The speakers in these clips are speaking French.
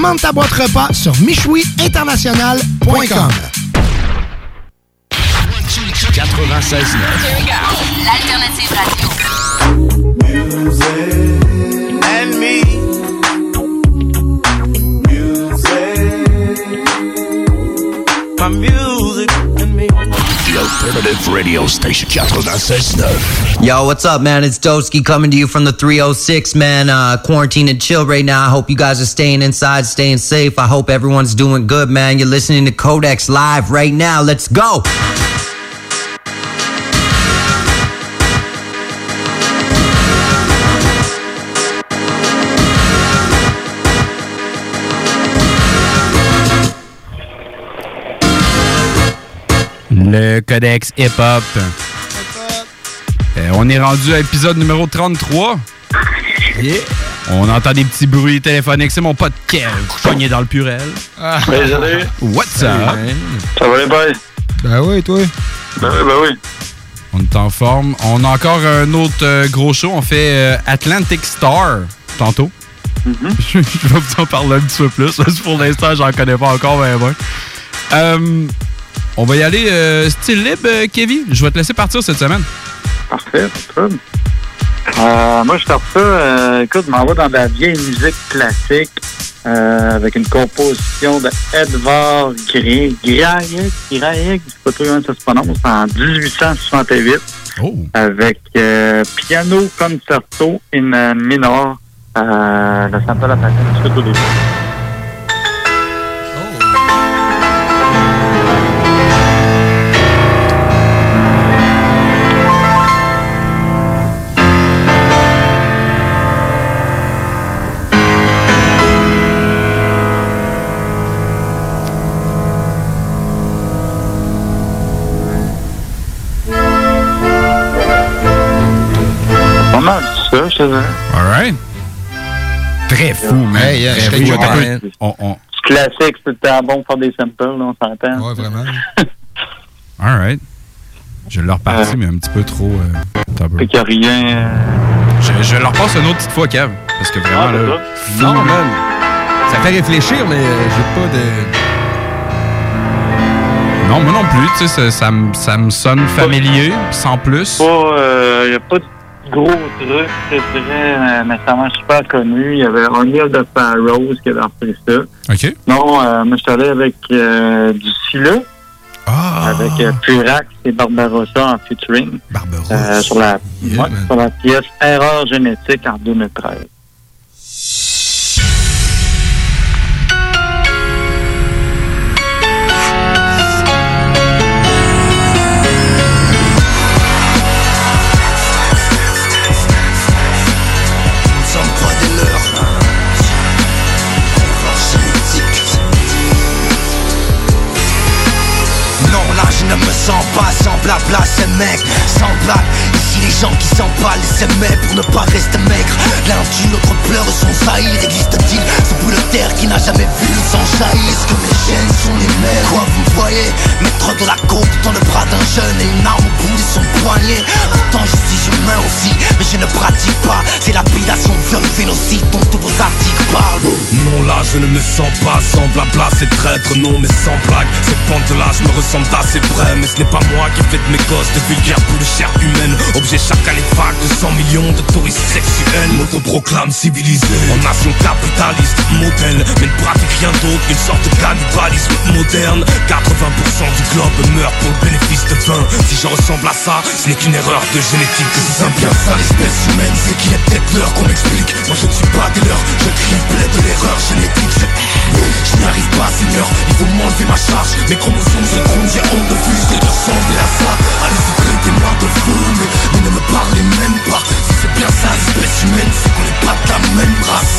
Commande ta boîte repas sur michouiinternational.com. 96 L'alternative radio. And me. My music and me. The alternative radio station 96.9. Yo, what's up, man? It's Doski coming to you from the 306, man. Uh, quarantine and chill right now. I hope you guys are staying inside, staying safe. I hope everyone's doing good, man. You're listening to Codex live right now. Let's go. Le Codex Hip Hop. Euh, on est rendu à épisode numéro 33. On entend des petits bruits téléphoniques. C'est mon pote Kev, pogné dans le purel. Ah. Ouais, salut. What's up? Ça va les boys? Ben oui, toi? Ben oui, ben oui. On est en forme. On a encore un autre euh, gros show. On fait euh, Atlantic Star tantôt. Je vais vous en parler un petit peu plus. Pour l'instant, j'en connais pas encore, ben ben. Euh, on va y aller euh, style libre, euh, Kevin. Je vais te laisser partir cette semaine. Parfait, trouble. Euh, moi, je sors ça. euh, écoute, je m'en vais dans de la vieille musique classique euh, avec une composition de Edvard Grieg. Grieg, Grieg, je sais pas trop comment ça se prononce, en 1868 avec euh, piano concerto in minor. Euh, la Patine, tout au début. Ça, je te dirais. Alright. Très fou, man. Hey, euh, Très fou. man. on- on- classique, c'est tout le temps bon pour faire des samples, là, on s'entend. Ouais, vraiment. Alright. Je l'ai reparti, mais un petit peu trop. Euh. Fait qu'il y a rien. euh, je, je le repasse une autre petite fois, Kev. Parce que vraiment, Ah, là. d'accord. fou, Non, man. Ça fait réfléchir, mais euh, j'ai pas de. Non, moi non plus, tu sais, ça, ça me- ça me sonne familier, sans plus. Il n'y a pas de gros trucs, je dirais, euh, nécessairement super connus. Il y avait O'Neill de Pharaohs qui avait repris ça. OK. Non, euh, moi, je suis allé avec euh, du Scylla. Avec euh, Purax et Barbarossa en featuring. Euh, sur, la, ouais, sur la pièce Erreur génétique en 2013. Blabla, ces mecs, sans blague. Ici les gens qui s'empalent les s'aimaient pour ne pas rester maigre. L'un tue, l'autre pleure son saïr. Existe-t-il ce bout de terre qui n'a jamais vu le sang jaillir Est-ce que mes chaînes sont les mêmes? Quoi vous voyez? Mettre de la coke dans le bras d'un jeune et une arme au bout de son poignet. Pourtant je suis humain aussi, mais je ne pratique pas. C'est lapidation, viol, génocide dont tous vos articles parlent. Je ne me sens pas sans blabla c'est traître. Non mais sans blague Cette pente là je me ressemble d'assez près. Mais ce n'est pas moi qui fais de mes gosses de bouts de chair humaine Objet chacalifaque de 100 millions de touristes sexuels. M'autoproclame civilisé. En nation capitaliste modèle. Mais ne pratique rien d'autre qu'une sorte de cannibalisme moderne. 80% du globe meurt pour le bénéfice de 20 Si je ressemble à ça ce n'est qu'une erreur de génétique. C'est bien ça l'espèce humaine c'est qu'il est peut-être l'heure qu'on m'explique. Moi je ne suis pas des leurs. Je crie plaie de l'erreur Je, je n'y arrive pas Seigneur. Il faut m'enlever ma charge. Mes chromosomes se grondent J'ai honte de vue de ressembler à ça Allez-y traitez-moi de fou mais, mais ne me parlez même pas. c'est bien ça l'espèce humaine C'est qu'on n'est pas de la même race.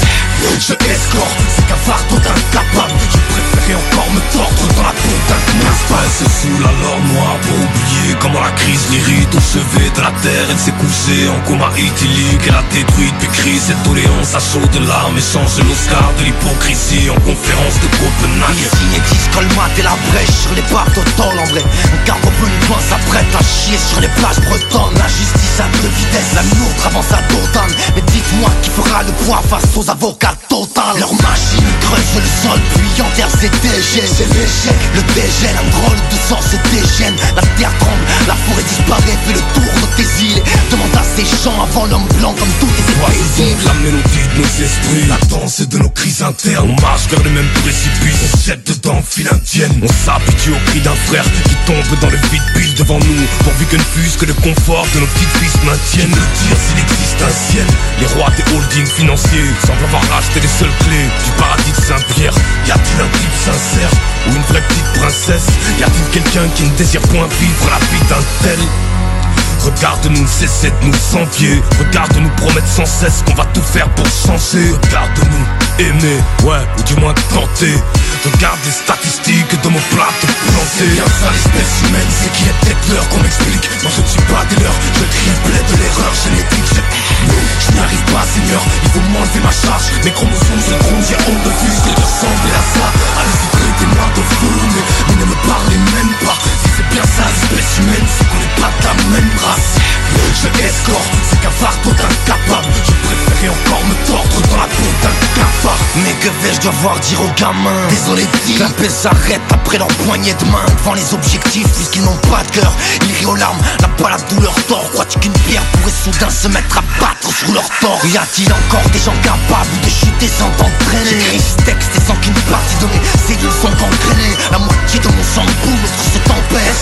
Je escorte C'est qu'un fardeau d'incapable Je préférais encore me tordre dans la peau d'un L'espèce se saoule alors moi pour oublier Comment la crise l'irrite au chevet de la terre Elle s'est couchée en coma éthylique Elle a détruit puis crie cette doléance à chaud de larmes Échange l'Oscar de l'hypocrisie en conférence de Copenhague. Ici n'existe colmater la brèche sur les barres d'autol en Un cargo loin s'apprête à chier sur les plages bretonnes. La justice à deux vitesses, la nôtre avance Mais dites-moi qui fera le poids face aux avocats total. Leur machine creuse le sol puis enterre ses déchets C'est l'échec, le dégel, un drôle de sort se déchaîne La terre tremble, la forêt disparaît, fait le tour de tes îles. Demande à ces gens avant l'homme blanc comme tout était paisible La mélodie de nos esprits, la danse de nos crises internes. On marche vers le même précipice, on jette dedans, file indienne. On s'habitue au cri d'un frère qui tombe dans le vide pile devant nous. Pourvu que ne fût que le confort de nos petites filles se maintienne Le dire s'il existe un ciel. Les rois des holdings financiers semblent avoir racheté les seules clés Du paradis de Saint-Pierre Y a-t-il un type sincère ou une vraie petite princesse? Y a-t-il quelqu'un qui ne désire point vivre la vie d'un tel? Regarde-nous, cessez de nous envier. Regarde-nous promettre sans cesse qu'on va tout faire pour changer. Regarde-nous aimer, ouais, ou du moins tenter Regarde les statistiques de mon plat planté. Bien ça l'espèce humaine, c'est qu'il est peut-être l'heure qu'on m'explique. Moi je ne suis pas des leurs, je triplais de l'erreur génétique. Je, je n'y arrive pas Seigneur, il faut m'enlever ma charge. Mes chromosomes se trouvent, j'ai honte de c'est de ressembler à ça Allez-y, traitez-moi de mais, mais ne me parlez même pas Ça l'espèce humaine, c'est qu'on n'est pas de la même race. Je escorte, c'est qu'un fardeau incapable. Je préférais encore me tordre dans la peau d'un cafard. Mais que vais-je devoir dire aux gamins. Désolé dit, la paix s'arrête après leur poignée de main. Devant les objectifs puisqu'ils n'ont pas de cœur. Ils rient aux larmes, la balade douleur tord Crois-tu qu'une pierre pourrait soudain se mettre à battre sur leur tort Y a-t-il encore des gens capables de chuter sans t'entraîner? J'écris ce texte et sans qu'une partie de mes cellules sont entraînées. La moitié de mon sang boule, l'autre se tempête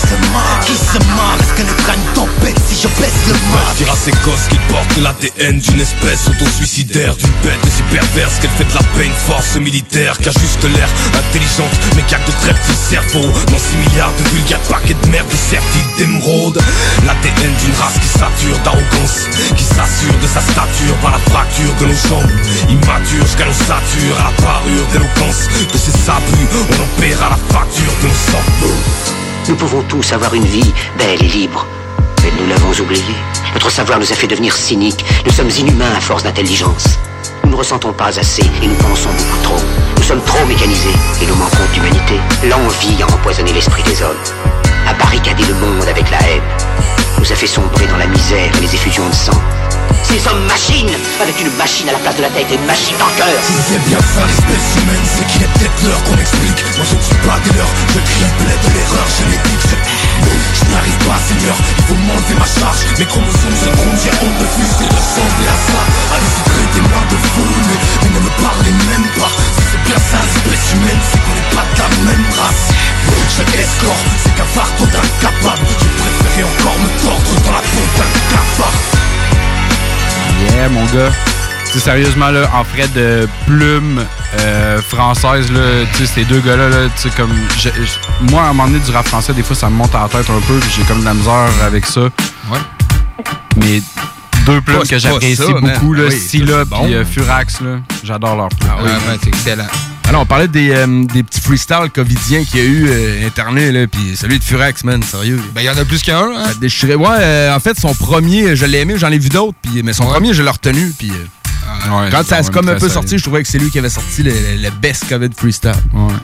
Qui se marre, est-ce que ne craigne tempête si je baisse le masque dire à ces gosses qu'ils portent l'ADN d'une espèce auto-suicidaire D'une bête si perverse qu'elle fait de la peine une force militaire Qui a juste l'air intelligente mais qui a de très petits cerveaux. Dans 6 milliards de vulgaires paquets de merde sertis d'émeraude. L'ADN d'une race qui sature d'arrogance Qui s'assure de sa stature par la fracture de nos jambes. Immature jusqu'à nos satures à la parure d'éloquence. Que c'est sabu, on en paiera la facture de nos sangs Nous pouvons tous avoir une vie belle et libre. Mais nous l'avons oublié. Notre savoir nous a fait devenir cyniques. Nous sommes inhumains à force d'intelligence. Nous ne ressentons pas assez et nous pensons beaucoup trop. Nous sommes trop mécanisés et nous manquons d'humanité. L'envie a empoisonné l'esprit des hommes, a barricadé le monde avec la haine, nous a fait sombrer dans la misère et les effusions de sang. Ces hommes machines, avec une machine à la place de la tête et une machine cœur. Si c'est bien ça l'espèce humaine, c'est qu'il est peut-être l'heure qu'on explique. Moi je ne suis pas des leurs, je triplais de l'erreur génétique. Je, je n'y arrive pas Seigneur, il faut m'enlever ma charge. Mes chromosomes se trouvent, j'ai honte de vue, c'est de ressembler à ça. Allez-y, traitez-moi de fou, mais, mais ne me parlez même pas. Si c'est bien ça l'espèce humaine, c'est qu'on n'est pas de la même race. Je escorte, c'est qu'un fardeau d'incapable Je préférais encore me tordre dans la peau d'un cafard Yeah, mon gars. Sérieusement, là, en frais de plume euh, française, là, tu sais, ces deux gars-là, là, tu sais, comme. je- je- moi, à un moment donné, du rap français, des fois, ça me monte à la tête un peu, puis j'ai comme de la misère avec ça. Ouais. Mais deux plumes que j'apprécie man. beaucoup, là, Oui, Scylla bon. puis euh, Furax, là, j'adore leur plume. Ah oui, man, c'est excellent. Alors, on parlait des, euh, des petits freestyles covidiens qu'il y a eu euh, Internet, là, puis celui de Furax, man, sérieux. Ben, il y en a plus qu'un, hein? Ça déchirait. Ouais, euh, en fait, son premier, je l'ai aimé, j'en ai vu d'autres, puis mais son premier, je l'ai retenu, puis euh, Ouais, quand ça a c'est comme un peu sorti, je trouvais que c'est lui qui avait sorti le, le- le best COVID freestyle. Ouais.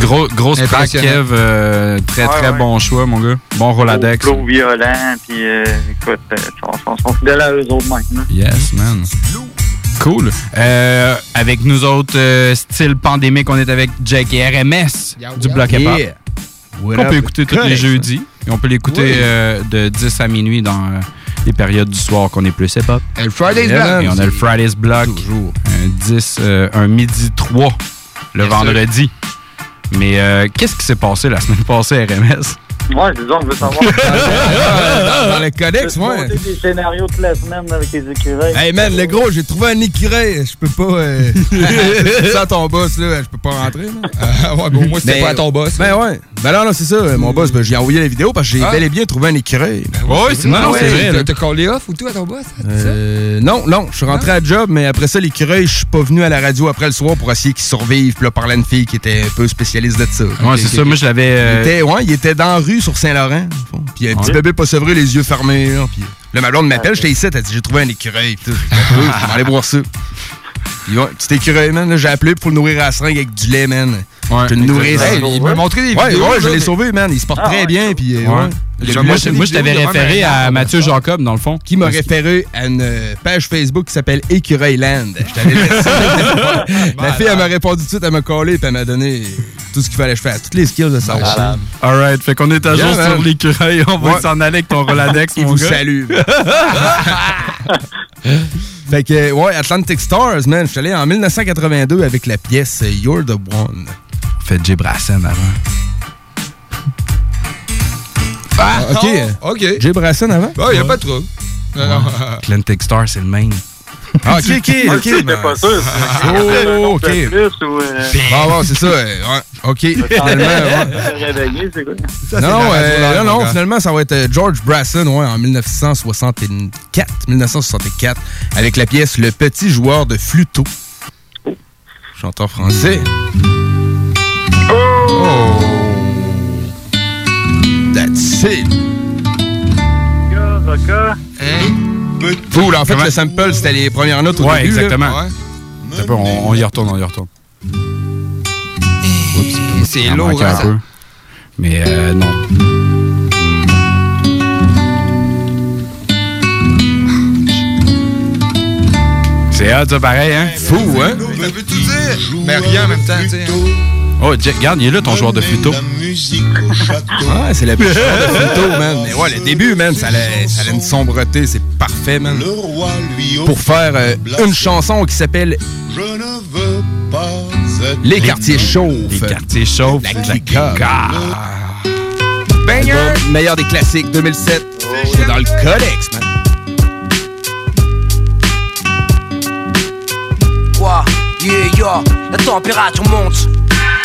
Gros, grosse Impressionnant. Kev. euh, très, très ouais. bon choix, mon gars. Bon Roladex. Flow violent, puis euh, écoute, euh, ils sont, sont fidèles à eux autres même. là. Yes, man. Cool. Euh, avec nous autres, euh, style pandémique, on est avec Jake et RMS Yeah, du yeah. Bloc Hip Hop. Yeah. What On peut écouter tous les jeudis. Et on peut l'écouter Oui. euh, de 10 à minuit dans euh, les périodes du soir qu'on est plus hip-hop. Et le Friday's. Et on a le Friday's Block, Toujours. un 10, euh, un midi 3, le Bien sûr. vendredi. Mais euh, qu'est-ce qui s'est passé la semaine passée à RMS? Ouais, disons, je veux savoir. dans, dans le codex, Tu ouais. des scénarios toute la semaine avec les écureuils. Hey man, le gros, j'ai trouvé un écureuil. Je peux pas. Euh... ça, ton boss, là, je peux pas rentrer. Là. Ah, ouais, au moins, c'était pas à ton boss. Ben ouais. Ben non, non, c'est ça. Mon boss, ben, j'ai envoyé la vidéo parce que j'ai Ah. bel et bien trouvé un écureuil. Oui, c'est non, ouais, c'est vrai. là. T'as collé off ou tout à ton boss? Euh, non, non, je suis rentré à job, mais après ça, l'écureuil, je suis pas venu à la radio après le soir pour essayer qu'il survive. Puis là, parler à une fille qui était un peu spécialiste de ça. Ouais, c'est ça. Moi, je l'avais. Il euh, était, ouais, il était dans rue sur Saint-Laurent. Puis un petit Ouais. bébé pas sevré, les yeux fermés. Là, puis là, ma blonde m'appelle, j'étais ici, t'as dit, j'ai trouvé un écureuil. Je vais aller voir ça. Puis ouais, petit écureuil, man. là, J'ai appelé pour le nourrir à la seringue avec du lait, man. Je te nourris. Hey, il m'a montré des Ouais, vidéos. ouais, je l'ai sauvé, man. Il se porte Ah, très ouais. bien. Puis, euh, Ouais. ouais. Moi, Le- le- je- t'avais référé à Mathieu. Jacob, dans le fond. qui m'a référé à une euh, page Facebook qui s'appelle Écureuil Land. Je t'avais laissé. La fille, elle m'a répondu tout de suite, elle m'a collé, puis elle m'a donné tout ce qu'il fallait que je fasse. Toutes les skills de ça. Alright, fait qu'on est à jour sur l'écureuil. On va Ouais. s'en aller avec ton Roladex, Il mon vous salue. fait que, ouais, Atlantic Stars, man. Je suis allé en 1982 avec la pièce You're the One. Fait Jay Brassen avant. Ah, ok. Jay Brasson avant? Ah, il n'y a pas de trouble. Non, non. Atlantic Star, c'est le main. Ah, ok, ok, ok. ben, pas sûr. Oh, ok. Plus, ou, euh, Bon, bon, c'est ça. ouais, ok, finalement. ouais. c'est quoi? Non, euh, non, finalement, ça va être euh, George Brasson, ouais, en 1964, 1964, avec la pièce Le Petit Joueur de Fluto. Chanteur français. Oh! That's it! Roca, Roca. Cool, en fait, Comment- le sample, c'était les premières notes au Ouais, début. là. exactement. Ouais. T'as peur, on, on y retourne, on y retourne. C'est lourd, hein, ça. peu. Mais euh, non. C'est hot, ça, pareil, hein? Fou, hein? Ça veut tout dire, mais rien en même temps, tu sais. hein. Oh, Jack, regarde, il est là, ton joueur de flûteau. Ouais, c'est le petit joueur de Fluto, man. Mais ouais, le début, man, ça a, ça a une sombreté, c'est parfait, man. Pour faire euh, une chanson qui s'appelle Les quartiers chauffent. Les quartiers chauffes. La Clica. Banger! Album meilleur des classiques 2007. C'est dans le codex, man. Quoi? Yeah, yeah, la température monte.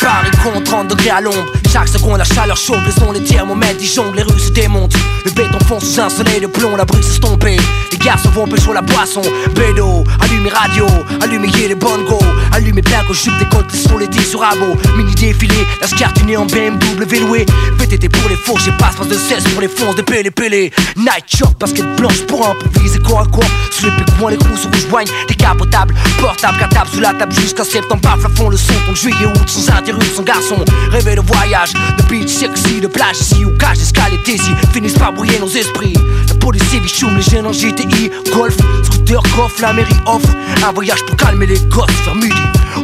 Paris compte 30 degrés à l'ombre. Chaque seconde, la chaleur chauffe, les sons, les thermomètres, ils jonglent, les rues se démontent. Le béton fond sous un soleil de plomb, la brise estompée. Les garçons vont pécho la boisson. Bédo, allumez radio, allumez les bongos. Allumez plein que jupe décolleté sur les dés sur rabot. Mini défilé, la scartinée en BMW loué. VTT pour les faux, j'ai passe passe de 16 pour les fonces de pélé pélé. Night shop, basket blanche pour improviser corps à corps. Sous les pics les coups rouges joignent. Décapotables, portables, cartables sous la table jusqu'à septembre. Par plafond, le son tombe juillet, août sans interruption. Garçon, rêver de voyage, de beach sexy, de plage ici ou cage escale et ici. Finissent par brouiller nos esprits. La police bichoum, les jeunes en GTI, golf, scooter, coffre, la mairie offre. Un voyage pour calmer les gosses vers midi.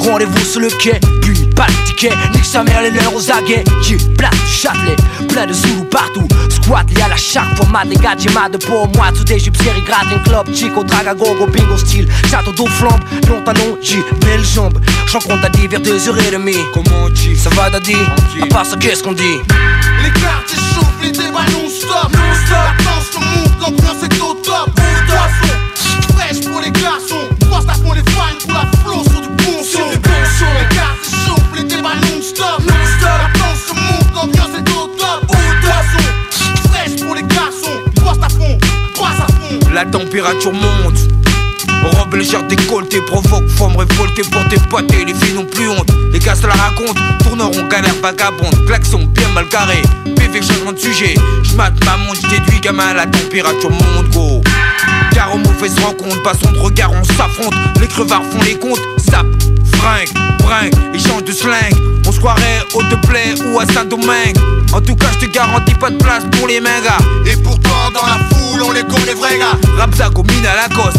Rendez-vous sur le quai, puis pas de ticket. Nique sa mère, les leurs aux aguets. Yeah, place du Châtelet, plein de Zoulous partout. Squat lié à la chaque format des gars, j'ai mal de pour moi. Tout des série gratin, club, chico, draga, gogo, bingo, style. Château d'eau flambe, long talon, j'ai belle jambe. J'en compte à 10 vers 2h30. Comment on dit? Ça va, daddy? À part ça, qu'est-ce qu'on dit? Les quartiers chauffent, les débats non-stop Non-stop, la tension monte, l'ambiance est au top. Poisson, fraîche pour les garçons Poste à fond les fans pour la flow sur du bon son. Les quartiers chauffent, les débats non-stop. Non-stop, la tension monte, l'ambiance est au top. Poisson, fraîche pour les garçons Poste à fond, passe à fond. La température monte. Robe légère décolletée provoque forme révoltée pour tes potes les filles n'ont plus honte. Les gars se la racontent, tourneront galère vagabonde, klaxon bien mal garé. PV changement de sujet, j'mate ma montre, j'déduis gamin la température monte go. Car aux mauvaises rencontres, passons de regard, on s'affronte. Les crevards font les comptes, sap, fringue, bringue, échange de slang. On se croirait au te plaît ou à Saint-Domingue. En tout cas, je te garantis pas de place pour les mangas. Et pourtant dans la foule on les connaît vrais gars Rapsac au mine à Lacoste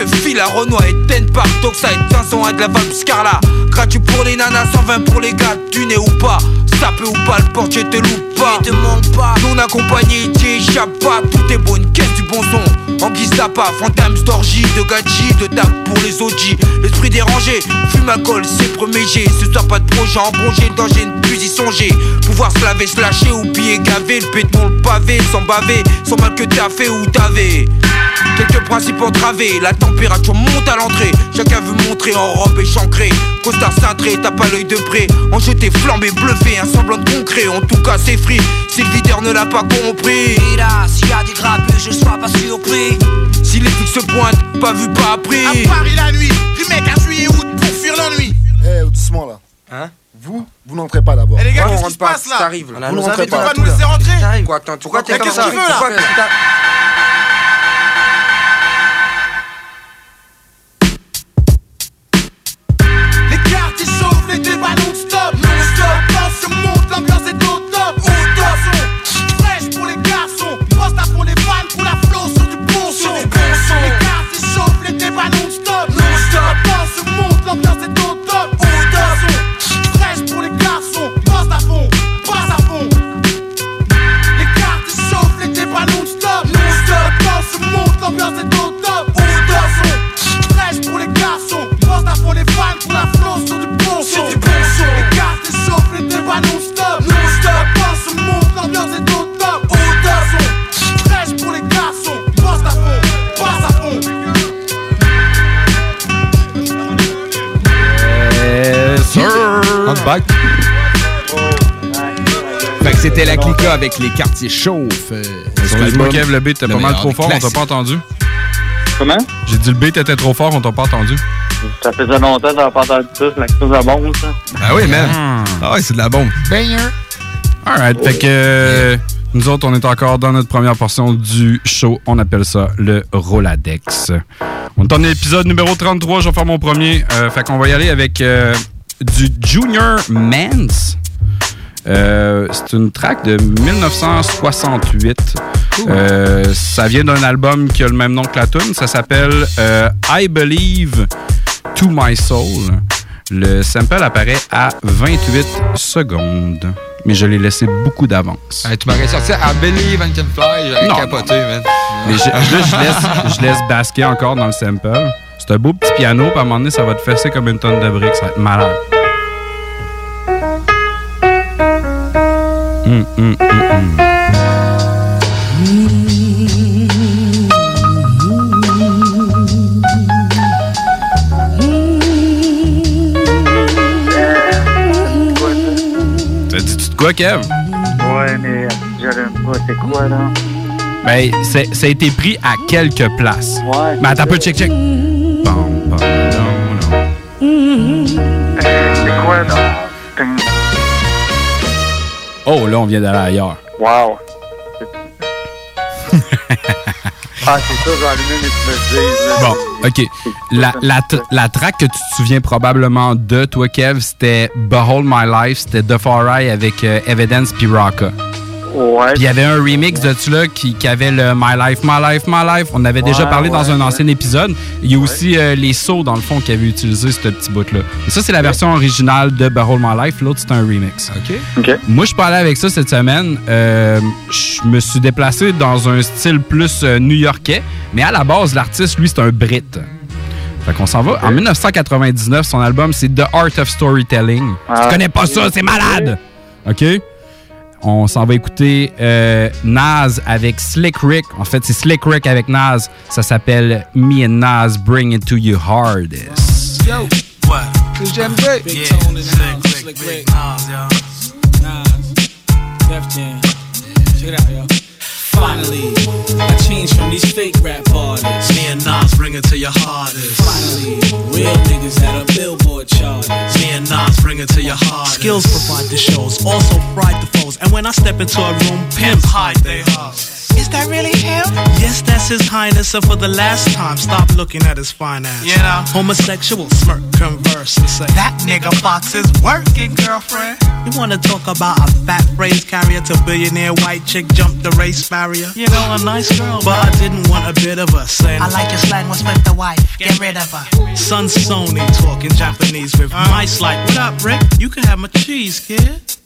Veste fil à Renoir et ten par Toxide 501 de la Val Scarla. Gratuit pour les nanas, 120 pour les gars Tu n'es ou pas, sapé ou pas, le portier te loupe pas. Te manque pas. Non accompagné, t'y échappes pas Tout est bon, une caisse du bon son. En guise d'appât, fantôme, d'orgie, de gadji De table pour les OG L'esprit dérangé, fume alcool, c'est premier jet Ce soir pas de projet, embrongé, le danger ne plus y songer. Pouvoir se laver, se lâcher, oublier, gaver Le béton, le pavé, sans baver. Sans mal que t'as fait ou t'avais. Quelques principes entravés, la température monte à l'entrée. Chacun veut montrer en robe échancrée. Costard cintré, t'as pas l'œil de près. En jeté, flambé, bluffé, un semblant de concret. En tout cas, c'est free. Si le videur ne l'a pas compris. Mira, s'il y a des grappes, je sois pas surpris. Si les flics se pointent, pas vu, pas appris. À Paris la nuit, du mec à juillet août pour fuir l'ennui Eh, doucement là. Hein Vous, vous n'entrez pas d'abord. Eh les gars, qu'est-ce qui rentre se pas, passe là t'arrives, là. Vous tu pas. nous laisser rentrer. Quoi, attends, pourquoi t'es Mais comme qu'est-ce ça que tu veux, là là avec les quartiers chauffes. euh, Excuse-moi. Kev, le beat était pas mal trop fort, on t'a pas entendu? Comment? J'ai dit le beat était trop fort, on t'a pas entendu. Ça faisait longtemps que j'avais pas entendu ça. C'est la chose à bon, ça. Ah oui, man. Ah ouais, c'est de la bombe. Alright, fait que euh, nous autres, on est encore dans notre première portion du show. On appelle ça le Roladex. On est en épisode numéro 33, je vais faire mon premier. Euh, fait qu'on va y aller avec euh, du Junior Mans. Euh, c'est une track de 1968. Euh, ça vient d'un album qui a le même nom que la tune. Ça s'appelle euh, I Believe to My Soul. Le sample apparaît à 28 secondes. Mais je l'ai laissé beaucoup d'avance. Hey, tu m'aurais sorti à Believe and Can Fly, j'aurais capoté, man. Mais je, là, je laisse, je laisse basquer encore dans le sample. C'est un beau petit piano, puis à un moment donné, ça va te fesser comme une tonne de briques. Ça va être malade. Hum, hum. T'as dit de quoi, Kev? Ouais, mais j'aurais pas. C'est quoi, là? Ben, c'est- ça a été pris à quelques places. Ouais. Mais attends un peu, check, check. Bam, bam, non, non. C'est quoi, là? Oh, là, on vient d'aller ailleurs. Wow. ah, c'est ça, j'ai allumé mes petits Bon, OK. La, la, la track que tu te souviens probablement de, toi, Kev, c'était Behold My Life. C'était The Far Eye avec euh, Evidence puis Rocka. Ouais. Puis il y avait un remix de celui-là qui, qui avait le My Life, My Life, My Life. On avait déjà Ouais, parlé dans un ouais. ancien épisode. Il y a aussi euh, les sauts, dans le fond, qui avaient utilisé ce petit bout-là. Et ça, c'est la version originale de Behold My Life. L'autre, c'est un remix. OK. OK. Moi, je parlais avec ça cette semaine. Euh, je me suis déplacé dans un style plus euh, new-yorkais, mais à la base, l'artiste, lui, c'est un Brit. Fait qu'on s'en va. En 1999, son album, c'est The Art of Storytelling. Ah. Tu connais pas ça, c'est malade! OK? On s'en va écouter euh, Nas avec Slick Rick. En fait, c'est Slick Rick avec Nas. Ça s'appelle Me and Nas Bring It To You Hardest. Yo, what? J'aime bien. Yeah, slick, slick, slick, Nas, yo. Nas, Def Jam. Check it out, yo. Finally, I changed from these fake rap artists. Me and Nas bring it to your hardest. Finally, real niggas that are billboard charters. Me and Nas bring it to your hardest. Skills provide the shows, also pride the foes. And when I step into a room, pimps hide they hearts. Is that really him? Yes, that's his highness. And for the last time, stop looking at his ass. You know? Homosexual smirk, converse, and say, That nigga Fox is working, girlfriend. You wanna talk about a fat phrase carrier to billionaire white chick jump the race barrier? You know, a nice girl, but I didn't want a bit of her saying, I like your slang, what's with the wife? Get rid of her. Son Sony talking Japanese with uh. my slight. What up, Rick? You can have my cheese, kid.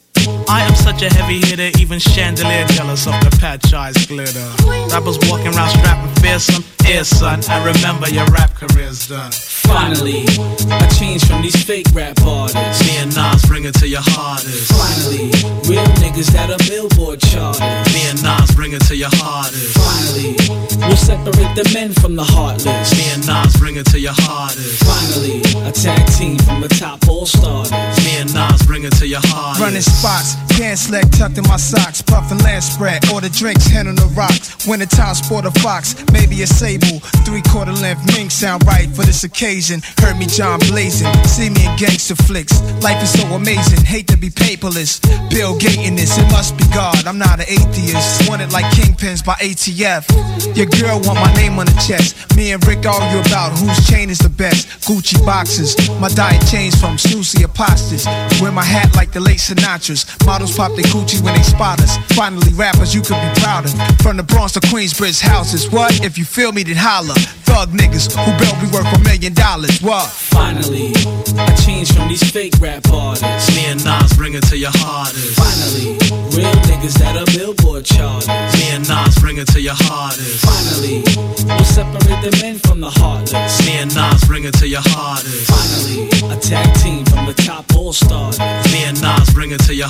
I am such a heavy hitter, even chandelier jealous of the patch eyes glitter. Rappers walking around strapping fearsome. Here, son, I remember your rap career's done. Finally, I changed from these fake rap artists. Me and Nas bring it to your hardest. Finally, real niggas that are billboard charters. Me and Nas bring it to your hardest. Finally, we'll separate the men from the heartless. Me and Nas bring it to your hardest. Finally, a tag team from the top all starters. Me and Nas bring it to your hardest. Running spots, pants leg tucked in my socks, puffin' land spread, order drinks, hand on the rocks. Winter time, sport a fox, maybe a sable, three quarter length mink sound right for this occasion. Heard me John blazing, see me in gangster flicks. Life is so amazing, hate to be paperless. Bill Gates in this, it must be God. I'm not an atheist, wanted like kingpins by ATF. Your girl want my name on the chest. Me and Rick argue about whose chain is the best. Gucci boxes, my diet changed from snoozy apostles. Wear my hat like the late Sinatra's. Models pop their Gucci when they spot us. Finally, rappers you could be proud of. From the Bronx to Queensbridge houses. What? If you feel me, then holla. Thug niggas who built me worth a million dollars. What? Finally, I changed from these fake rap artists. Me and Nas bring it to your hardest. Finally, real niggas that are billboard charters. Me and Nas bring it to your hardest. Finally, we'll separate the men from the heartless. Me and Nas bring it to your hardest. Finally, a tag team from the top all starters. Me and Nas bring it to your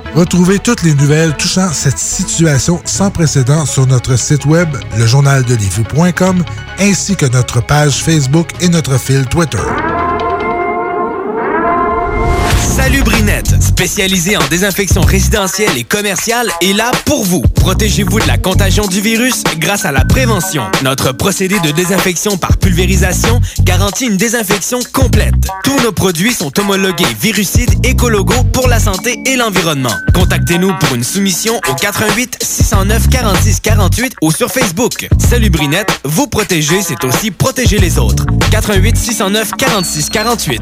Retrouvez toutes les nouvelles touchant cette situation sans précédent sur notre site web, lejournaldelivy.com, ainsi que notre page Facebook et notre fil Twitter. Salut Brinette, spécialisé en désinfection résidentielle et commerciale, est là pour vous. Protégez-vous de la contagion du virus grâce à la prévention. Notre procédé de désinfection par pulvérisation garantit une désinfection complète. Tous nos produits sont homologués virucides écologo pour la santé et l'environnement. Contactez-nous pour une soumission au 88 609 46 48 ou sur Facebook. Salut Brinette, vous protéger, c'est aussi protéger les autres. 88 609 46 48.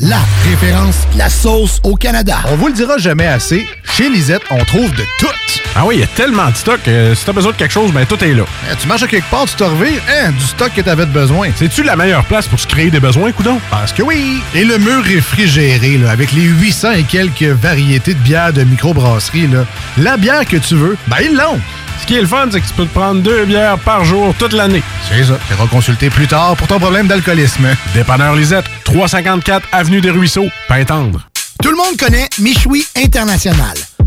La référence, la sauce au Canada. On vous le dira jamais assez, chez Lisette, on trouve de tout. Ah oui, il y a tellement de stock que si t'as besoin de quelque chose, ben tout est là. tu marches à quelque part, tu te revires, hein, du stock que t'avais besoin. C'est-tu la meilleure place pour se créer des besoins, coudon? Parce que oui! Et le mur réfrigéré, là, avec les 800 et quelques variétés de bières de microbrasserie, là, la bière que tu veux, ben ils l'ont! Ce qui est le fun, c'est que tu peux te prendre deux bières par jour toute l'année. C'est ça. Tu consulter plus tard pour ton problème d'alcoolisme. Dépanneur Lisette, 354 Avenue des Ruisseaux, Pintendre. Tout le monde connaît Michoui International.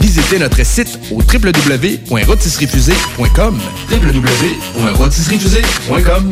Visitez notre site au www.rotisseriefusée.com www.rotisseriefusée.com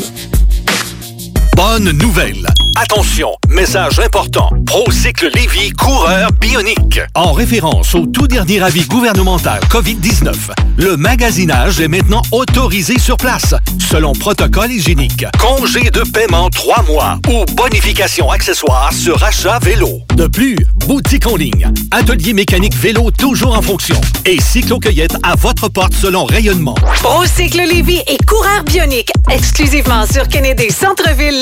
Bonne nouvelle! Attention, message important. Procycle Lévy coureur bionique. En référence au tout dernier avis gouvernemental COVID-19, le magasinage est maintenant autorisé sur place, selon protocole hygiénique. Congé de paiement 3 mois ou bonification accessoire sur achat vélo. De plus, boutique en ligne, atelier mécanique vélo toujours en fonction et cyclo-cueillette à votre porte selon rayonnement. Procycle Lévy et coureur bionique, exclusivement sur Kennedy Centre-Ville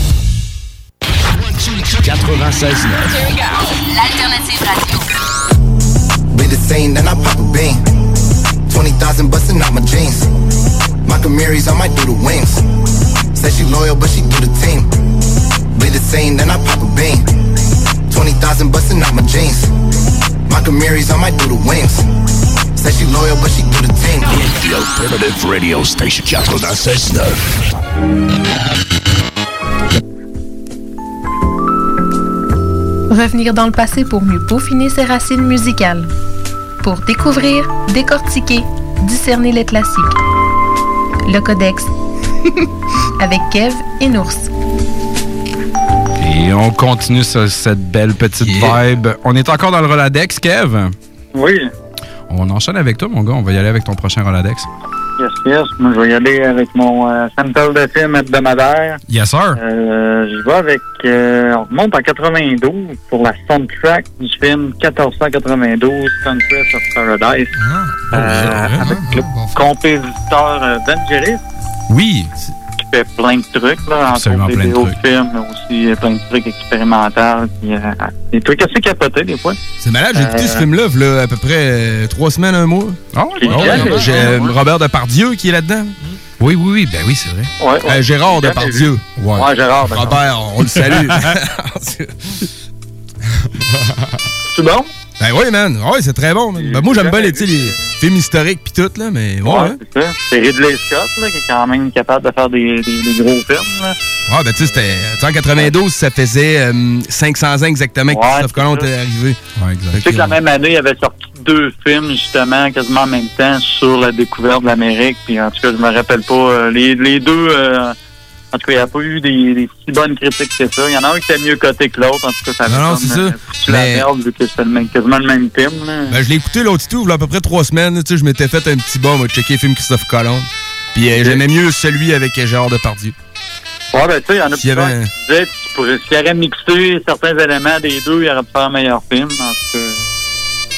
96 L'alternative radio. Be the same, then I pop a bean. 20,000 busting out my jeans. My Camaries, I might do the wings. Said she loyal, but she do the team. Be the same, then I pop a bean. 20,000 busting out my jeans. My Camaries, I might do the wings. Said she loyal, but she do the team. The alternative radio station 96.9. Revenir dans le passé pour mieux peaufiner ses racines musicales. Pour découvrir, décortiquer, discerner les classiques. Le Codex. Avec Kev et Nours. Et on continue sur cette belle petite vibe. On est encore dans le Roladex, Kev? Oui. On enchaîne avec toi, mon gars. On va y aller avec ton prochain Roladex. Yes, yes. Moi, je vais y aller avec mon euh, sample de film hebdomadaire. Yes, sir. Euh, je vais avec... euh, on remonte en 92 pour la soundtrack du film 1492, Conquest of Paradise. Ah, Euh, avec le compositeur euh, Vangelis, Oui. Fait plein de trucs, là, entre autres plein des de vidéos films, mais aussi euh, plein de trucs expérimentaux, puis, euh, des trucs assez capotés, des fois. C'est malade, j'ai écouté Euh, ce film-là, là, à peu près euh, trois semaines, un mois. Ah oui, ouais, J'ai euh. Robert Depardieu qui est là-dedans. Oui, oui, oui, ben oui, c'est vrai. Ouais, ouais. Euh, Gérard Depardieu. Ouais, Gérard. Robert, on le salue. C'est bon? Ben oui, man. Ouais, c'est très bon. man. Ben, moi, j'aime bien les, films historiques pis tout, là, mais ouais. Ouais, hein. c'est ça. C'est Ridley Scott, là, qui est quand même capable de faire des, des, des gros films, là. Ouais, ben tu sais, c'était. en 92, ça faisait euh, 500 ans exactement que Ouais, Christophe Colomb était ça. arrivé. Ouais, Tu sais que la même année, il avait sorti deux films, justement, quasiment en même temps, sur la découverte de l'Amérique. Puis, en tout cas, je me rappelle pas. euh, les, les deux, euh, en tout cas, il n'y a pas eu des, des si bonnes critiques que ça. Il y en a un qui était mieux coté que l'autre. En tout cas, ça avait Non, non, comme, c'est ça. euh, la merde, vu que c'était quasiment le même film, là. Ben, je l'ai écouté l'autre tout, il y a à peu près trois semaines. Tu sais, je m'étais fait un petit bas, moi, checker le film Christophe Colomb. Puis euh, j'aimais mieux celui avec euh, Gérard Depardieu. Ouais, ben, tu sais, il y en a plusieurs avait qui disaient, pourrais, s'il aurait mixé certains éléments des deux, il aurait pu faire un meilleur film. En tout cas,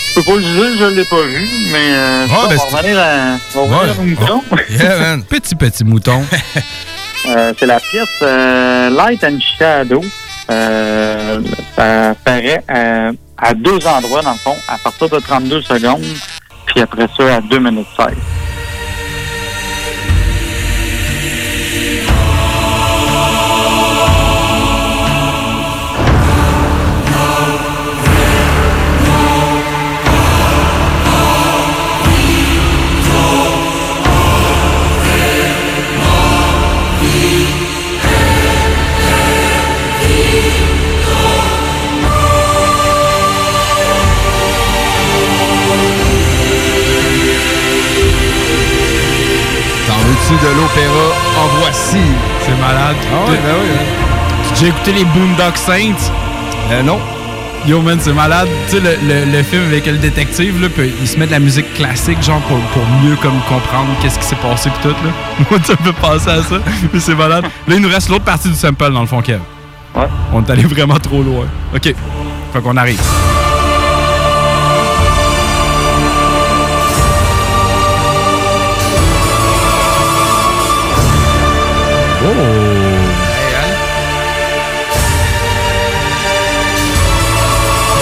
je peux pas le juger, je l'ai pas vu, mais, euh, ça, ben, on va revenir à, on va revenir au mouton. Yeah, man. Petit, petit mouton. Euh, c'est la pièce euh, Light and Shadow. Euh, ça apparaît à, à deux endroits, dans le fond, à partir de 32 secondes, puis après ça, à 2 minutes 16. De l'opéra En voici. C'est malade. Ah ouais, ben oui. Tu as déjà écouté les Boondock Saints? Euh, non. Yo, man, c'est malade. Tu sais, le, le- le film avec le détective, là, puis il se met de la musique classique, genre, pour, pour mieux comme comprendre qu'est-ce qui s'est passé pis tout, là. Moi, ça me fait penser à ça. Mais c'est malade. Là, il nous reste l'autre partie du sample, dans le fond, Kev. Ouais. On est allé vraiment trop loin. OK. Fait qu'on arrive.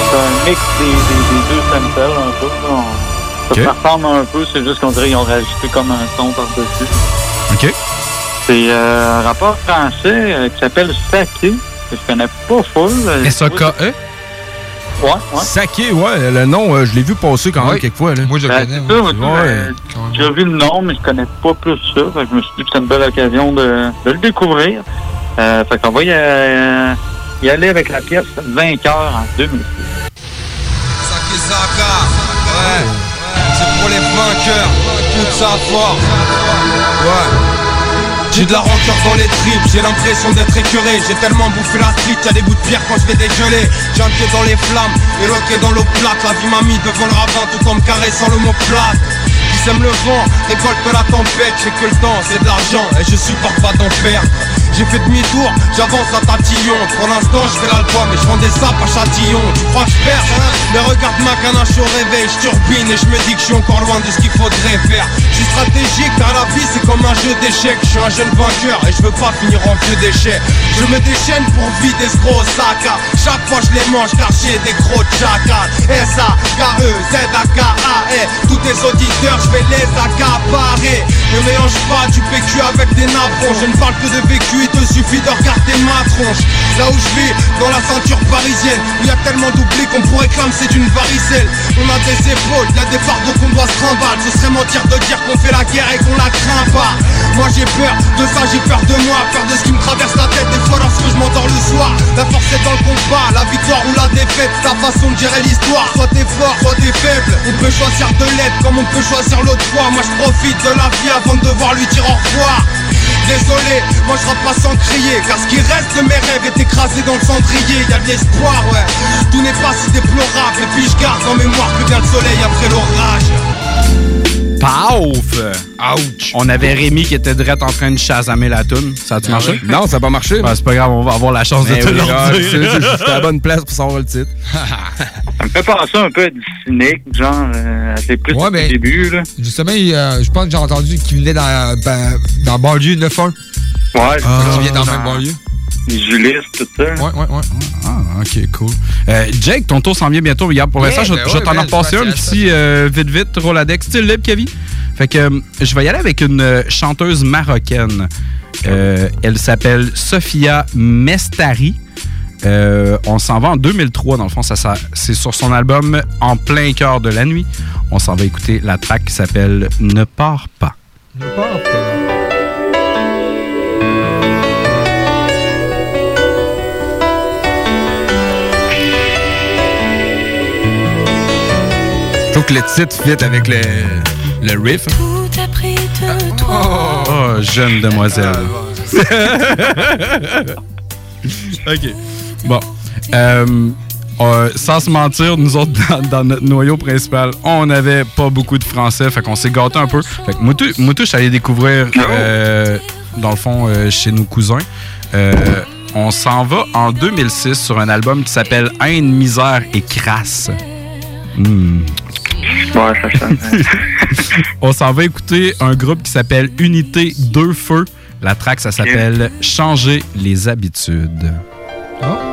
C'est un mix des, des- des deux samples, un peu. On- Ok. Ça ressemble un peu, c'est juste qu'on dirait qu'ils ont rajouté comme un son par-dessus. OK. C'est euh, un rapport français euh, qui s'appelle Saké, je connais pas full. Euh, S-A-K-E? Ouais, ouais. Saké, ouais, le nom, euh, je l'ai vu passer quand même Ouais. quelquefois. Là. Moi, je le Ben, connais. Ouais. J'ai vu le nom, mais je connais pas plus ça. Fait que je me suis dit que c'était une belle occasion de, de le découvrir. Euh, fait qu'on va y, euh, y aller avec la pièce Vainqueur en 2006. Sakizaka, ouais, c'est pour les vainqueurs, toute sa force, ouais. J'ai de la rancœur dans les tripes, j'ai l'impression d'être écœuré. J'ai tellement bouffé la street, y'a des bouts de pierre quand je vais dégeler J'ai un pied dans les flammes, et l'autre dans l'eau plate. La vie m'a mis devant le ravin tout en me caressant le mot plate. Sème le vent, récolte la tempête. J'ai que le temps, c'est de l'argent, et je supporte pas d'en perdre j'ai fait demi-tour, j'avance à tatillon Pour l'instant je fais l'album et je vends des sapes à Châtillon. Tu crois que je perds hein Mais regarde-moi qu'un âge au réveil Je turbine et je me dis que je suis encore loin de ce qu'il faudrait faire. Je suis stratégique car la vie c'est comme un jeu d'échecs. Je suis un jeune vainqueur et je veux pas finir en vieux déchet Je me déchaîne pour vider ce gros sac à. Chaque fois je les mange car j'ai des gros chacal S-A-K-E, Z-A-K-A-E Tous tes auditeurs je vais les accaparer. Ne mélange pas du PQ avec des napons. Je ne parle que de vécu, il te suffit de regarder ma tronche. Là où je vis, dans la ceinture parisienne Où il y a tellement d'oubli qu'on pourrait cramer c'est d'une varicelle. On a des épaules, y a des fardeaux qu'on doit se trimballer Ce serait mentir de dire qu'on fait la guerre et qu'on la craint pas. Moi j'ai peur de ça, j'ai peur de moi Peur de ce qui me traverse la tête. Des fois lorsque je m'endors le soir La force est dans le combat, la victoire ou la défaite. Ta façon de gérer l'histoire, soit t'es fort, soit t'es faible. On peut choisir de l'être comme on peut choisir l'autre choix Moi je profite de la vie avant de devoir lui dire au revoir Désolé, moi je rappe pas sans crier Car ce qui reste de mes rêves est écrasé dans le cendrier Y'a de l'espoir, ouais Tout n'est pas si déplorable Et puis je garde en mémoire que vient le soleil après l'orage Paf! Ouch! On avait Rémi qui était direct en train de chasamer la toune. Ça a-tu Ah marché? oui? Non, ça n'a pas marché. Ben, c'est pas grave, on va avoir la chance de Ben te oui, le là, redire. c'est- la bonne place pour savoir le titre. Ça me fait penser un peu à du cynique, genre, euh, c'est plus Ouais, au ben, début, là. Justement, il, euh, je pense que j'ai entendu qu'il venait dans, ben, dans banlieue 9-1. Ouais, Ah, Il vient dans le même banlieue? Julis, tout ça. Ouais, ouais, ouais. Ah, ok, cool. Euh, Jake, ton tour s'en vient bientôt. Regarde, pour Yeah, l'instant, je, ben je ouais, vais t'en ben, repasser un petit euh, vite, vite, Roladex, style libre, Kevin? Fait que euh, je vais y aller avec une euh, chanteuse marocaine. Euh, elle s'appelle Sofia Mestari. Euh, on s'en va en 2003, dans le fond. Ça, ça- c'est sur son album En plein cœur de la nuit. On s'en va écouter la track qui s'appelle Ne pars pas. Ne pars pas. Faut que le titre fit avec le, le riff. Tout a pris de toi. Oh, jeune demoiselle. OK. Bon. Euh, euh, sans se mentir, nous autres, dans, dans notre noyau principal, on n'avait pas beaucoup de français, fait qu'on s'est gâté un peu. Fait que Moutou, Moutou, je suis allé découvrir, euh, dans le fond, euh, chez nos cousins. Euh, on s'en va en 2006 sur un album qui s'appelle Haine, misère et crasse. Hmm. Ouais, ça sonne. On s'en va écouter un groupe qui s'appelle Unité Deux Feux. La track, ça s'appelle Changer les habitudes. Comme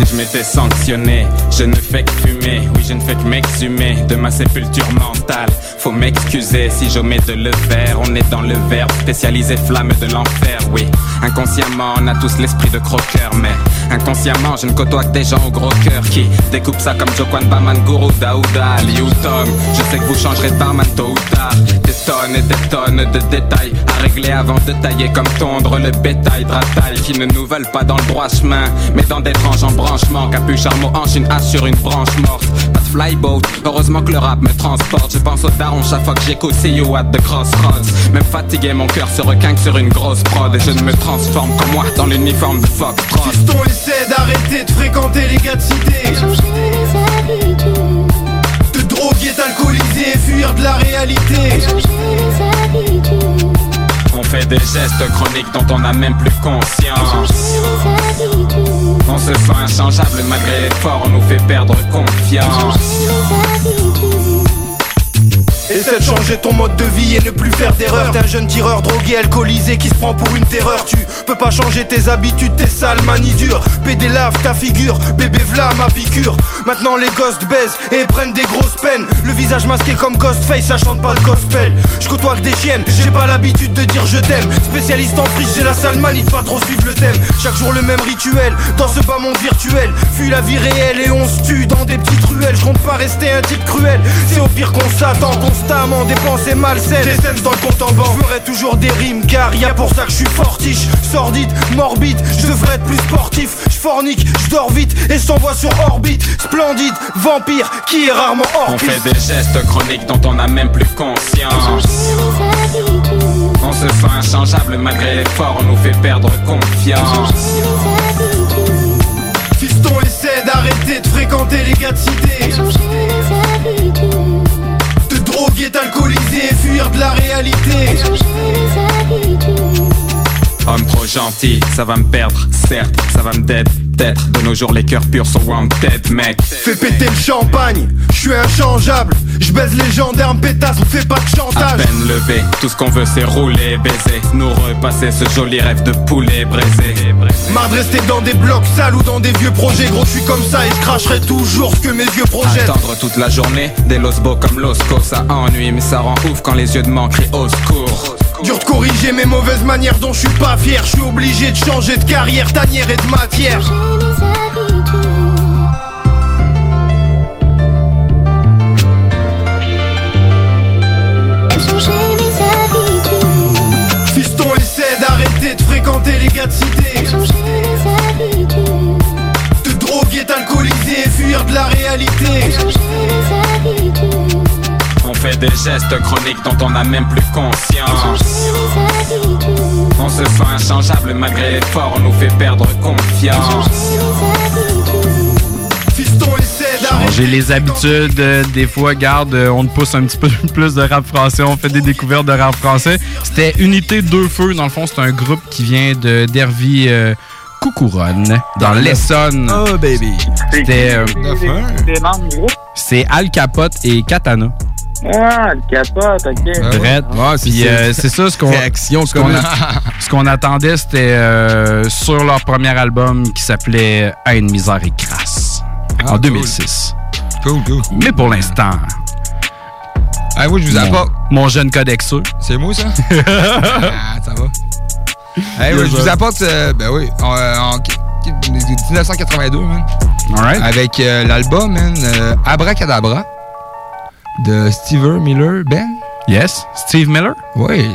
si je m'étais sanctionné, je ne fais que fumer, oui je ne fais que m'exhumer de ma sépulture mentale. Faut m'excuser si j'omets de le faire, on est dans le verbe spécialisé flamme de l'enfer, oui. Inconsciemment on a tous l'esprit de croqueur, mais inconsciemment je ne côtoie que des gens au gros cœur qui découpent ça comme Jokwan Baman, Guru, Daouda, Liu Tom. Je sais que vous changerez de barman tôt ou tard, des tonnes et des tonnes de détails à régler avant de tailler comme tondre le bétail dratail qui ne nous veulent pas dans le droit chemin, mais dans d'étranges embranchements. Capuche, hanche, une hache sur une branche morte. Pas de flyboat, heureusement que le rap me transporte. Je pense au daron chaque fois que j'écoute See You at the Crossroads. Même fatigué, mon cœur se requinque sur une grosse prod. Et je ne me transforme comme moi dans l'uniforme de Fox Fiston essaie d'arrêter de fréquenter les gars de cité Te droguer, t'alcooliser, fuir de la réalité On fait des gestes chroniques dont on n'a même plus conscience. On se sent inchangeable malgré l'effort, on nous fait perdre confiance. Essaie de changer ton mode de vie et ne plus faire d'erreur T'es un jeune tireur drogué, alcoolisé qui se prend pour une terreur. Tu peux pas changer tes habitudes, tes sales manies dures PD lave ta figure, bébé v'là ma piqûre. Maintenant les gosses baisent et prennent des grosses peines. Le visage masqué comme Ghostface, ça chante pas le gospel. Je côtoie que des chiennes, j'ai pas l'habitude de dire je t'aime. Spécialiste en friche, j'ai la sale manie de pas trop suivre le thème. Chaque jour le même rituel, dans ce bas monde virtuel. Fuis la vie réelle et on se tue dans des petites ruelles. Je compte pas rester un type cruel, c'est au pire qu'on s'attend Constamment des pensées malsaines, des scènes dans le compte en banque. Je ferai toujours des rimes car y a pour ça que je suis fortiche. Sordide, morbide, je devrais être plus sportif. Je fornique, je dors vite et s'envoie sur orbite. Splendide, vampire, qui est rarement hors On fait des gestes chroniques dont on n'a même plus conscience. On se sent inchangeable malgré l'effort, on nous fait perdre confiance. Fiston essaie d'arrêter de fréquenter les gars de cité de la réalité Homme trop gentil, ça va me perdre, certes, ça va me dead, peut-être. De nos jours, les cœurs purs sont wanted, mec. Fais péter le champagne, je suis inchangeable Je baise les gendarmes pétasses, on fait pas de À chantage peine levé, tout ce qu'on veut c'est rouler, baiser. Nous repasser ce joli rêve de poulet braisé. Marre de rester dans des blocs sales ou dans des vieux projets Gros je suis comme ça et je cracherai toujours ce que mes yeux projettent Attendre toute la journée, des losbos comme l'osco, ça ennuie, mais ça rend ouf quand les yeux de manque crient au secours. Dur de corriger mes mauvaises manières dont je suis pas fier. Je suis obligé de changer de carrière, tanière et de matière. Fiston essaie d'arrêter de fréquenter les gars de cité. Te droguer, t'alcooliser, fuir fuir de la réalité. On fait des gestes chroniques dont on n'a même plus conscience. On se sent inchangeable malgré l'effort, on nous fait perdre confiance. Changer les habitudes, euh, des fois, garde, euh, on te pousse un petit peu plus de rap français, on fait des découvertes de rap français. C'était Unité Deux Feux, dans le fond, c'est un groupe qui vient de d'Hervy euh, Coucouronne, dans l'Essonne. Oh, baby. C'était. euh, Des membres du groupe? c'est Al Capote et Katana. Ah, le capote, ok. Brett. Puis, euh, c'est ça ce qu'on Réaction ce qu'on ce qu'on attendait c'était euh, sur leur premier album qui s'appelait Haine misère et crasse en 2006. Cool, cool. Mais pour l'instant, Ah, moi, je vous apporte. mon jeune codexeux. C'est moi, ça? ah, ça va. Hey, ouais, Yes, je vous apporte, euh, ben oui, en, euh, en 1982, man. Alright. Avec euh, l'album, man, euh, Abracadabra de Stever Miller Ben. Yes, Steve Miller? Oui.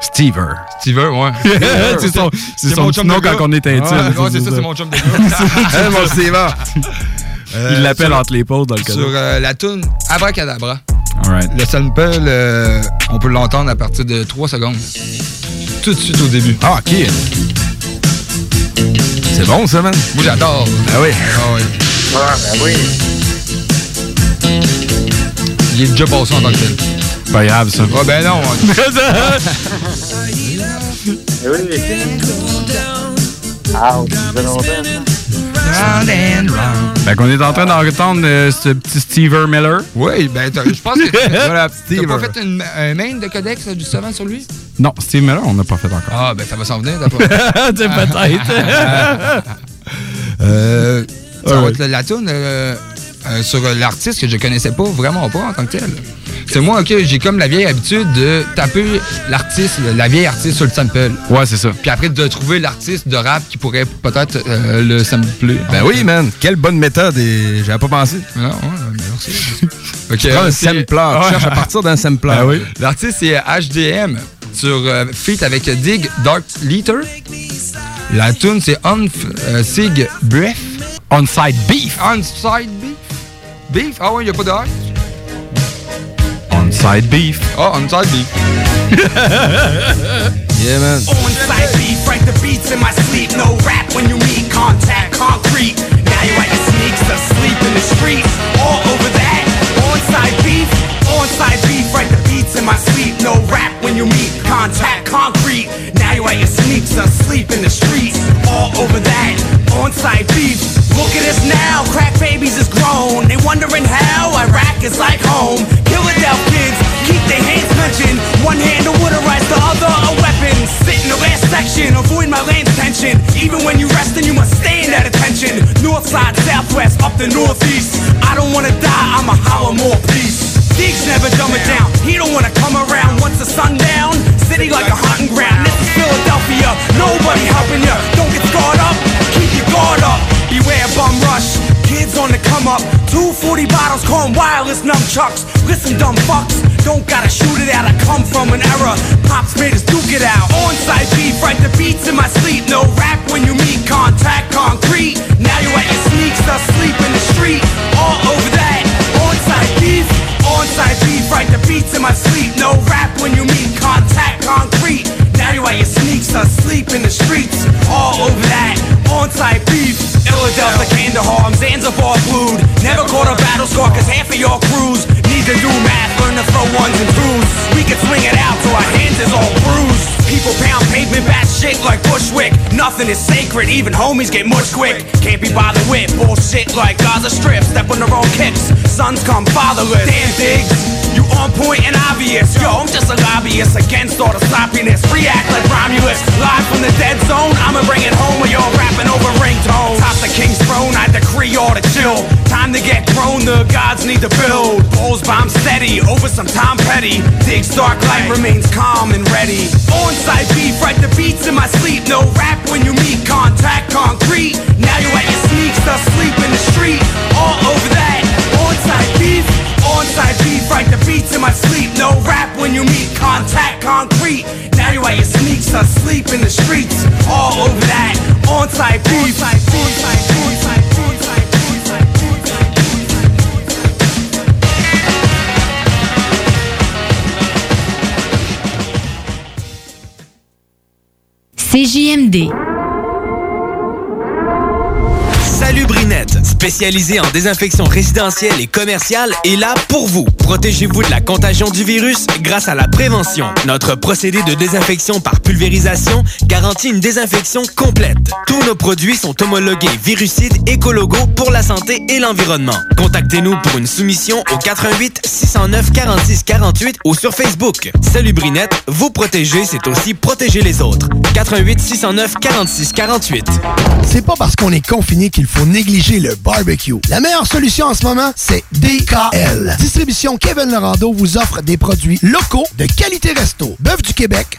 Stever. Stever, ouais. c'est son, c'est son mon petit chum nom quand on est intime. C'est ça, c'est mon chum de gars. Hey, mon Steven. Il l'appelle sur- entre les pauses dans le Sur cadeau. euh, la tune Abracadabra. Alright. Le sample, euh, on peut l'entendre à partir de 3 secondes. Tout de suite au début. Ah, OK. C'est bon, ça, man. Moi, j'adore. Ah oui. Ah oui. Ah, ben oui. Il est déjà passé en tant que tel. Pas grave, ça. Ah ben non. Eh oui. Ah, ça fait qu'on est en train d'entendre euh, ce petit Stever Miller. Oui, ben t'as- je pense que Voilà, t'as pas fait une- un main de codex euh, justement sur lui? Non, Steve Miller, on n'a pas fait encore. Ah ben ça va s'en venir d'après Tu sais, peut-être. euh, ça va être la, la tune euh, euh, sur euh, l'artiste que je connaissais pas vraiment pas en tant que tel. C'est moi, ok, j'ai comme la vieille habitude de taper l'artiste, la vieille artiste sur le sample. Ouais, c'est ça. Puis après de trouver l'artiste de rap qui pourrait peut-être euh, le sampler. Ben oui, man. Quelle bonne méthode et j'avais pas pensé. Non, ouais, merci. Ok, prends un sampler. Tu cherches à partir d'un sampler. Ah oui. L'artiste c'est HDM sur euh, feat avec Dig Dark Leader. La tune c'est On euh, Sig Breath. On-side beef. On-side beef. Beef? Ah ouais, y a pas de R? On-side beef. Ah, on-side beef. Yeah, man. On-site beef, write the beats in my sleep. No rap when you meet contact, concrete. Now you at your sneaks, asleep in the streets. All over that. On-site beef, on-site beef, write the beats in my sleep. No rap when you meet contact, concrete. Now you at your sneaks, asleep in the streets. All over that. On-site beef. Look at us now, crack babies is grown. They wondering how Iraq is like home. Philadelphia kids keep their hands mentioned. One hand a water rights, the other a weapon. Sit in the last section, avoid my lane tension. Even when you resting, you must stand at attention. North side, southwest, up the northeast. I don't wanna die, I'ma holler more peace. Diggs never dumb it down. He don't wanna come around once the sun down. City like a hunting ground. This is Philadelphia. Nobody helping ya. Don't get scarred up. Guard up. Beware bum rush. Kids on the come up. 240 bottles, calling wireless nunchucks. Listen, dumb fucks. Don't gotta shoot it out. I come from an era. Pops made us duke it out. On site beef, write the beats in my sleep. No rap when you meet contact concrete. Now you at your sneaks, asleep in the street. All over that. On site beef. On-site beef, write the beats in my sleep. No rap when you meet contact concrete. Now you at your sneaks, asleep in the streets. All over that. On-site beef. Philadelphia, Kandahar, I'm Zanzibar glued. Never caught a battle scar, cause half of your crews to do math, learn to throw ones and twos. We can swing it out till our hands is all bruised. People pound pavement, bat shit like Bushwick. Nothing is sacred, even homies get much quick. Can't be bothered with bullshit like Gaza Strip. Step on the wrong kicks, sons come fatherless. Damn digs, you on point and obvious. Yo, I'm just a lobbyist against all the sloppiness. React like Romulus, live from the dead zone. I'ma bring it home when y'all rapping over ringtones. Top the king's throne, I decree all to chill. Time to get grown, the gods need to build. Bulls bomb steady over some Tom Petty. Dig's dark light remains calm and ready. On-site beef, write the beats in my sleep. No rap when you meet contact concrete. Now you at your sneaks, CJMD. Spécialisé en désinfection résidentielle et commerciale, est là pour vous. Protégez-vous de la contagion du virus grâce à la prévention. Notre procédé de désinfection par pulvérisation garantit une désinfection complète. Tous nos produits sont homologués virucides écologos pour la santé et l'environnement. Contactez-nous pour une soumission au 88 609 46 48 ou sur Facebook. Salut Brinette, vous protéger, c'est aussi protéger les autres. 88 609 46 48. C'est pas parce qu'on est confiné qu'il faut négliger le La meilleure solution en ce moment, c'est DKL. Distribution Kevin Lorando vous offre des produits locaux de qualité resto. Bœuf du Québec,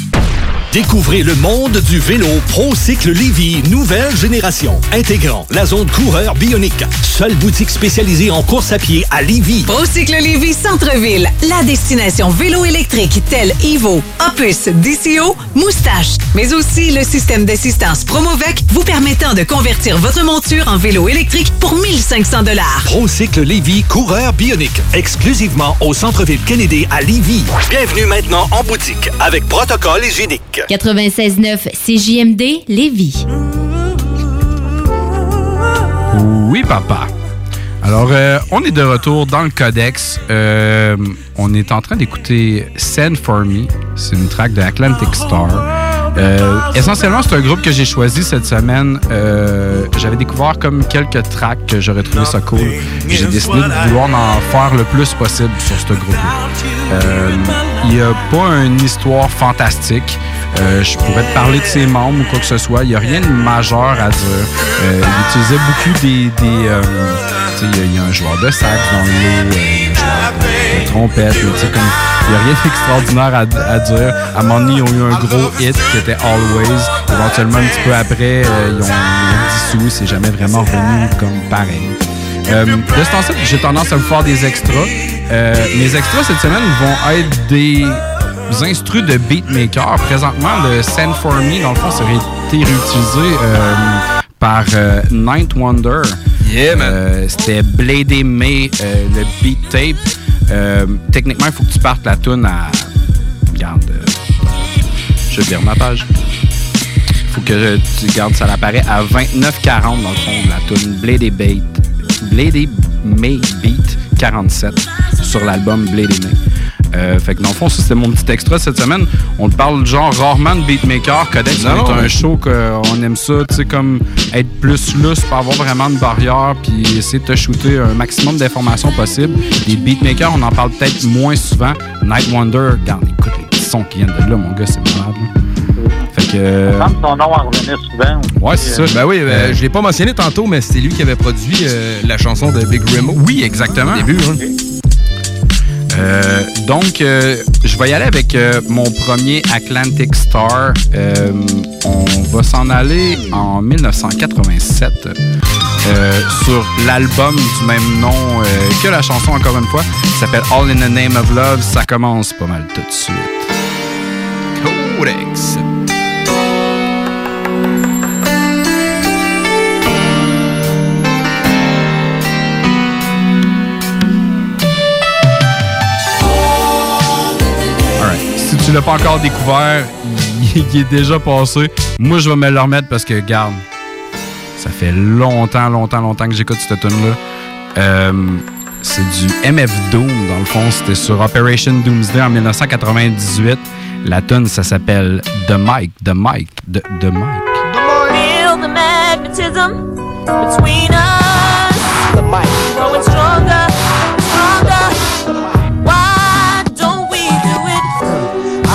Découvrez le monde du vélo ProCycle Lévy nouvelle génération, intégrant la zone coureur bionique. Seule boutique spécialisée en course à pied à Lévy. Procycle Lévis Centre-Ville, la destination vélo électrique telle Evo, Opus, DCO, Moustache, mais aussi le système d'assistance Promovec vous permettant de convertir votre monture en vélo électrique pour 1500 dollars. ProCycle Lévy coureur bionique, exclusivement au centre-ville Kennedy à Lévy. Bienvenue maintenant en boutique avec protocole hygiénique. 96.9 CJMD Lévis. Oui, papa. Alors, euh, on est de retour dans le codex. Euh, on est en train d'écouter Send For Me. C'est une track de Atlantic Star. Euh, essentiellement, c'est un groupe que j'ai choisi cette semaine. Euh, J'avais découvert comme quelques tracks que j'aurais trouvé ça cool. J'ai décidé de vouloir en faire le plus possible sur ce groupe-là. Euh, Il n'y a pas une histoire fantastique. Je pourrais te parler de ses membres ou quoi que ce soit. Il n'y a rien de majeur à dire. Il utilisait beaucoup des... il y a- il un joueur de sax dans le lot, euh, un joueur trompette. comme, il n'y a rien d'extraordinaire à, à dire. À un moment donné, ils ont eu un gros hit qui était Always. Éventuellement, un petit peu après, euh, ils, ont, ils ont dissous. C'est jamais vraiment revenu comme pareil. Euh, de ce temps-ci, j'ai tendance à vous faire des extras. Euh, mes extras cette semaine vont être des instrus de beatmaker. Présentement, le Send For Me, dans le fond, ça aurait été réutilisé euh, par Night Wonder. Yeah, man. C'était Bladé May, le beat tape. Euh, techniquement, il faut que tu partes la tune à. Regarde. euh, je vais lire ma page. faut que tu gardes ça apparaît à 29,40 dans le fond de la tune Bladé Bait. Bladé May Beat 47 sur l'album Bladé May. Euh, fait que dans le fond, ça c'était mon petit extra cette semaine. On te parle genre rarement de beatmaker. Codex, Non. on est un show qu'on aime ça, tu sais, comme être plus lousse, pas avoir vraiment de barrière, puis essayer de te shooter un maximum d'informations possible. Les beatmakers, on en parle peut-être moins souvent. Night Wonder, regarde, écoute les petits sons qui viennent de là, mon gars, c'est malade. là. Fait que. euh, son nom en revenait souvent. Ouais, c'est ça. Ben oui, ben, je l'ai pas mentionné tantôt, mais c'était lui qui avait produit euh, la chanson de Big Remo. Oui, exactement. Au début, hein. Euh, donc, euh, je vais y aller avec euh, mon premier Atlantic Star. On va s'en aller en 1987 euh, sur l'album du même nom que la chanson, encore une fois. Ça s'appelle All in the Name of Love. Ça commence pas mal tout de suite. Codex. Tu l'as pas encore découvert, il, est déjà passé. Moi, je vais me le remettre parce que, garde, ça fait longtemps, longtemps, longtemps que j'écoute cette tune-là. Euh, c'est du MF Doom, dans le fond. C'était sur Operation Doomsday en 1998. La tune, ça s'appelle The Mic, The Mic, The, The. Feel the us.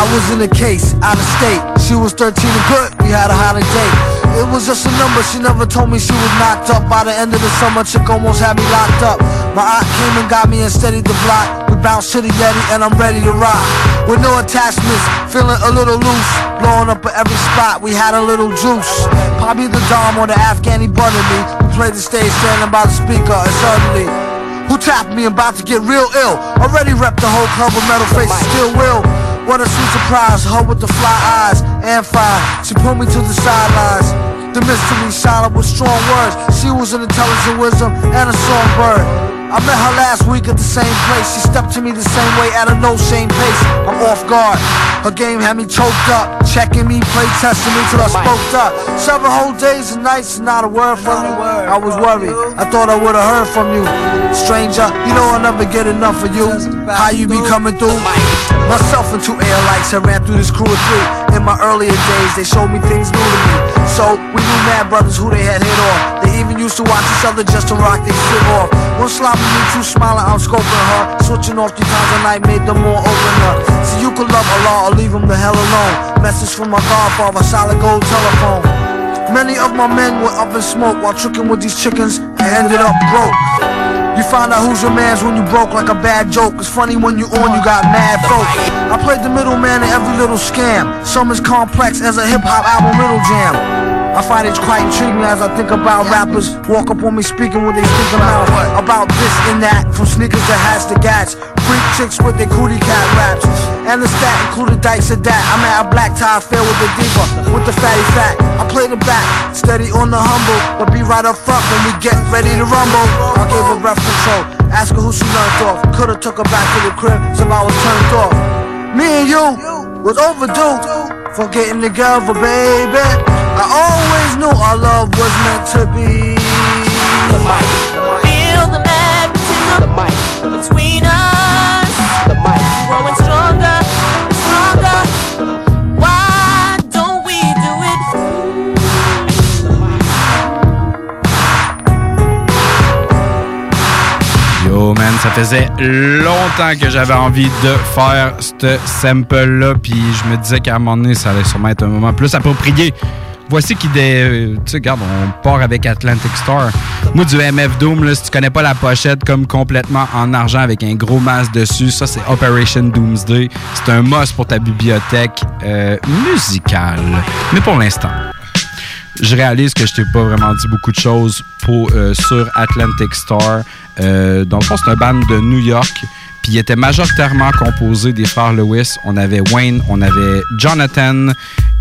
I was in a case, out of state. She was 13 and good, we had a holiday. It was just a number, she never told me she was knocked up. By the end of the summer, chick almost had me locked up. My aunt came and got me and steadied the block. We bounced to the Yeti and I'm ready to rock. With no attachments, feeling a little loose. Blowing up at every spot, we had a little juice. Probably the Dom or the Afghani brother me. We played the stage standing by the speaker and suddenly. Who tapped me about to get real ill? Already repped the whole club with metal faces, still will. What a sweet surprise, her with the fly eyes and fire. She pulled me to the sidelines. The mystery silent with strong words. She was an intelligent wisdom and a songbird. I met her last week at the same place. She stepped to me the same way at a no shame pace. I'm off guard. Her game had me choked up, checking me, play testing me till I spoke up. Several whole days and nights, and not a word from you. I was worried. I thought I would've heard from you, stranger. You know I'll never get enough of you. How you be coming through? Myself and two air lights, I ran through this crew of three. In my earlier days, they showed me things new to me. So we knew mad brothers who they had hit off. Even used to watch each other just to rock their shit off. One sloppy me, two smiling, I'm scoping her. Switching off three times a night made them more open up. So you could love Allah or leave him the hell alone. Message from my godfather, solid gold telephone. Many of my men were up in smoke while tricking with these chickens and ended up broke. You find out who's your man's when you broke like a bad joke. It's funny when you on, you got mad folk. I played the middleman in every little scam. Some as complex as a hip hop album riddle jam. I find it quite intriguing as I think about rappers walk up on me speaking what they think about about this and that, from sneakers to hats to gats. Freak chicks with their cootie cat raps, and the stat included dikes of that. I'm at a black tie fair with the diva, with the fatty fat. I play the back, steady on the humble, but be right up front when we get ready to rumble. I gave her breath control, ask her who she learned off. Coulda took her back to the crib, so I was turned off. Me and you was overdue for getting together, baby. I always knew our love was meant to be. Feel the magnetism between us. Growing stronger, stronger. Why don't we do it? Yo, man, ça faisait longtemps que j'avais envie de faire ce sample-là, puis je me disais qu'à un moment donné, ça allait sûrement être un moment plus approprié. Voici qui des. euh, Tu sais, regarde, on part avec Atlantic Star. Moi, du MF Doom, là, si tu connais pas la pochette, comme complètement en argent avec un gros masque dessus, ça, c'est Operation Doomsday. C'est un must pour ta bibliothèque euh, musicale. Mais pour l'instant, je réalise que je t'ai pas vraiment dit beaucoup de choses pour, euh, sur Atlantic Star. Dans le fond, c'est un band de New York. Puis il était majoritairement composé des frères Lewis. On avait Wayne, on avait Jonathan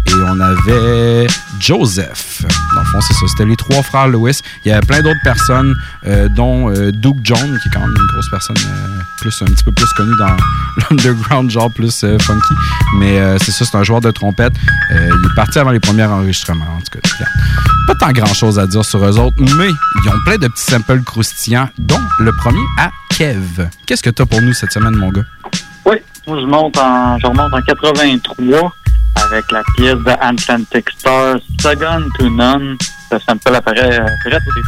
et on avait Joseph. Dans le fond, c'est ça. C'était les trois frères Lewis. Il y avait plein d'autres personnes, euh, dont euh, Duke John, qui est quand même une grosse personne, euh, plus un petit peu plus connue dans l'underground, genre plus funky. Mais c'est ça, c'est un joueur de trompette. Il est parti avant les premiers enregistrements, en tout cas. Pas tant grand chose à dire sur eux autres, mais ils ont plein de petits samples croustillants, dont le premier à Kev. Qu'est-ce que t'as pour nous cette semaine, mon gars? Oui, moi je monte en je remonte en 83 avec la pièce de Atlantic Star Second to None. Ça sample apparaît euh, direct au début.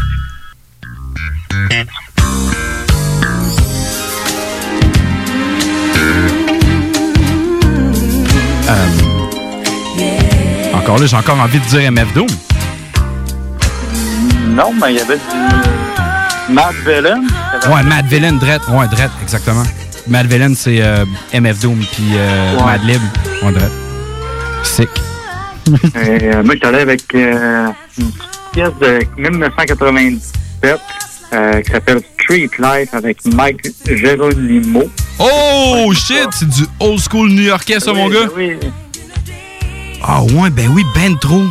Euh, encore là, j'ai encore envie de dire MF Doom. Non, mais il y avait du Matt Villain. Ouais, Mad Villain, Dredd. Ouais, Dredd, exactement. Mad Villain, c'est euh, MF Doom, puis euh, Ouais. Mad Lib. Ouais, Dredd. Sick. Et, euh, moi, je suis allé avec euh, une petite pièce de 1997 euh, qui s'appelle Street Life avec Mike Geronimo. Oh shit, c'est du old school new-yorkais, ça, mon gars? Oui, Ah ouais, ben oui, ben trop.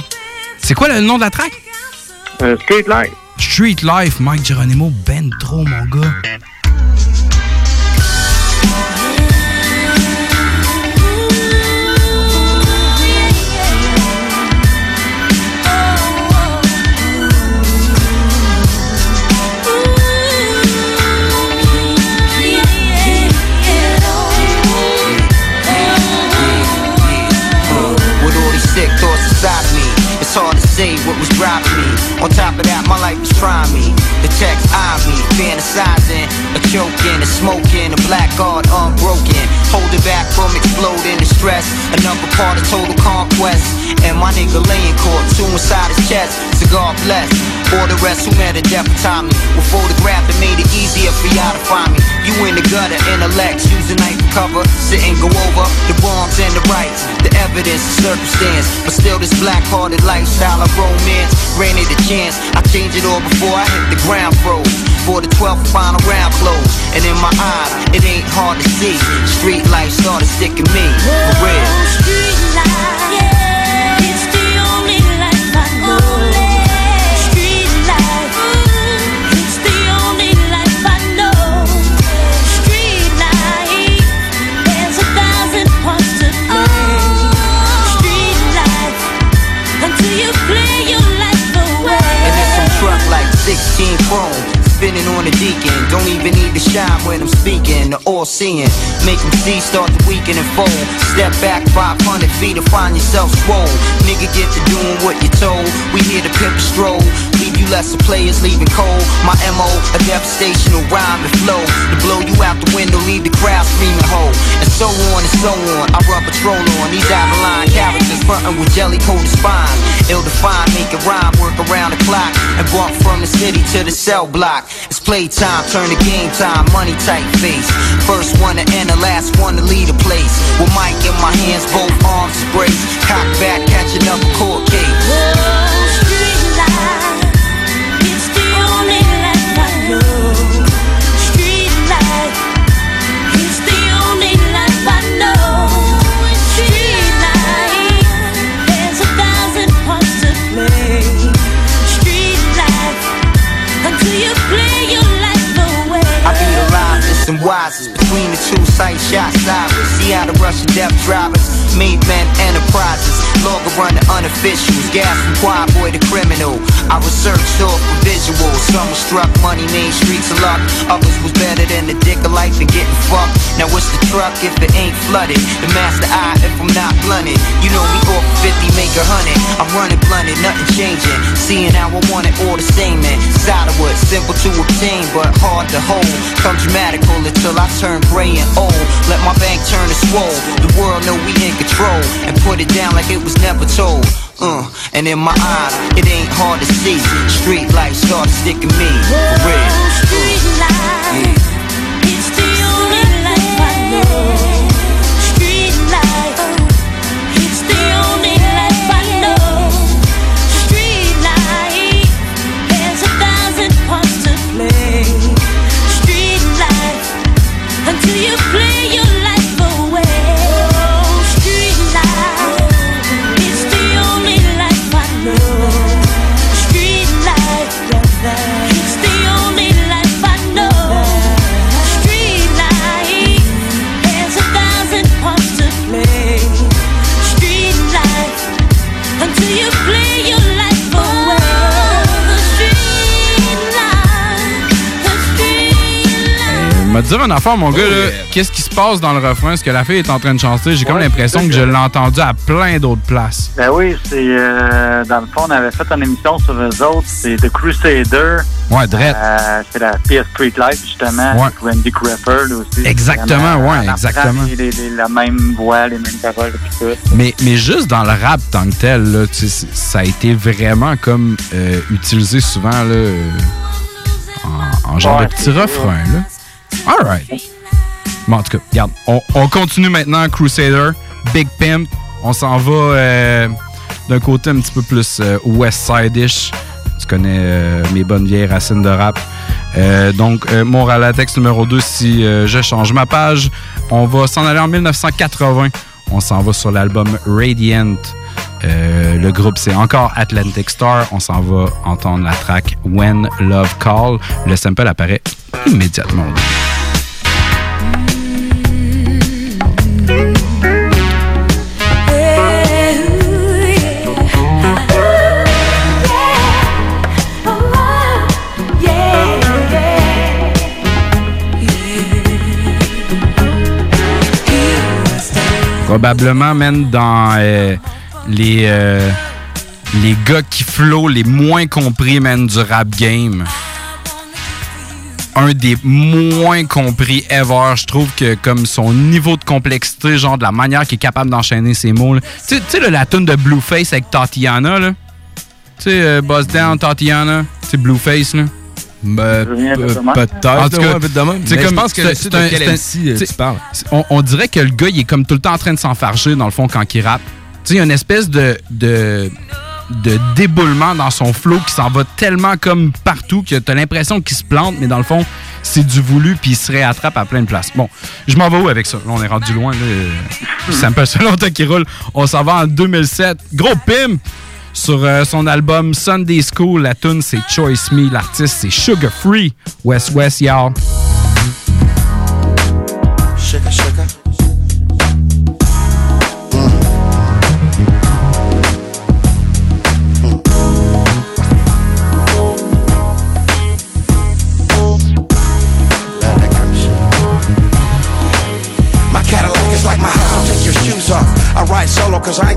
C'est quoi le nom de la track? Euh, Street Life. Street Life, Mike Geronimo, ben trop, mon gars. On top of that, my life was trying me. The text eye me, fantasizing, a choking, a smoking, a black guard unbroken. Back from exploding the stress. Another part of total conquest. And my nigga laying court, two inside his chest. Cigar blessed. For the rest who met a death time me. With photograph that made it easier for y'all to find me. You in the gutter, intellects, using night cover. Sit and go over the wrongs and the rights. The evidence, the circumstance. But still, this black hearted lifestyle of romance. Granted a chance, I changed it all before I hit the ground froze. For the 12th final round close. And in my eyes, it ain't hard to see. Street life started sticking me. For real. Street life, Spinning on a deacon, don't even need to shine when I'm speaking. The all seeing, make them see, start to weaken and fold. Step back 500 feet to find yourself swole. Nigga, get to doing what you're told. We here to pimp a stroll, leave you lesser players leaving cold. My MO, a devastational rhyme and flow. To blow you out the window, leave the crowd screaming ho. And so on and so on. I rub patrol on these Avalon characters, frontin' with jelly coated spine. Ill defined, make a rhyme, work around the clock. And walk from the city to the cell block. It's playtime, turn to game time, money tight face. First one to enter, last one to lead a place. With mic in my hands, both arms embraced. Cock back, catch another court case. Sight shots sideways. See how the Russian death drivers made men enterprises. Longer run the unofficials, gas from choir boy to criminal. I researched off for visuals. Some were struck, money made streets of luck. Others was better than the dick of life and getting fucked. Now what's the truck if it ain't flooded? The master eye if I'm not blunted. You know me off 50, make a hundred. I'm running blunted, nothing changing. Seeing how I want it all the same, man. Solidwood, simple to obtain, but hard to hold. Come dramatical until I turn gray and old. Let my bank turn to swole. The world know we in control. And put it down like it was never told. Uh, and in my eyes, it ain't hard to see. Street life started sticking me. For real. Street life, it's the only life I know. Me dire une affaire, mon gars, là, qu'est-ce qui se passe dans le refrain? Ce que la fille est en train de chanter, j'ai comme l'impression que je l'ai entendu à plein d'autres places. Ben oui, c'est euh, dans le fond, on avait fait une émission sur eux autres, c'est The Crusader. Ouais, drette. Euh, c'est la PS Street Life, justement, Ouais. avec Randy Crawford aussi. Exactement, Vraiment, ouais, exactement. les- les- les- la même voix, les mêmes paroles, et tout. Mais, mais juste dans le rap tant que tel, là, tu sais, c- ça a été vraiment comme euh, utilisé souvent là, euh, en, en genre Ouais, de petit ça. refrain. Là. All right. Bon, en tout cas, regarde, on, on continue maintenant Crusader, Big Pimp. On s'en va euh, d'un côté un petit peu plus euh, West Side-ish. Tu connais euh, mes bonnes vieilles racines de rap. Donc, euh, mon Ralatex numéro 2, si je change ma page, on va s'en aller en 1980. On s'en va sur l'album Radiant. Le groupe, c'est encore Atlantic Star. On s'en va entendre la track When Love Call. Le sample apparaît immédiatement. Probablement, même dans euh, les, euh, les gars qui flow les moins compris, man, du rap game. Un des moins compris ever. Je trouve que comme son niveau de complexité, genre de la manière qu'il est capable d'enchaîner ses mots. Tu sais- la tune de Blueface avec Tatiana, là. Tu sais, euh, Buzz Down, Tatiana. C'est Blueface, là. Ben, peut-être. En tout cas, je pense que de quel MC, euh, tu tu parles. On, on dirait que le gars, il est comme tout le temps en train de s'enfarger, dans le fond, quand il rappe. Tu sais, il y a une espèce de, de, de déboulement dans son flow qui s'en va tellement comme partout que t'as l'impression qu'il se plante, mais dans le fond, c'est du voulu, puis il se réattrape à plein de places. Bon, je m'en vais où avec ça? Là, on est rendu loin. Là. Ça me passe longtemps qu'il roule. On s'en va en 2007. Gros pim! Sur euh, son album Sunday School, la tune c'est Choice Me, l'artiste c'est Sugar Free. West West, y'all. Cause I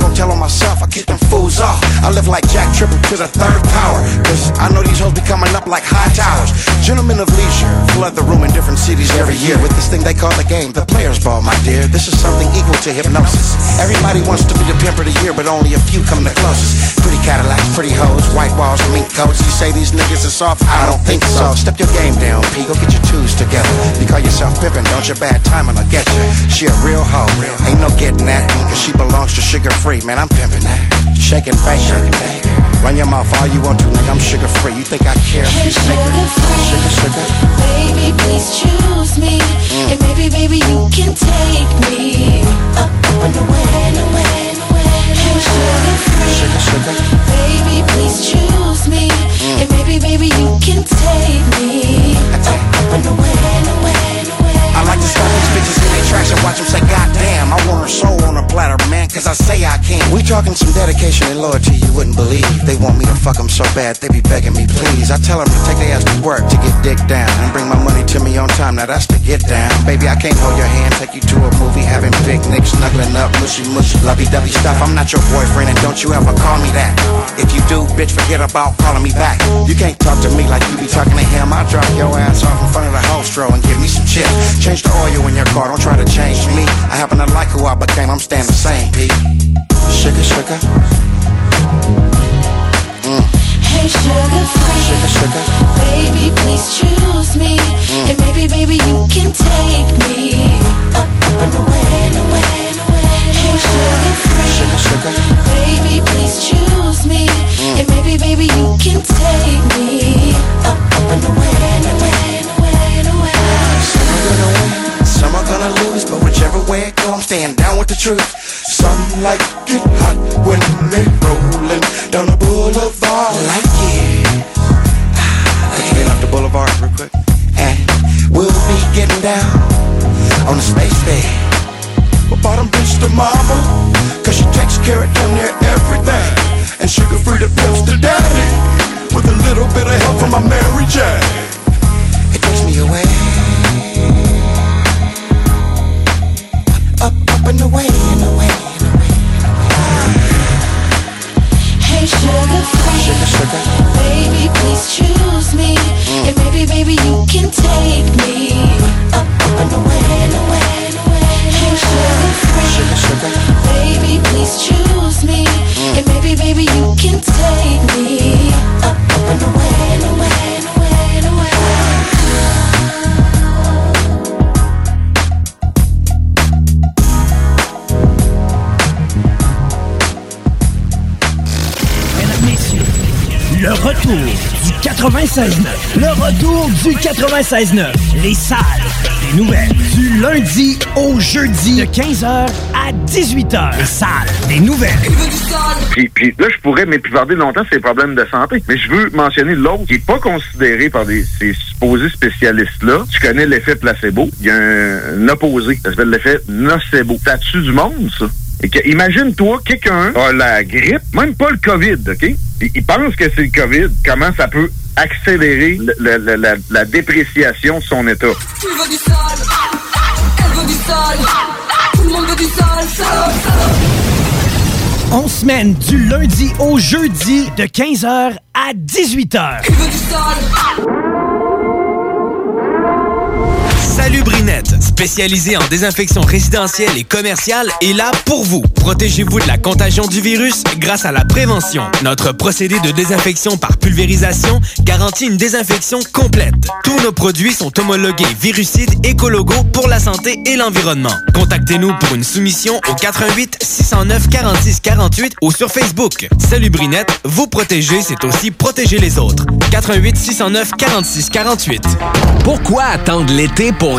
I live like Jack tripping to the third power. Cause I know these hoes be coming up like high towers. Gentlemen of leisure, flood the room in different cities every year with this thing they call the game, the player's ball, my dear. This is something equal to hypnosis. Everybody wants to be the pimp of the year, but only a few come the closest. Pretty Cadillacs, pretty hoes, white walls, mink coats. You say these niggas are soft? I don't think so. Step your game down, P. Go get your twos together. You call yourself pimpin', don't you? Bad timing, I'll get you. She a real hoe, ain't no getting that. Cause she belongs to sugar free, man. I'm pimpin' that. Shaking bacon. Run your mouth all you want to, nigga. I'm sugar free. You think I care if you snicker? Sugar, sugar. Baby, please choose me. Mm. And maybe, baby, you can take me up, up and away, and away, and away. Hey, sugar. Sugar, sugar. Baby, please choose me. Mm. And maybe, baby, you can take me up, up and away, and away. I like to stop these bitches in their tracks and watch them say, God damn, I want her soul on a platter, man, cause I say I can. We talking some dedication and loyalty you wouldn't believe. They want me to fuck them so bad, they be begging me, please. I tell them to take their ass to work to get dick down and bring my money to me on time. Now that's the get down. Baby, I can't hold your hand, take you to a movie, having picnics, snuggling up, mushy mushy, lovey dovey stuff. I'm not your boyfriend, and don't you ever call me that. If you do, bitch, forget about calling me back. You can't talk to me like you be talking to him. I'll drop your ass off in front of the house stroll and give me some chips. Change the oil in your car, don't try to change me. I happen to like who I became, I'm staying the same, P. Sugar, sugar. Mm. Hey, sugar free. Sugar, sugar. Baby, please choose me. Mm. And maybe, baby, you can take me up, up and away, and away, and away. Hey, sugar free. Sugar, sugar. Baby, please choose me. Mm. And maybe, baby, you can take me up, up and away, and away, Some are gonna win, some are gonna lose, but whichever way it goes, I'm staying down with the truth. Some like it hot when they rollin' down the boulevard like yeah. Let's get off the boulevard real quick, and we'll be getting down on the space day. But bottom bitch to mama, cause she takes care of damn near everything. And sugar free the pimps to daddy, with a little bit of help from my Mary Jane. It takes me away. And away and away. Hey, sugar free. Sugar, sugar. Baby, please choose me. Mm. And maybe, baby, you can take me up, up and away, and away, and away. Hey, sugar free. Sugar, sugar. Baby, please choose me. Mm. And maybe, baby, you can take me up, up away, and away, and away, and away. Le retour du 96.9. Le retour du 96.9. Les salles des nouvelles. Du lundi au jeudi de 15h à 18h. Les salles des nouvelles. Puis, puis là, je pourrais m'épivarder longtemps sur les problèmes de santé. Mais je veux mentionner l'autre qui est pas considéré par ces supposés spécialistes-là. Tu connais l'effet placebo. Il y a un, un opposé. Ça s'appelle l'effet nocebo. Tue du monde, ça? Et que, imagine-toi, quelqu'un a la grippe, même pas le COVID, OK? Il, il pense que c'est le COVID. Comment ça peut accélérer le- le- le- la, la dépréciation de son état? Tu veux du sol, elle veut du sol, tout le monde veut du sol, salope, salope. On semaine du lundi au jeudi de 15h à 18h. Salut Brinette, spécialisé en désinfection résidentielle et commerciale, est là pour vous. Protégez-vous de la contagion du virus grâce à la prévention. Notre procédé de désinfection par pulvérisation garantit une désinfection complète. Tous nos produits sont homologués virucides écologos pour la santé et l'environnement. Contactez-nous pour une soumission au 88 609 46 48 ou sur Facebook. Salut Brinette, vous protéger, c'est aussi protéger les autres. 88 609 46 48. Pourquoi attendre l'été pour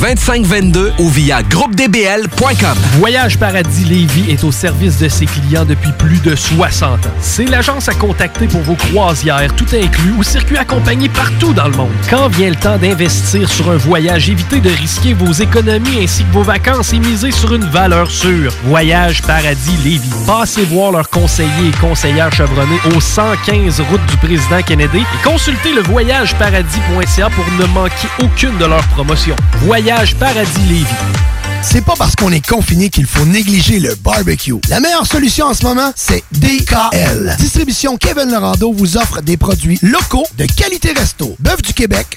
2522 ou via groupedbl.com. Voyage Paradis Lévis est au service de ses clients depuis plus de 60 ans. C'est l'agence à contacter pour vos croisières, tout inclus ou circuits accompagnés partout dans le monde. Quand vient le temps d'investir sur un voyage, évitez de risquer vos économies ainsi que vos vacances et misez sur une valeur sûre. Voyage Paradis Lévis. Passez voir leurs conseillers et conseillères chevronnés au 115 route du président Kennedy et consultez le voyageparadis.ca pour ne manquer aucune de leurs promotions. Paradis Lévis. C'est pas parce qu'on est confiné qu'il faut négliger le barbecue. La meilleure solution en ce moment, c'est DKL. Distribution Kevin Lorando vous offre des produits locaux de qualité resto. Bœuf du Québec,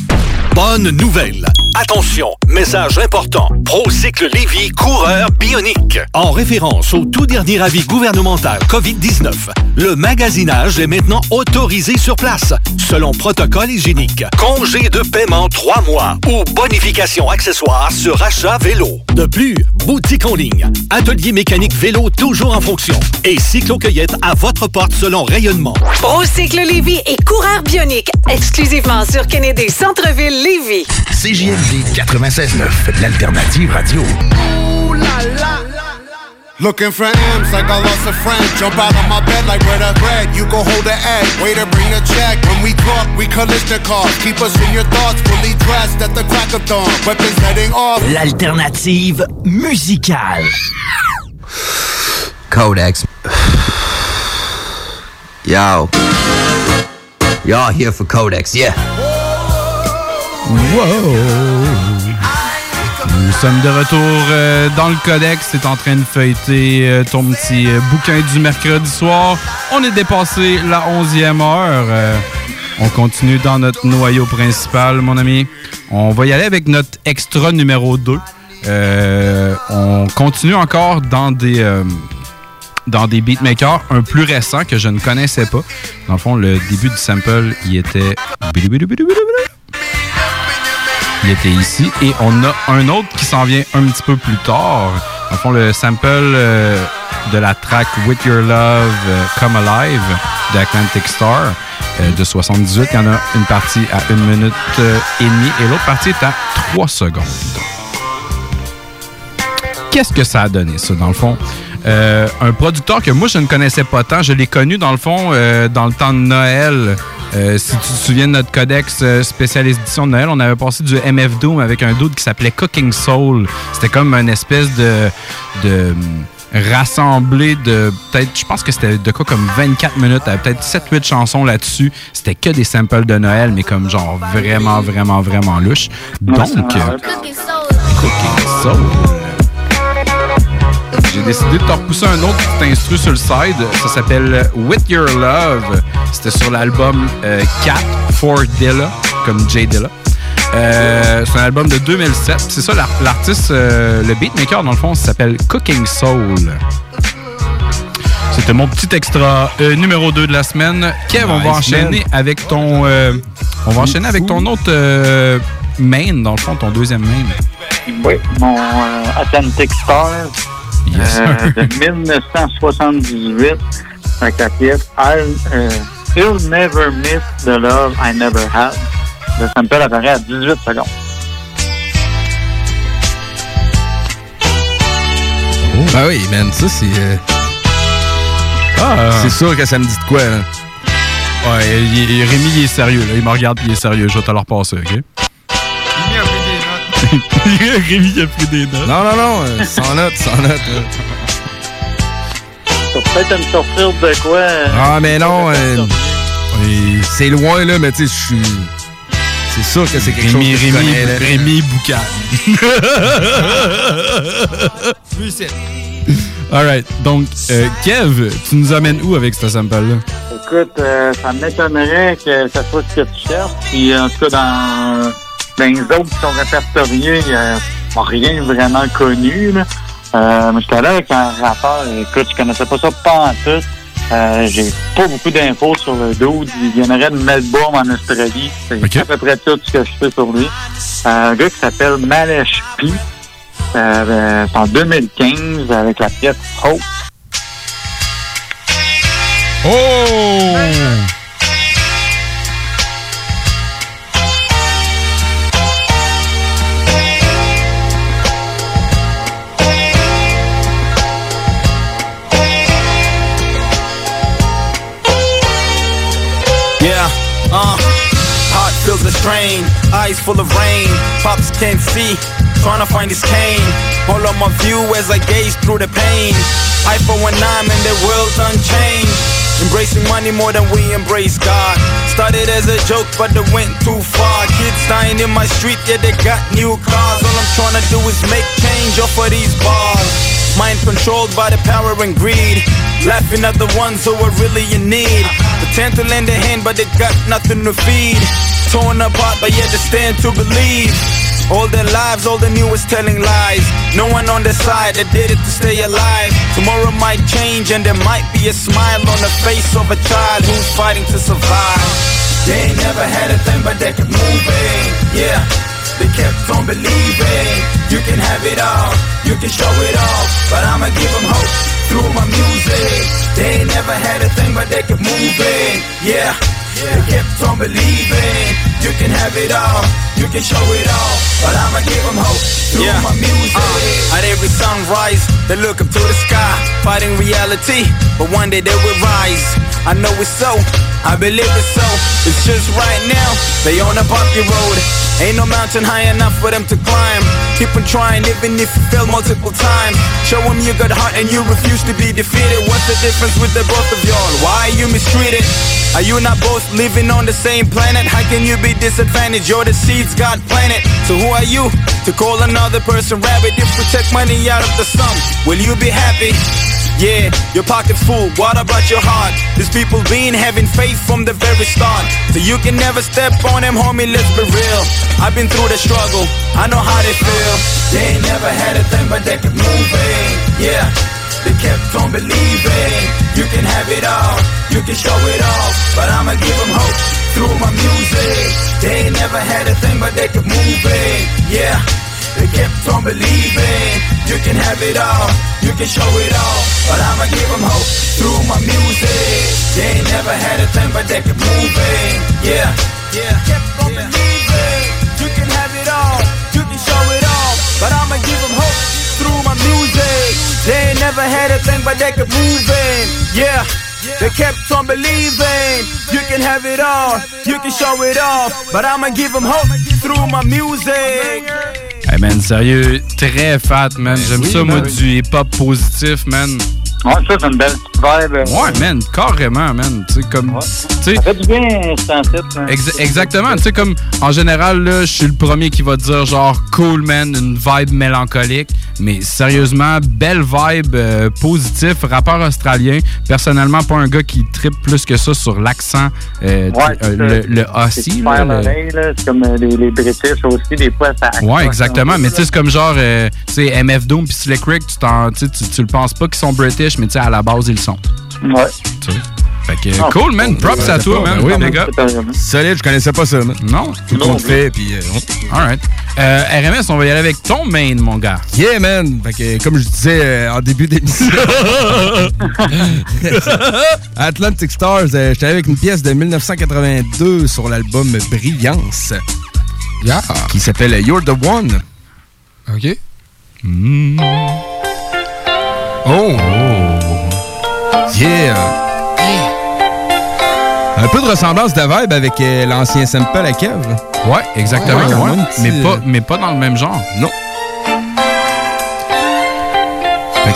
Bonne nouvelle! Attention, message important. Procycle Lévy coureur bionique. En référence au tout dernier avis gouvernemental COVID-19, le magasinage est maintenant autorisé sur place, selon protocole hygiénique. Congé de paiement 3 mois ou bonification accessoire sur achat vélo. De plus, boutique en ligne, atelier mécanique vélo toujours en fonction et cyclo-cueillette à votre porte selon rayonnement. Procycle Lévis et coureur bionique, exclusivement sur Kennedy Centre-Ville Lévis. CJMD 96.9, l'alternative radio. Ooh la la. Looking for M's like I lost a friend. Jump out of my bed like where the bread. You go hold the egg. Waiter, bring the check. When we talk, we collision cars. Keep us in your thoughts, fully dressed at the crack of dawn. Weapons heading off. L'alternative musicale. Codex. Yo. Y'all here for Codex, yeah. Nous sommes de retour euh, dans le codex. C'est en train de feuilleter euh, ton petit euh, bouquin du mercredi soir. On est dépassé la 11e heure. On continue dans notre noyau principal, mon ami. On va y aller avec notre extra numéro 2. Euh, on continue encore dans des, dans des beatmakers un plus récents que je ne connaissais pas. Dans le fond, le début du sample, il était... Il était ici. Et on a un autre qui s'en vient un petit peu plus tard. Le fond, le sample euh, de la track With Your Love euh, Come Alive d'Atlantic Star euh, de 78. Il y en a une partie à une minute et demie et l'autre partie est à 3 secondes. Qu'est-ce que ça a donné, ça, dans le fond? Euh, un producteur que moi, je ne connaissais pas tant. Je l'ai connu, dans le fond, euh, dans le temps de Noël. Euh, si tu te souviens de notre codex spécial édition de Noël, on avait passé du MF Doom avec un dude qui s'appelait Cooking Soul. C'était comme une espèce de... de rassemblé de peut-être, je pense que c'était de quoi comme 24 minutes, à peut-être 7-8 chansons là-dessus. C'était que des samples de Noël, mais comme genre vraiment, vraiment, vraiment louche. Donc, euh, Cooking Soul. J'ai décidé de te repousser un autre petit instru sur le side. Ça s'appelle With Your Love. C'était sur l'album euh, Cat for Dilla, comme Jay Dilla. Euh, c'est un album de 2007. C'est ça, l'ar- l'artiste, euh, le beatmaker, dans le fond, ça s'appelle Cooking Soul. C'était mon petit extra euh, numéro 2 de la semaine. Kev, on va Nice, enchaîner man. avec ton. euh, on va enchaîner avec ton autre euh, main, dans le fond, ton deuxième main. Oui, mon euh, Atlantic Star Yes, euh, de 1978 avec la pièce I'll, euh, He'll Never Miss the Love I Never Had. Le sample apparaît à 18 secondes. Ben oui, man, ça c'est. euh, Ah, C'est sûr que ça me dit de quoi, là. Ouais, il- il- Rémi, il est sérieux, là. Il me regarde puis il est sérieux. Je vais te le repasser, OK? Rémi a pris des notes. Non, non, non, euh, sans note, sans note. là. Ça peut peut-être me sortir de quoi. euh, Ah, mais non, euh, c'est loin, là, mais tu sais, je suis. C'est sûr que c'est quelque Rémi, chose que je Rémi, connais. Rémi Boucan. Alright, donc, euh, Kev, tu nous amènes où avec ce sample-là? Écoute, euh, ça m'étonnerait que ça soit ce que tu cherches. Puis en tout cas, dans, dans les autres qui sont répertoriés, a rien vraiment connu. Là. Euh, j'étais allé avec un rappeur. Écoute, je connaissais pas ça pas en tout. Euh, J'ai pas beaucoup d'infos sur le dos. Il viendrait de Melbourne en Australie. C'est à peu près tout ce que je sais sur lui. Euh, un gars qui s'appelle Malesh P. Euh, euh, c'est en 2015 avec la pièce Hope. Oh! Eyes full of rain, pops can't see, trying to find his cane. All of my view as I gaze through the pain. I for when I'm in the world's unchanged. Embracing money more than we embrace God. Started as a joke, but it went too far. Kids dying in my street, yeah, they got new cars. All I'm trying to do is make change off of these bars. Mind controlled by the power and greed. Laughing at the ones who are really in need. Pretend to lend a hand, but they got nothing to feed. Torn apart, but yet they stand to believe. All their lives, all they knew was telling lies. No one on their side that did it to stay alive. Tomorrow might change, and there might be a smile on the face of a child who's fighting to survive. They ain't never had a thing, but they kept moving. Yeah. They kept on believing You can have it all, you can show it all But I'ma give them hope through my music They ain't never had a thing but they kept moving Yeah, they kept on believing. You can have it all, you can show it all. But I'ma give them hope through my music. Uh, at every sunrise, they look up to the sky Fighting reality, but one day they will rise. I know it's so, I believe it's so. It's just right now, they on a bumpy road Ain't no mountain high enough for them to climb. Keep on trying even if you fail multiple times. Show them you got heart and you refuse to be defeated. What's the difference with the both of y'all? Why are you mistreated? Are you not both living on the same planet? How can you be disadvantaged? You're the seeds God planted. So who are you to call another person rabbit? If we take money out of the sum, will you be happy? Yeah, your pocket's full. What about your heart? These people been having faith from the very start. So you can never step on them, homie. Let's be real. I've been through the struggle. I know how they feel. They ain't never had a thing, but they kept moving. Yeah, they kept on believing. You can have it all. You can show it off. But I'ma give them hope through my music. They ain't never had a thing, but they kept moving. Yeah. They kept on believing. You can have it all, you can show it all. But I'ma give them hope through my music. They ain't never had a thing but they kept moving. Yeah, yeah. Kept on believing. You can have it all, you can show it all. But I'ma give them hope through my music. They ain't never had a thing but they kept moving. Yeah. They kept on believing. You can have it all, you can show it all. But I'ma give them hope through my music Hey man, sérieux, très fat, man. J'aime oui, ça, moi, ben oui. du hip-hop positif, man. Ouais, ça, c'est une belle petite vibe. euh, Ouais, man, carrément, man. Tu sais, comme. tu sais- Ça fait du bien, c'est en titre. hein. Ex- exactement. Tu sais, comme en général, là, je suis le premier qui va dire genre cool, man, une vibe mélancolique. Mais sérieusement, belle vibe, euh, positif, rappeur australien. Personnellement, pas un gars qui tripe plus que ça sur l'accent, euh, Ouais, euh, c'est le, le C'est super là, le- l'oreille, là. C'est comme euh, les, les British aussi, des fois, ça Ouais, exactement. Mais tu sais, c'est comme genre, euh, tu sais, MF Doom puis Slick Rick, tu, tu, tu le penses pas qu'ils sont British, mais tu sais, à la base, ils le sont. Ouais. Tu sais. Fait que, Ah, cool, man. Props à toi, man. Oui, les gars. Solide, je connaissais pas ça, man. Non? Tout le compte fait, puis. euh, Alright. Euh, RMS, on va y aller avec ton main, mon gars. Yeah, man! Fait que, comme je disais euh, en début d'émission, Atlantic Stars, euh, j'étais avec une pièce de 1982 sur l'album Brillance. Qui s'appelle You're the One. OK. Oh! Yeah! Un peu de ressemblance de vibe avec euh, l'ancien sample à Kev. Ouais, exactement. Ouais, ouais. un petit, mais, euh, pas, mais pas dans le même genre. Non.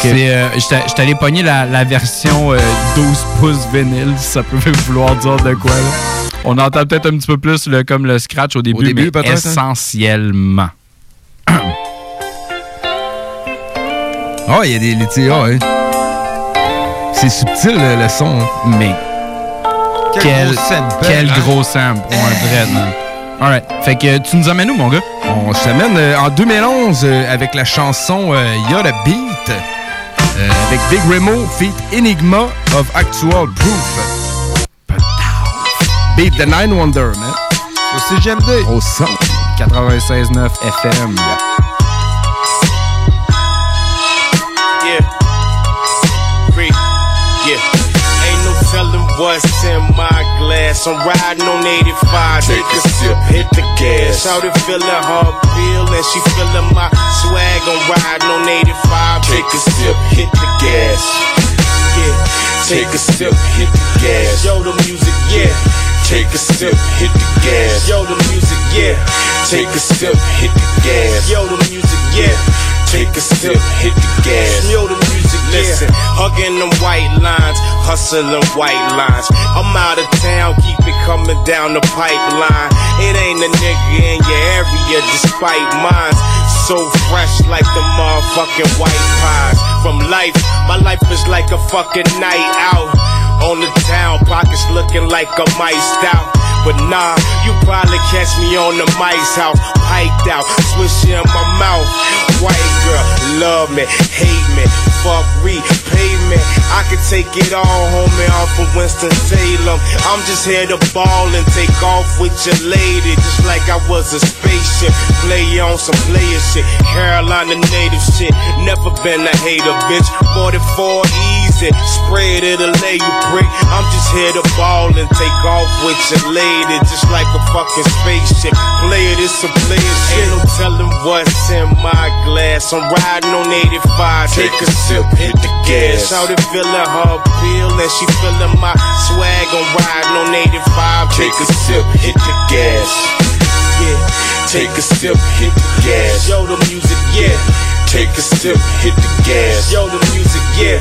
C'est, euh, j'étais allé pogner la, la version euh, 12 pouces vinyle, si ça peut vouloir dire de quoi. là. On entend peut-être un petit peu plus le, comme le scratch au début, début, mais hein? essentiellement. Ah, il y a des. ah, ouais. C'est subtil le, le son. hein. Mais. Quel, quel gros sample pour un dread, man. Alright. Fait que tu nous amènes où, mon gars? On s'amène euh, en 2011 euh, avec la chanson euh, You're a Beat euh, avec Big Remo feat Enigma of Actual Proof. Beat the Nine Wonder, man. Au CGMD. Au son. 96.9 FM. Yeah. What's in my glass. I'm riding on 85. Take a sip, hit the gas. Shout it feeling her feel and she feeling my swag. I'm riding on 85. Take a sip, hit the gas. Yeah. Take a sip, hit the gas. Yo, the music, yeah. Take a sip, hit the gas. Yo, the music, yeah. Take a sip, hit the gas. Yo, the music, yeah. Take a sip, hit the gas. Yo, the music, listen. Hugging them white lines, hustling white lines. I'm out of town, keep it coming down the pipeline. It ain't a nigga in your area, despite mine. So fresh like the motherfucking white pies. From life, my life is like a fucking night out. On the town, pockets looking like a miced out. But nah, you probably catch me on the mice house, piped out, swishy in my mouth. White girl, love me, hate me, fuck me, pay me. I can take it all, homie, off from Winston Salem. I'm just here to ball and take off with your lady, just like I was a spaceship. Play on some player shit, Carolina native shit. Never been a hater, bitch. 44 easy, spread it'll lay you prick. I'm just here to ball and take off with your lady, just like a fucking spaceship. Play it, it's a player shit. Ain't no telling what's in my glass. I'm riding on 85. Take a sip, hit the gas. Shout it feeling her feel and she feeling my swag. I'm riding on 85. Take a sip, hit the gas. Yeah, take a sip, hit the gas. Yo, the music, yeah. Take a sip, hit the gas. Yo, the music, yeah.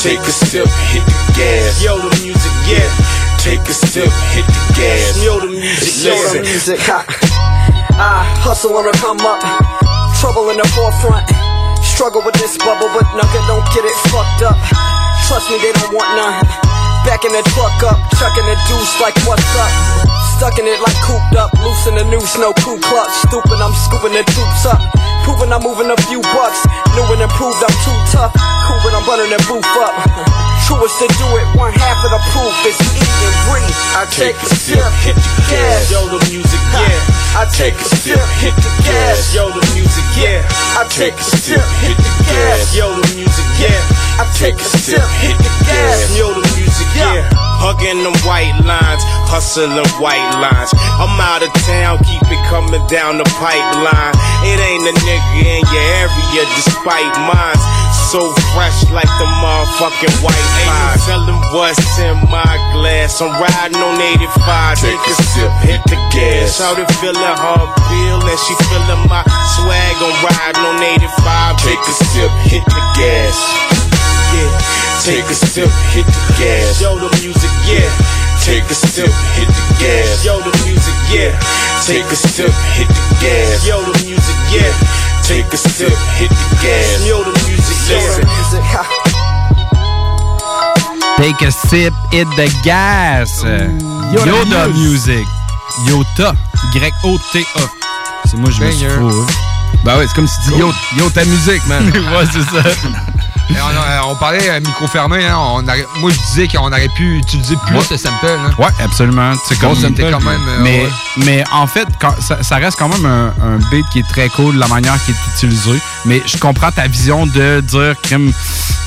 Take a sip, hit the gas. Yo, the music, yeah. Take a sip, hit the gas. Yo, the music, Yo, the listen. music. I hustle on the come up, trouble in the forefront. Struggle with this bubble, but nugget don't get it fucked up. Trust me, they don't want none. Backing the truck up, chucking the deuce like what's up. Stuck in it like cooped up, loose in the noose, no crew clutch. Stupid, I'm scooping the troops up. Proving I'm moving a few bucks. New and improved, I'm too tough. Cool, but I'm running the roof up. Truest to do it, one half of the proof is eat and breathe. I take a sip, hit the gas. Yo, the music, yeah. I take a sip, hit the gas. Yo, the music, yeah. I take a sip, hit the gas. Yo, the music, yeah. I take a sip, hit the gas. Yo, the music, yeah. Hugging them white lines, hustling white lines. I'm out of town, keep it coming down the pipeline. It ain't a nigga in your area, despite mine. so fresh like the motherfucking white Ain't no telling what's in my glass. I'm riding on 85. Take a sip, hit the gas. Shout it, feeling her feel, and she feeling my swag. I'm riding on 85. Take a sip, hit the gas. Yeah, take a sip, hit the gas. Yo, the music, yeah. Take a sip, hit the gas. Yo, the music, yeah. Take a sip, hit the gas. Yo, the music, yeah. Take a sip, hit the gas. Yo, the music, yeah. Take a sip, hit the gas. Yoda Yoda Music. Music. Yota. Y-O-T-A. C'est moi, je me suis trouvé. Ben ouais, c'est comme si tu dis yo, yo ta musique, man. ouais, c'est ça. Et on, a- on parlait à micro fermé, hein, on moi je disais qu'on aurait pu utiliser plus Ouais. ce sample. Hein. Ouais, absolument. C'est comme sample, quand même, euh, mais, ouais. mais en fait, quand- ça, ça reste quand même un, un beat qui est très cool, la manière qui est utilisée. Mais je comprends ta vision de dire crime.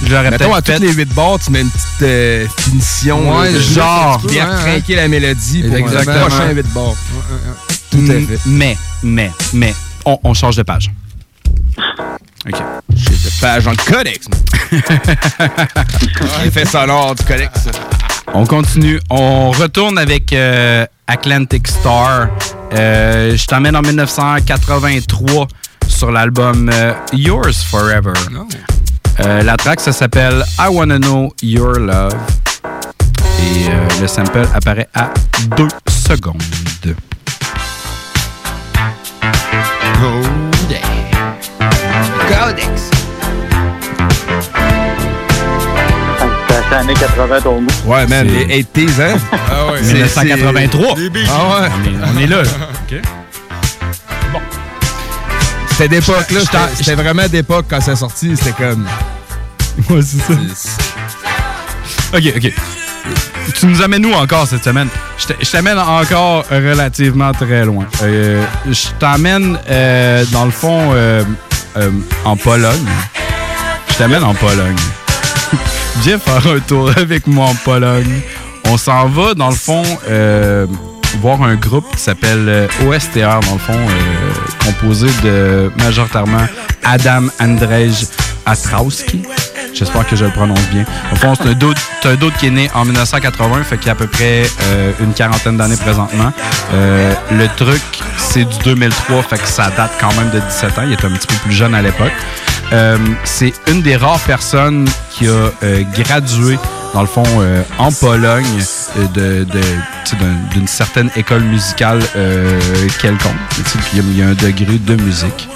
J'aurais Mettons, à peut-être toutes les 8 bars, tu mets une petite euh, finition. Ouais, là, de- genre. Tu viens trinquer la mélodie pour Exactement. le prochain 8 bars. Tout à fait. Mais, mais, mais, on, on change de page. OK. J'ai de page dans le codex. Effet sonore du codex. On continue. On retourne avec euh, Atlantic Star. Euh, je t'emmène en 1983 sur l'album euh, Yours Forever. Euh, la track, ça s'appelle I Wanna Know Your Love. Et le sample apparaît à 2 secondes. Codex. C'est années 80 ton goût. Ouais, man, les 80s, hein? Ah ouais. C'est- 1983. c'est- Ah ouais. On est- on est là, là. OK. C'était d'époque, là. C'était vraiment d'époque quand c'est sorti. C'était comme. Ouais, c'est ça. OK, OK. Tu nous amènes où encore cette semaine? Je t'amène encore relativement très loin. Euh, je t'emmène, euh, dans le fond, euh, euh, en Pologne. Je t'amène en Pologne. Viens faire un tour avec moi en Pologne. On s'en va, dans le fond, euh, voir un groupe qui s'appelle euh, OSTR, dans le fond, euh, composé de majoritairement Adam Andrzej Atrowski. J'espère que je le prononce bien. Au fond, c'est un doute, qui est né en 1980, fait qu'il y a à peu près une quarantaine d'années présentement. Le truc, c'est du 2003, fait que ça date quand même de 17 ans. Il était un petit peu plus jeune à l'époque. Euh, c'est une des rares personnes qui a euh, gradué, dans le fond, euh, en Pologne, d'une certaine école musicale quelconque. Il y, a un degré de musique.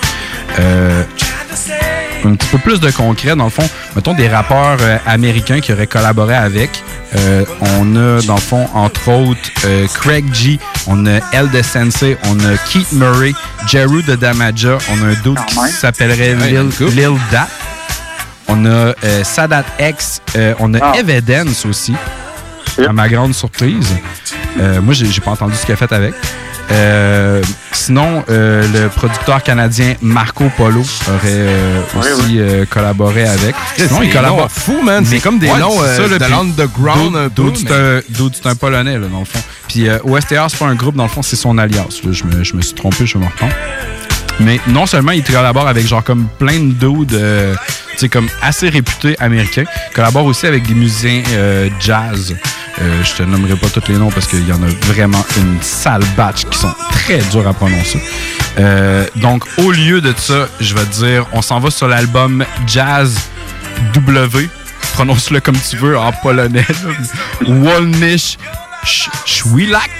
Un petit peu plus de concret, dans le fond, mettons des rappeurs euh, américains qui auraient collaboré avec. Euh, on a, dans le fond, entre autres, euh, Craig G, on a El de Sensei, on a Keith Murray, Jeru de Damaja, on a un dude qui s'appellerait Lil. Lil Dat. On a euh, Sadat X, euh, on a Ah. Evidence aussi, à ma grande surprise. Euh, moi, j'ai j'ai pas entendu ce qu'il a fait avec. Euh, sinon, euh, le producteur canadien Marco Polo aurait euh, Ouais, aussi euh, collaboré avec. Sinon, il collabore. fous, man. C'est comme des noms, c'est euh, de l'underground Dude, c'est mais- un- Polonais, là, dans le fond. Puis OSTR, c'est pas un groupe, dans le fond, c'est son là. Je, me, je me suis trompé, je me reprendre. Mais non seulement il collabore avec genre comme plein de dudes, euh, tu sais, comme assez réputés américains, il collabore aussi avec des musiciens euh, jazz. Euh, je te nommerai pas tous les noms parce qu'il y en a vraiment une sale batch qui sont très durs à prononcer. Euh, donc, au lieu de ça, je vais te dire, on s'en va sur l'album Jazz W. Prononce-le comme tu veux en polonais. Wolnish Sh- Szwilak.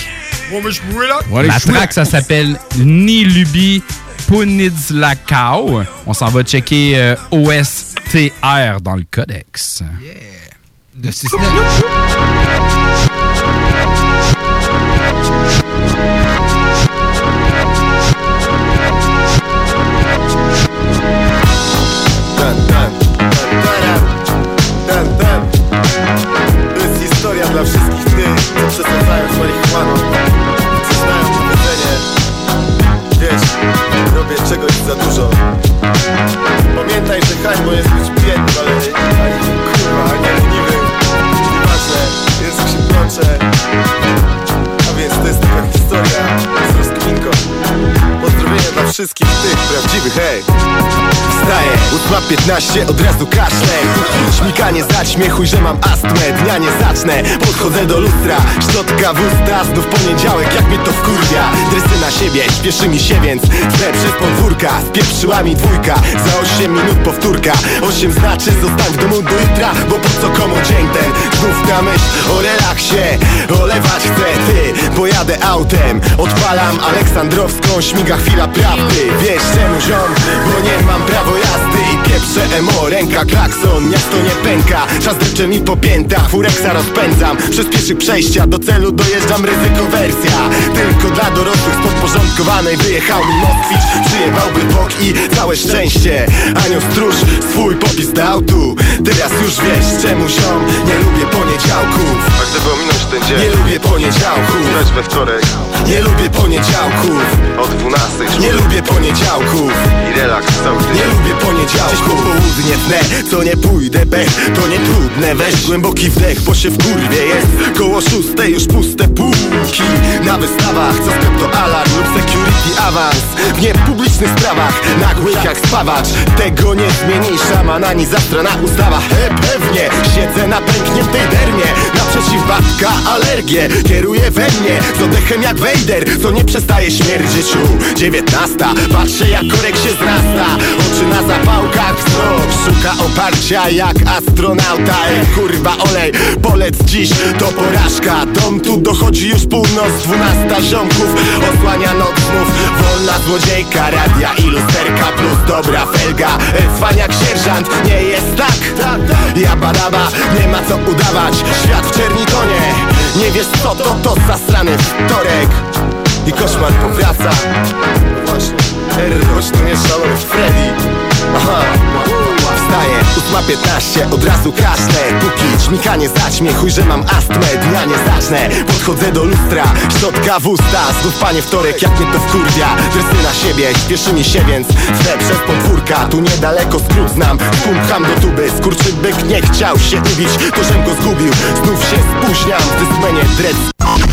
La track, ça s'appelle Ni Lubi Punidzlakao. On s'en va checker euh, OSTR dans le codex. De ten. To jest historia dla wszystkich tych, co przesadzają z marihuaną Co znają powiedzenie Wiesz, robię czegoś za dużo. Pamiętaj, że hańbą jest być biednym, ale A więc to jest tylko historia z rozkminką Pozdrowienia dla wszystkich plącze 8.15 od razu kaszlę. Śmikanie zaćmiechuj, że mam astmę. Dnia nie zacznę, podchodzę do lustra. Szczotka w usta, znów poniedziałek Jak mnie to wkurwia. Dresy na siebie, śpieszy mi się więc Chcę przez podwórka, spieprzyła mi dwójka Za 8 minut powtórka. 8 znaczy zostań w domu do jutra Bo po co komu dzień ten? Znów ta myśl o relaksie Olewać chcę ty, bo jadę autem Odpalam Aleksandrowską, śmiga chwila prawdy. Wiesz czemu ziom, bo nie mam prawo jazdy I pieprzę emo, ręka klakson, miasto nie pęka. Czas drepcze mi po piętach, fureksa rozpędzam. Przez pieszych przejścia do celu dojeżdżam ryzyko wersja. Tylko dla dorosłych podporządkowanej Wyjechał mi Moskwicz, przyjebałby bok i całe szczęście. Anioł stróż swój popis dał tu. Teraz już wiesz czemu ziom, nie lubię poniedziałków A gdyby ominąć ten dzień? Nie lubię poniedziałków Lecz we wtorek. Nie lubię poniedziałków O 12 Nie lubię poniedziałków I relaks cały tydzień Nie lubię poniedziałków po południe tnę, co nie pójdę pech To nie trudne, weź głęboki wdech Bo się w kurwie jest. Koło szóste już puste półki. Na wystawach, co sklep to alarm Lub security awans. W niepublicznych sprawach Nagłych jak spawacz. Tego nie zmieni szaman ani zastrana ustawa. He, pewnie, siedzę na pękniętej dermie. Naprzeciw babka alergię Kieruje we mnie. Z oddechem jak Wejder Co nie przestaje śmierdzieć. U dziewiętnasta Patrzę jak korek się zrasta. Oczy na zapałkach wzrok Szuka oparcia jak astronauta. Ej kurwa olej, polec dziś to porażka. Dom tu dochodzi już północ, dwunasta ziomków. Osłania noc wolna złodziejka Radia i lusterka plus dobra felga. E, Cwaniak sierżant, nie jest tak? Ja badaba, nie ma co udawać. Świat w czerni tonie Nie wiesz co to, to zasrany wtorek. I koszmar powraca. Właśnie, terror nie szalony Freddy Aha. Wstaję, 8.15, od razu kaszlę Póki śmikanie zaćmie, chuj, że mam astmę. Dnia nie zacznę, podchodzę do lustra. Szczotka w usta, znów panie wtorek Jak mnie to wkurwia, dresy na siebie Śpieszy mi się więc, chcę przez podwórka. Tu niedaleko skrót znam, pumcham do tuby. Skurczybyk nie chciał się ubić, to żem go zgubił. Znów się spóźniam, w dysmenie dread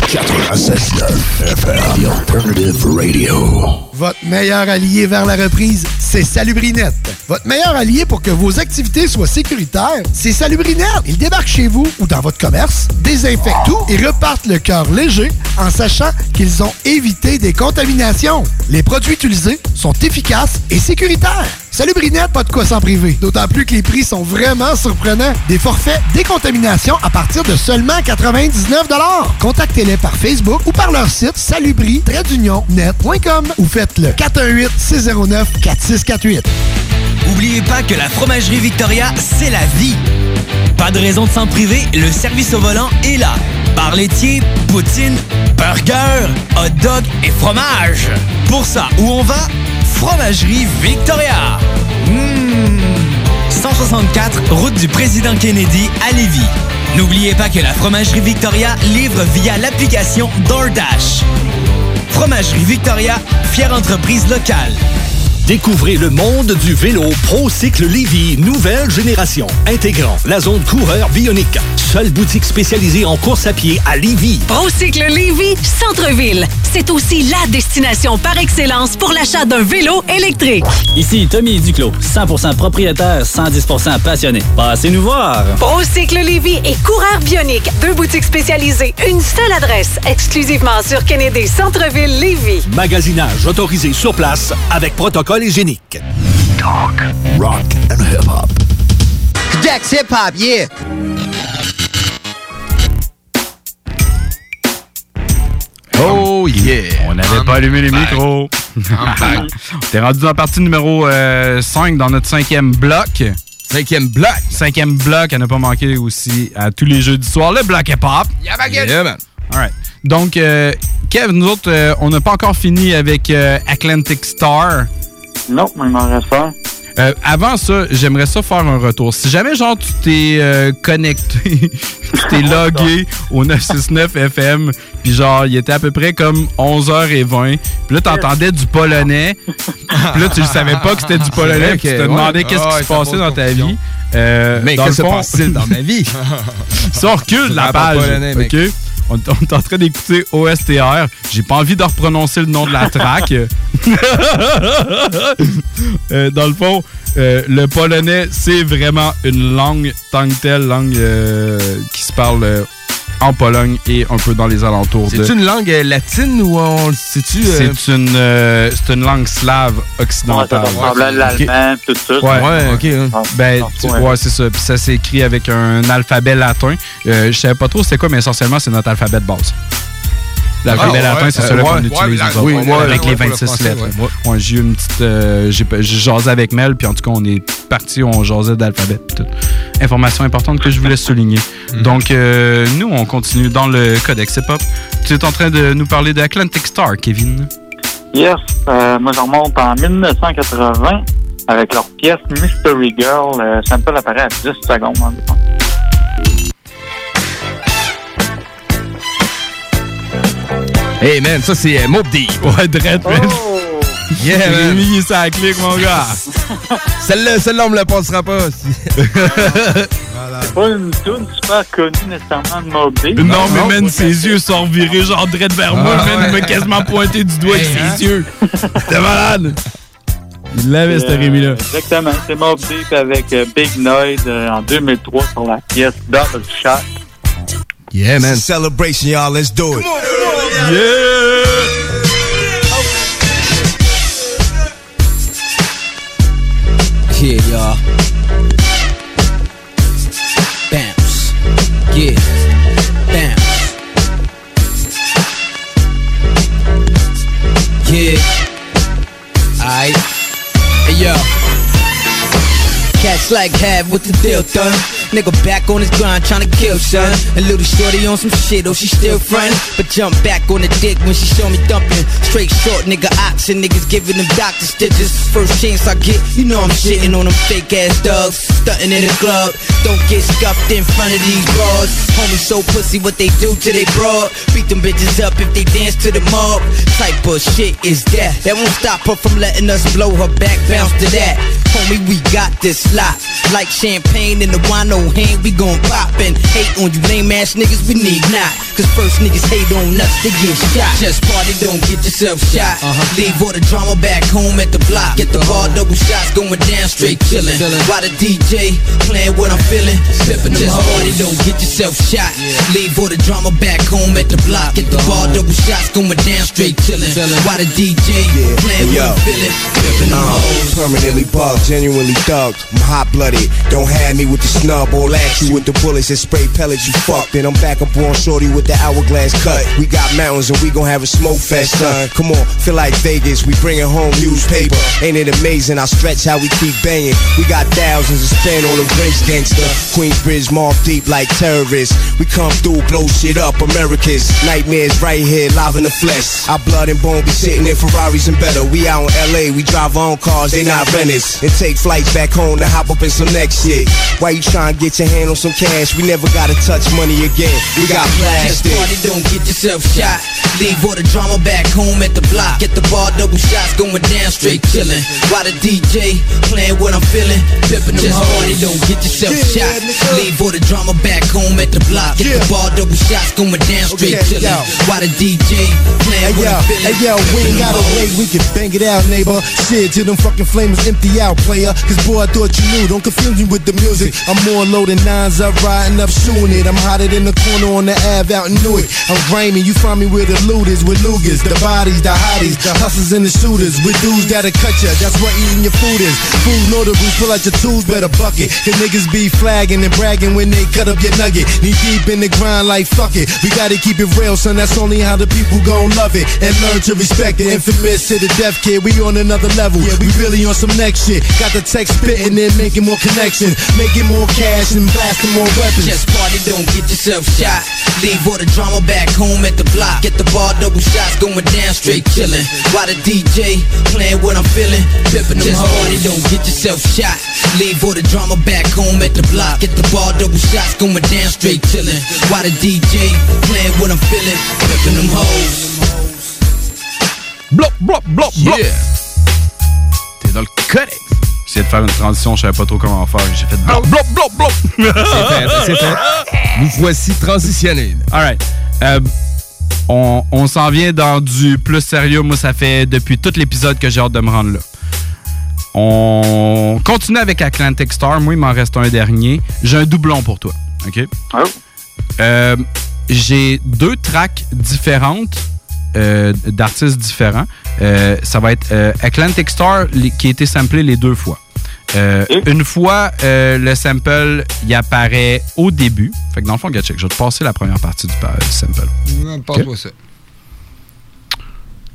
96.9 FM, The Alternative Radio. Votre meilleur allié vers la reprise, c'est Salubrinette. Votre meilleur allié pour que vos activités soient sécuritaires, c'est Salubrinette. Ils débarquent chez vous ou dans votre commerce, désinfectent tout et repartent le cœur léger en sachant qu'ils ont évité des contaminations. Les produits utilisés sont efficaces et sécuritaires. Salubrinette, pas de quoi s'en priver. D'autant plus que les prix sont vraiment surprenants. Des forfaits décontamination à partir de seulement 99 Contactez-les par Facebook ou par leur site salubri-net.com ou faites le 418-609-4648. Oubliez pas que la fromagerie Victoria, c'est la vie. Pas de raison de s'en priver, le service au volant est là. Bar laitier, poutine, burger, hot dog et fromage. Pour ça, où on va? Fromagerie Victoria. Mmh. 164, route du président Kennedy à Lévis. N'oubliez pas que la Fromagerie Victoria livre via l'application DoorDash. Fromagerie Victoria, fière entreprise locale. Découvrez le monde du vélo ProCycle Lévy, nouvelle génération, intégrant la zone coureur bionique. Seule boutique spécialisée en course à pied à Lévy. Procycle Lévy, centre-ville. C'est aussi la destination par excellence pour l'achat d'un vélo électrique. Ici Tommy Duclos, 100% propriétaire, 110% passionné. Passez nous voir. Procycle Lévy et Coureur Bionique, deux boutiques spécialisées, une seule adresse, exclusivement sur Kennedy Centre-ville Lévy. Magasinage autorisé sur place avec protocole hygiénique. Talk, rock and hip-hop. Jack's Hip Hop, yeah. Oh yeah! On n'avait pas allumé les micros. On t'est rendu dans la partie numéro 5 dans notre cinquième bloc. Cinquième bloc? Cinquième bloc, à ne pas manquer aussi à tous les jeudis soirs, le bloc hip-hop. Yeah, man. Yeah, man. All right. Donc, euh, Kev, nous autres, euh, on n'a pas encore fini avec euh, Atlantic Star. Non, mais il m'en reste un. Euh, avant ça, j'aimerais ça faire un retour. Si jamais, genre, tu t'es euh, connecté, tu t'es logué au 969 FM, puis genre, il était à peu près comme 11h20, puis là, t'entendais du polonais, puis là, tu ne savais pas que c'était du polonais, puis tu te ouais. demandais qu'est-ce Ah qui ouais, se ça passait dans ta confusion. vie. Euh, Mais dans que le se passe-t-il dans ma vie? si on recule la page, polonais, mec. On, on est en train d'écouter OSTR. J'ai pas envie de reprononcer le nom de la track. Euh, dans le fond, euh, le polonais, c'est vraiment une langue tant que telle, langue euh, qui se parle en Pologne et un peu dans les alentours de... C'est une langue euh, latine ou on le sait-tu? euh? C'est une, euh, c'est une langue slave occidentale. Ouais, ça ressemble à l'allemand, tout ça. Ouais, Ouais, ok. hein. Ben, Ah, tu- ouais. ouais, c'est ça. Puis ça s'écrit avec un alphabet latin. Euh, je savais pas trop c'était quoi, mais essentiellement, c'est notre alphabet de base. L'alphabet Ah, latin, c'est euh, celui ouais, qu'on utilise la- oui, avec ouais, les pour le 26 français, lettres. ouais. Ouais, j'ai eu une petite. euh, j'ai jasé avec Mel, puis en tout cas, on est parti, on jasait d'alphabet. Information importante que je voulais souligner. Mhm. Donc, euh, nous, on continue dans le Codex Hip-Hop. Tu es en train de nous parler de Atlantic Star, Kevin. Yes, euh, moi je remonte en 1980 avec leur pièce Mystery Girl. Euh, sample apparaît à 10 secondes environ. Hey man, ça c'est euh, Mob Deep. Ouais, Dredd, man. Yeah, J'ai man. mis ça à clic, mon gars. Celle-là, celle-là, on me la passera pas. C'est pas une tune super connue nécessairement de Mob Deep. Non, mais man, ses yeux sont revirés genre Dredd vers moi, Ah, man. Il ouais. m'a quasiment pointé du doigt avec Hey, hein? ses yeux. C'était malade. Il l'avait, ce Euh, Rémi-là. Exactement, c'est Mob Deep avec euh, Big Noise euh, en 2003 sur la pièce Double Shot. Yeah, man. Celebration, y'all. Let's do it. Yeah, y'all. Bounce. Yeah. Bounce. Yeah. Aight. Hey, yo. Cats like have what the deal done. Nigga back on his grind tryna kill son. A little shorty on some shit, oh she still front. But jump back on the dick when she show me dumping. Straight short nigga oxen, niggas giving them doctor stitches. First chance I get, you know I'm shitting on them fake ass dogs. Stunting in the club, don't get scuffed in front of these bras. Homies so pussy what they do to they broad. Beat them bitches up if they dance to the mob. Type of shit is that. That won't stop her from letting us blow her back, bounce to that. Homie, we got this lot. Like champagne in the wino hand, we gon' pop and hate on you lame ass niggas, we need not. Cause first niggas hate on us, they get shot. Just party, don't get yourself shot. Leave all the drama back home at the block. Get the bar, double shots going down, straight chillin'. While the DJ playing what I'm feeling. Pippin' just party, don't get yourself shot. Leave all the drama back home at the block. Get the bar, double shots going down, straight chillin'. While the DJ playing what I'm feeling. Pippin' them Uh, hoes. permanently bugged, genuinely thug. I'm hot Don't have me with the snub or lash you with the bullets and spray pellets. You fucked. Then I'm back up on shorty with the hourglass cut. We got mountains and we gon' have a smoke fest, son. Come on, feel like Vegas. We bringing home newspaper. Ain't it amazing? I stretch how we keep banging. We got thousands to spend on the Grinch gangster. Queensbridge, Mob Deep like terrorists. We come through, blow shit up, Americans. Nightmares right here, live in the flesh. Our blood and bone be sitting in Ferraris and better. We out in LA, we drive our own cars, they not renters. And take flights back home to hop up in some next shit. Why you trying to get your hand on some cash? We never gotta touch money again. We got plastic. party, don't get yourself shot. Leave all the drama back home at the block. Get the bar, double shots going down, straight chillin'. While the DJ playing what I'm feeling. Pippin' Just party, don't get yourself shot. Leave all the drama back home at the block. Get the bar, double shots going down, straight Okay, chillin'. While the DJ playing Hey what yo, I'm feeling. hey yo, we ain't gotta wait, we can bang it out, neighbor. Shit, till them fucking flamers empty out, player. Cause boy, I thought you knew, don't confuse with the music. I'm more loaded nines up, riding up, shooting it. I'm hotter than the corner on the Ave out in Newark. I'm grimy, you find me where the loot is, with Lugas, the bodies, the hotties, the hustlers and the shooters, with dudes that'll cut ya. That's what eating your food is. Food notables, pull out your tools, better bucket. Cause niggas be flagging and bragging when they cut up your nugget. Knee deep in the grind like fuck it. We gotta keep it real, son. That's only how the people gon' love it and learn to respect it. Infamous to the deaf kid, we on another level. Yeah, we really on some next shit. Got the text spitting and making more connections, making more cash and blasting more weapons. Just party, don't get yourself shot. Leave all the drama back home at the block. Get the bar, double shots going down, straight chillin'. While the DJ playing what I'm feeling. Pippin' Just party, don't get yourself shot. Leave all the drama back home at the block. Get the bar, double shots going down, straight chillin'. While the DJ playing what I'm feeling. Pippin' them hoes. Blop, blop, blop, blop. Yeah. T'es dans le codex. J'essayais de faire une transition, je savais pas trop comment faire. J'ai fait blop, blop, blop, blop. C'est fait, c'est fait. Nous voici transitionnés. Alright. Euh, on on s'en vient dans du plus sérieux. Moi, ça fait depuis tout l'épisode que j'ai hâte de me rendre là. On continue avec Atlantic Star. Moi, il m'en reste un dernier. J'ai un doublon pour toi. OK? Euh, j'ai deux tracks différentes euh, d'artistes différents. Euh, ça va être euh, Atlantic Star les- qui a été samplé les deux fois. Euh, Une fois, euh, le sample, il apparaît au début. Fait que dans le fond, check, je vais te passer la première partie du, sample. Passe-moi ça.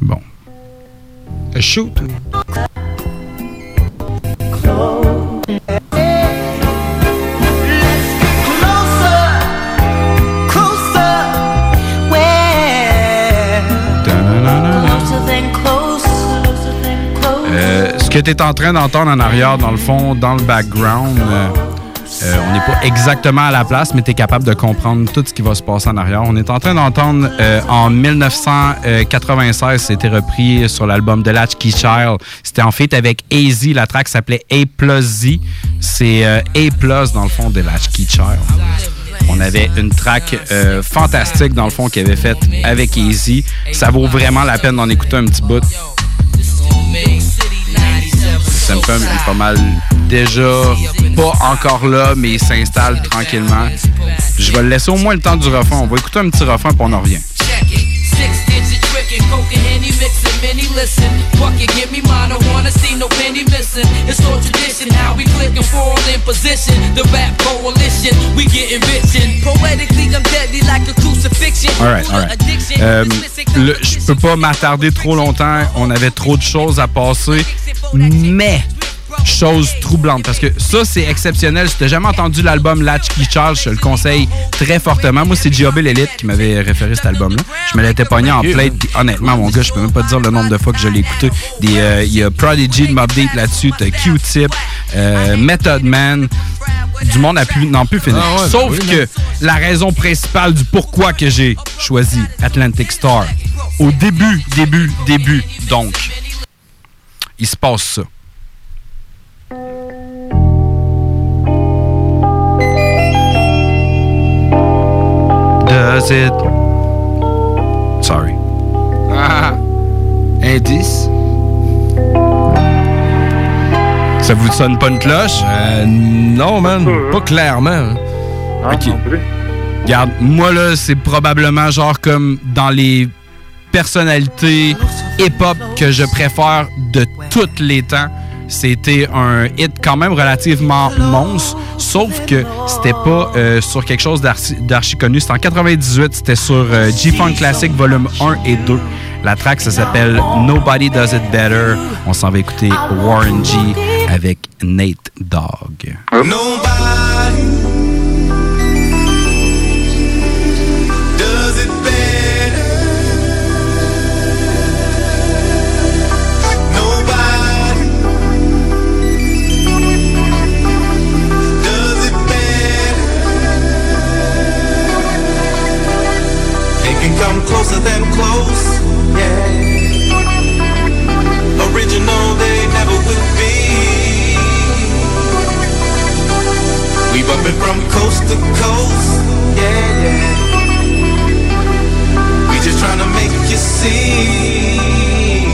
Bon. Shoot. Que tu es en train d'entendre en arrière, dans le fond, dans le background, euh, euh, on n'est pas exactement à la place, mais tu es capable de comprendre tout ce qui va se passer en arrière. On est en train d'entendre euh, en 1996, c'était repris sur l'album de Latchkey Child. C'était en fait avec AZ, la track s'appelait A plus Z. C'est A plus dans le fond de Latchkey Child. On avait une track fantastique dans le fond qu'il avait faite avec Easy. Ça vaut vraiment la peine d'en écouter un petit bout. Sample est pas mal déjà pas encore là, mais il s'installe tranquillement. Je vais le laisser au moins le temps du refrain. On va écouter un petit refrain puis on en revient. Six digit trickin', coke and henny mixin', many listen. Bucket, give me mine, I wanna see no penny missing. It's all tradition, how we click and fall in position. The rap coalition, we getting rich and poetically I'm deadly like a crucifixion. Alright, alright. Euh, le- je peux pas m'attarder trop longtemps. On avait trop de choses à passer. Mais, chose troublante, parce que ça, c'est exceptionnel. Si t'as jamais entendu l'album Latchkey Charles, je te le conseille très fortement. Moi, c'est G.O.B. l'élite qui m'avait référé cet album-là. Je me l'étais pogné en plate. puis honnêtement, mon gars, je peux même pas te dire le nombre de fois que je l'ai écouté. Euh, Il y a Prodigy de Mob Deep là-dessus, t'as Q-Tip, euh, Method Man. Du monde a pu- n'en plus finir. Ah ouais, Sauf ben oui, que la raison principale du pourquoi que j'ai choisi Atlantic Star, au début, début, début, donc, il se passe ça. Does it? Sorry. Ah. Indice. Ça vous sonne pas une cloche? Euh, non, man. Pas clairement. OK. Regarde, moi, là, c'est probablement genre comme dans les personnalités hip-hop que je préfère de tous les temps. C'était un hit quand même relativement monstre, sauf que c'était pas euh, sur quelque chose d'archi connu. C'était en 98, c'était sur euh, G-Funk Classic volume 1 et 2. La track, ça s'appelle Nobody Does It Better. On s'en va écouter Warren G avec Nate Dogg. Does come closer than close, yeah. Original, they never will be. We bumping from coast to coast, yeah, yeah. We just trying to make you see.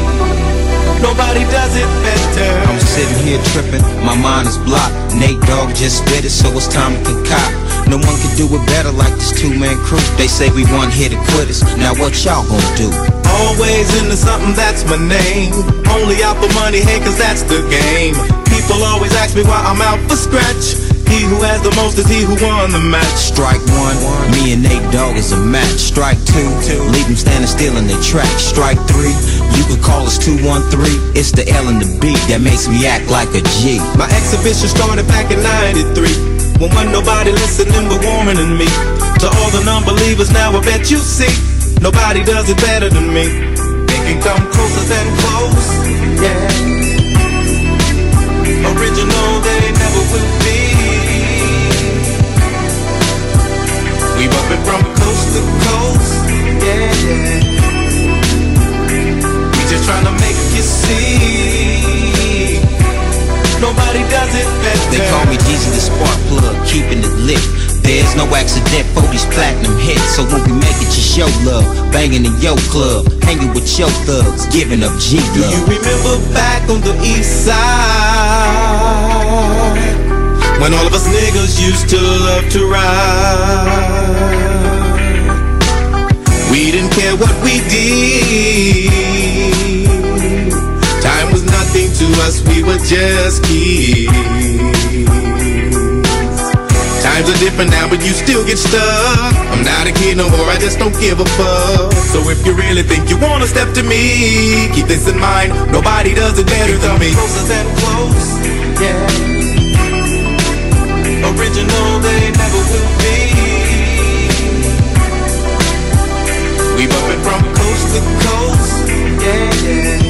Nobody does it better. I'm sitting here tripping, my mind is blocked. Nate Dogg just spit it, so it's time to concoct. No one can do it better like this two-man crew. They say we one here to quit us. Now what y'all gonna do? Always into something, that's my name. Only out for money, hey, cause that's the game. People always ask me why I'm out for scratch. He who has the most is he who won the match. Strike one, me and Nate Dogg is a match. Strike two, leave them standing still in their track. Strike three, you could call us 213. It's the L and the B that makes me act like a G. My exhibition started back in 93 When nobody listening but Warren and me. To all the non-believers now I bet you see Nobody does it better than me. They can come closer than close Yeah. Original they love. Banging in your club, hanging with your thugs, giving up G Do you remember back on the east side When all of us niggas used to love to ride? We didn't care what we did. Time was nothing to us, we were just kids Times are different now, but you still get stuck. I'm not a kid no more, I just don't give a fuck. So if you really think you wanna step to me, keep this in mind. Nobody does it better than me. Closer than close, yeah. Original, they never will be. We bumpin' from coast to coast, yeah, yeah.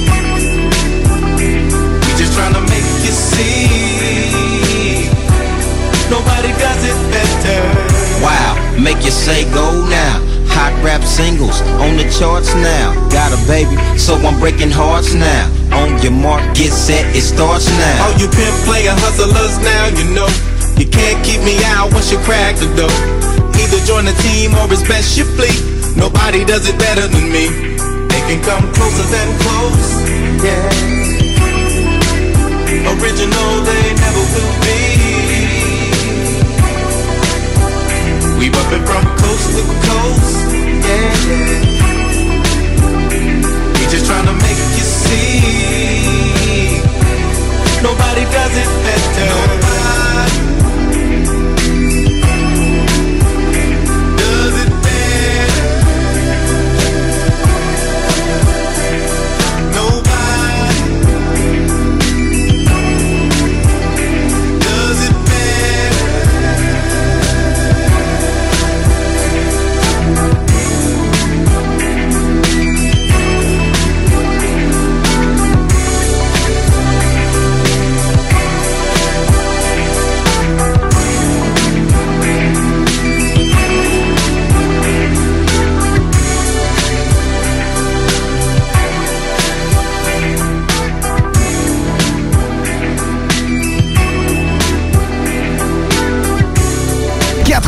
Nobody does it better. Wow, make you say go now. Hot rap singles on the charts now. Got a baby, so I'm breaking hearts now. On your mark, get set, it starts now. All you pimp player hustlers now, you know. You can't keep me out once you crack the door. Either join the team or it's best you flee. Nobody does it better than me. They can come closer than close, yeah. Original, they never will be. We bumpin' from coast to coast, yeah, yeah. We just tryna make you see. Nobody does it better. Nobody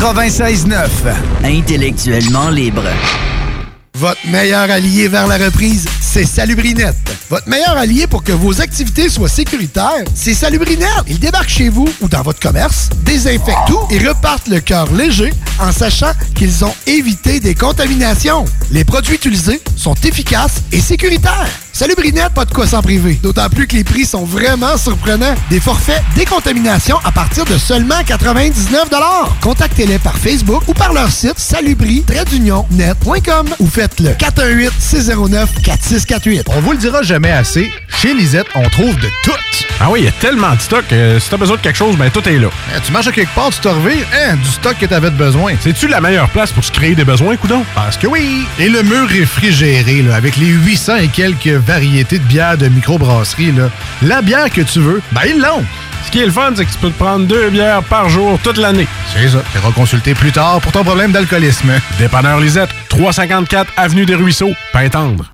96.9. Intellectuellement libre. Votre meilleur allié vers la reprise, c'est Salubrinette. Votre meilleur allié pour que vos activités soient sécuritaires, c'est Salubrinette. Ils débarquent chez vous ou dans votre commerce, désinfectent tout et repartent le cœur léger en sachant qu'ils ont évité des contaminations. Les produits utilisés sont efficaces et sécuritaires. Salubrinette, pas de quoi s'en priver. D'autant plus que les prix sont vraiment surprenants. Des forfaits décontamination à partir de seulement 99 Contactez-les par Facebook ou par leur site salubri-net.com ou faites le 418-609-4648. On vous le dira jamais assez, chez Lisette, on trouve de tout. Ah oui, il y a tellement de stock. euh, si t'as besoin de quelque chose, ben tout est là. Hein, tu marches à quelque part, tu te revires, hein, du stock que t'avais de besoin. C'est-tu la meilleure place pour se créer des besoins, coudon? Parce que oui! Et le mur réfrigéré, là, avec les 800 et quelques variétés de bières de microbrasserie, là, la bière que tu veux, ben ils l'ont! Ce qui est le fun, c'est que tu peux te prendre deux bières par jour toute l'année. C'est ça. Tu consulter plus tard pour ton problème d'alcoolisme. Dépanneur Lisette, 354 Avenue des Ruisseaux, Pintendre.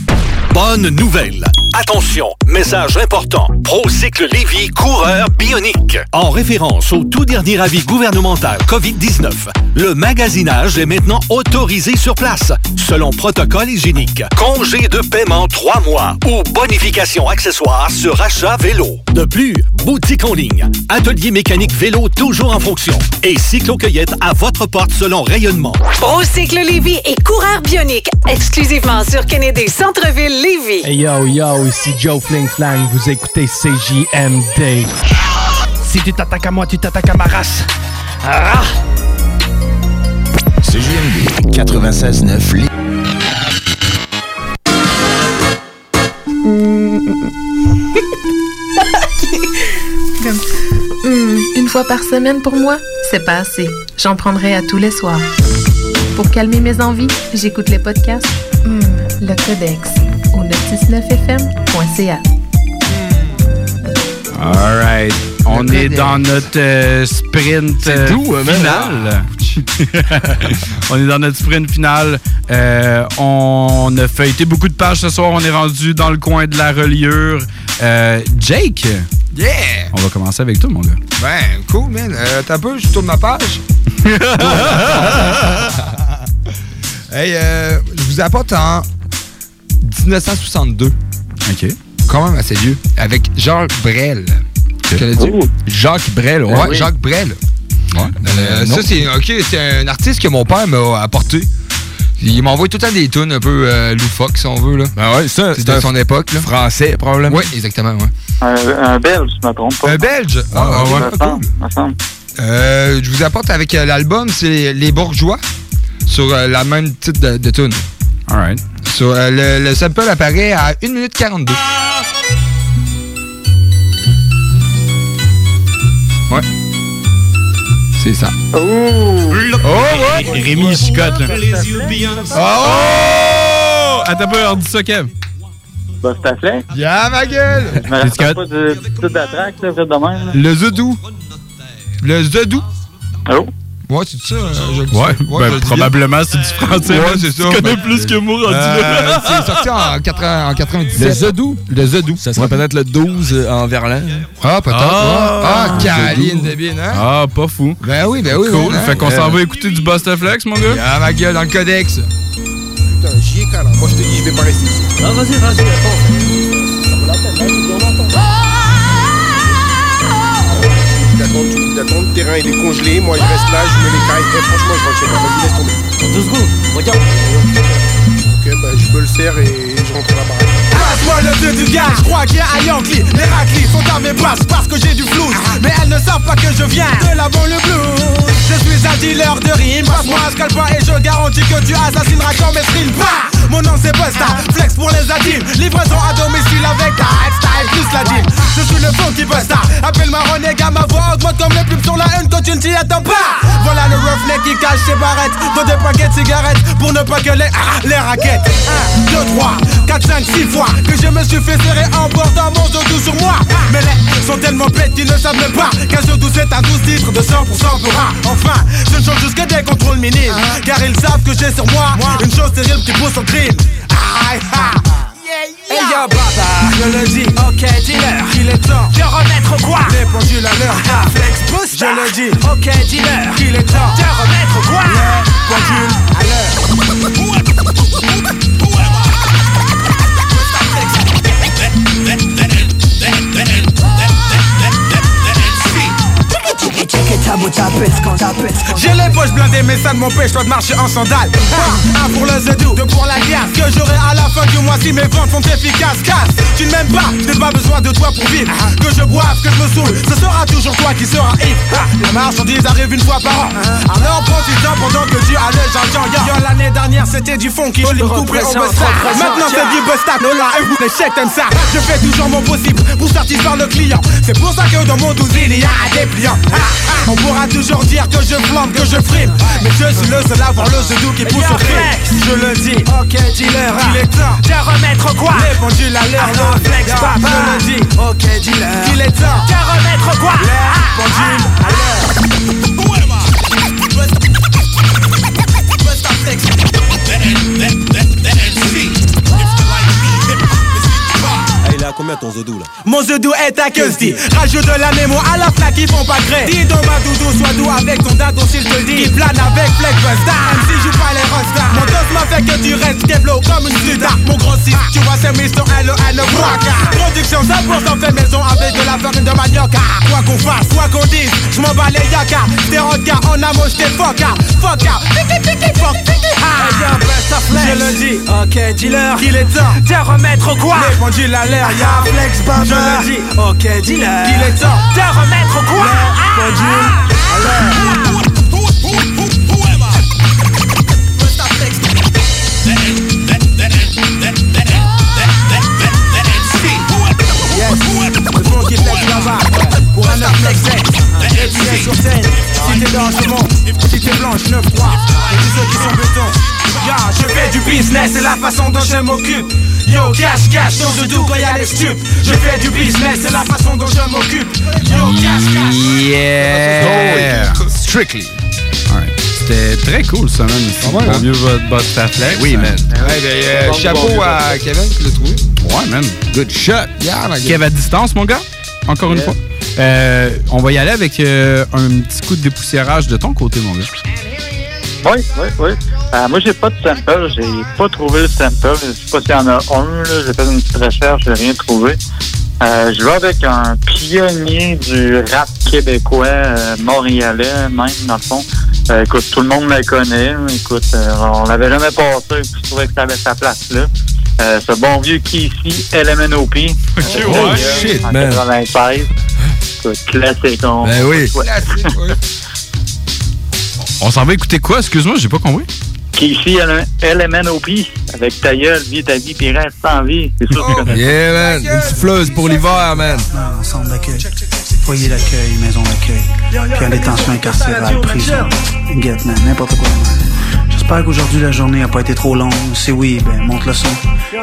Bonne nouvelle. Attention, message important. Procycle Lévy, coureur bionique. En référence au tout dernier avis gouvernemental COVID-19, le magasinage est maintenant autorisé sur place, selon protocole hygiénique. Congé de paiement 3 mois ou bonification accessoire sur achat vélo. De plus, boutique en ligne, atelier mécanique vélo toujours en fonction et cyclo-cueillette à votre porte selon rayonnement. Procycle Lévy et coureur bionique, exclusivement sur Kennedy Centre-Ville Lévy. Hey yo yo, ici Joe Fling Flang, vous écoutez CJMD. Si tu t'attaques à moi, tu t'attaques à ma race. Ah! CJMD 96.9 Li- Comme, hum, Une fois par semaine pour moi, c'est pas assez. J'en prendrai à tous les soirs. Pour calmer mes envies, j'écoute les podcasts Hmm, Le Codex au 969fm.ca. All right. On est dans notre euh, sprint euh, doux, final. on est dans notre sprint final. Euh, on a feuilleté beaucoup de pages ce soir. On est rendu dans le coin de la reliure. Euh, Jake, Yeah! on va commencer avec toi, mon gars. Ben, cool, man. Euh, T'as peu, je tourne ma page. hey, euh, je vous apporte en 1962. OK. Quand même assez vieux. Avec Jacques Brel. Tu connais-tu? Jacques Brel, ouais. Ouais, Oui. Jacques Brel. Ouais. Euh, non. ça, c'est ok, c'est un artiste que mon père m'a apporté. Il m'envoie tout le temps des tunes un peu euh, loufoques, si on veut. Là. Ben ouais, ça, c'est c'est de son époque. Là. Français, probablement. Oui, exactement. Ouais. Un, un Belge, je me trompe pas. Un Belge? Ah, Ah, ok, ouais. cool. semble. Euh, je vous apporte avec euh, l'album, c'est les, Bourgeois, sur euh, la même titre de, de tune. All right. Sur, euh, le, le sample apparaît à 1 minute 42. Ouais. C'est ça. Oh! Oh, ouais. Rémi Scott, là. Oh! Attends pas, on dit ça, Kev. Bah, c'est à fait. Yeah, ma gueule! Je me rappelle pas du titre de la track, là, de même. Le Zedou. Le Zedou. Allô? Ouais, c'est ça. euh, je le dis. Ouais, je ben, probablement c'est du français. Ouais, c'est Tu ça. connais Ben, plus que moi, rendu Euh, c'est sorti en, 80 en 97. Le Zedou. Le Zedou. Ça serait peut-être le 12 euh, en verlan. Ah, peut-être. Ah, Ah, Caroline Zedou. Debine, hein? Ah, pas fou. Ben oui, ben oui. Cool. oui, hein? fait qu'on s'en Euh, va écouter du Bustaflex, mon gars? Ah, ma gueule, dans le codex. Putain, j'y ai là. Moi, je te dis, je vais pas rester ici. Ah, vas-y, vas-y, D'attendre, Le terrain, il est congelé. Moi, je reste là, je me les caille. Et franchement, je rentre chez moi. Vas-y, laisse tomber. Deux secondes, regarde. Ok, bah, je me le serre et je rentre à la baraque. Passe-moi le deux du gars, je crois qu'il y a Yankee Les sont à mes places parce que j'ai du flou Mais elles ne savent pas que je viens de la banlieue blues Je suis un dealer de rimes, passe-moi un scalpin Et je garantis que tu assassineras quand mes streams Bah Mon nom c'est Busta, flex pour les adultes Livraison à domicile avec ta style plus la deal Je suis le funky Busta, appelle-moi renégat Ma voix augmente comme les pubs sur la une. Quand tu ne t'y attends pas. Voilà le roughneck qui cache ses barrettes Dans des paquets de cigarettes pour ne pas que les, ah, les raquettes. 1, 2, 3, 4, 5, 6 fois Que je me suis fait serrer en portant mon doudou sur moi. Mais les sont tellement bêtes qu'ils ne savent même pas Qu'un doudou c'est un 12 titres de 100% pour un Enfin, je ne change juste que des contrôles minimes Car ils savent que j'ai sur moi Une chose terrible qui pousse au crime. Aïe. Hey yo baba, je le dis, ok dealer, il est temps de remettre quoi? Les pendules à l'heure, ta flex boost Je le dis, ok dealer, il est temps de remettre quoi? Les pendules à l'heure J'ai les poches blindées mais ça ne m'empêche pas de marcher en sandales. Un pour le zedou, deux pour la glace Que j'aurai à la fin du mois si mes ventes sont efficaces. Casse, tu ne m'aimes pas, je n'ai pas besoin de toi pour vivre. Que je boive, que je me saoule, ce sera toujours toi qui sera ivre. Ah, La marchandise arrive une fois par an. Alors temps pendant que tu argent Yo, l'année dernière c'était du je l'ai coupé au busta Maintenant c'est du busta, Nola et vous les chèques t'aimes ça. Je fais toujours mon possible pour satisfaire le client. C'est pour ça que dans mon douze il y a des clients. Ah, ah, pourra toujours dire que je flambe, que je frime Mais je suis le seul à avoir le zedou qui pousse au crime Je le dis, ok dealer, il est temps de remettre quoi Les pendules à l'heure, le flex papa Je le dis, ok dealer, il est temps de remettre quoi Les pendules à l'heure Ah, est à combien ton zodou là Mon zedou est à que dit Rajoute de la mémoire à la flaque, ils font pas créer Dis donc ma doudou, sois doux avec ton dado s'il te dit Il plane avec Flex Busta Même si joue pas les rostas Mon dos m'a fait que tu restes Keblo comme une sluta Mon gros site, tu vois c'est Mr. L.O.N. Waka. Production 100% fait maison avec de la farine de manioc Quoi qu'on fasse, quoi qu'on dise, je m'en bats les yaka. Stéroca, on a mocheté foca Foca, tiki tiki fuck tiki ha Je le dis, ok dealer, il est temps. De remettre quoi? Les pendules à l'air, y'a Flex Baba Je dis, ok dealer, il est temps de remettre flex là-bas Pour un neuf flex d'hébergement. Cité blanche, 9-3. Et tous ceux qui sont béton. Ya, je fais du business, c'est la façon dont je m'occupe. Yo, cash, cash, dans le doux quand y'a les stupes. Je fais du business, c'est la façon dont je m'occupe. Yo, cash, cash. Yeah! Strictly. C'était très cool, ça, man. C'est ouais, hein? vieux Bud Flex. Oui, man. Ouais, ben, euh, chapeau à Kevin qui l'a trouvé. Ouais, man. Good shot. Yeah, man. Kev à distance, mon gars. Encore une Yeah. fois. Euh, on va y aller avec euh, un petit coup de dépoussiérage de ton côté, mon gars. Oui, oui, oui. Euh, moi, j'ai pas de sample. J'ai pas trouvé le sample. Je sais pas s'il y en a un. là. J'ai fait une petite recherche, j'ai rien trouvé. Euh, je vais avec un pionnier du rap québécois, euh, montréalais, même, dans le fond. Euh, écoute, tout le monde me connaît. Écoute, euh, on l'avait jamais passé, puis je trouvais que ça avait sa place là. Euh, ce bon vieux Kissy, LMNOP. Oh, shit, en man. 96. Écoute, classique. On, Ben oui. Classique, ouais. On s'en va écouter quoi? Excuse-moi, j'ai pas compris. Kissy, LMNOP, avec ta gueule, vie ta vie, puis reste sans vie. C'est sûr que connais. Yeah, man. Une souffleuse pour l'hiver, man. Centre d'accueil, foyer d'accueil, maison d'accueil, puis à détention incarcérale, prison. Get, man, n'importe quoi, man. J'espère qu'aujourd'hui la journée a pas été trop longue. Si oui, ben monte le son.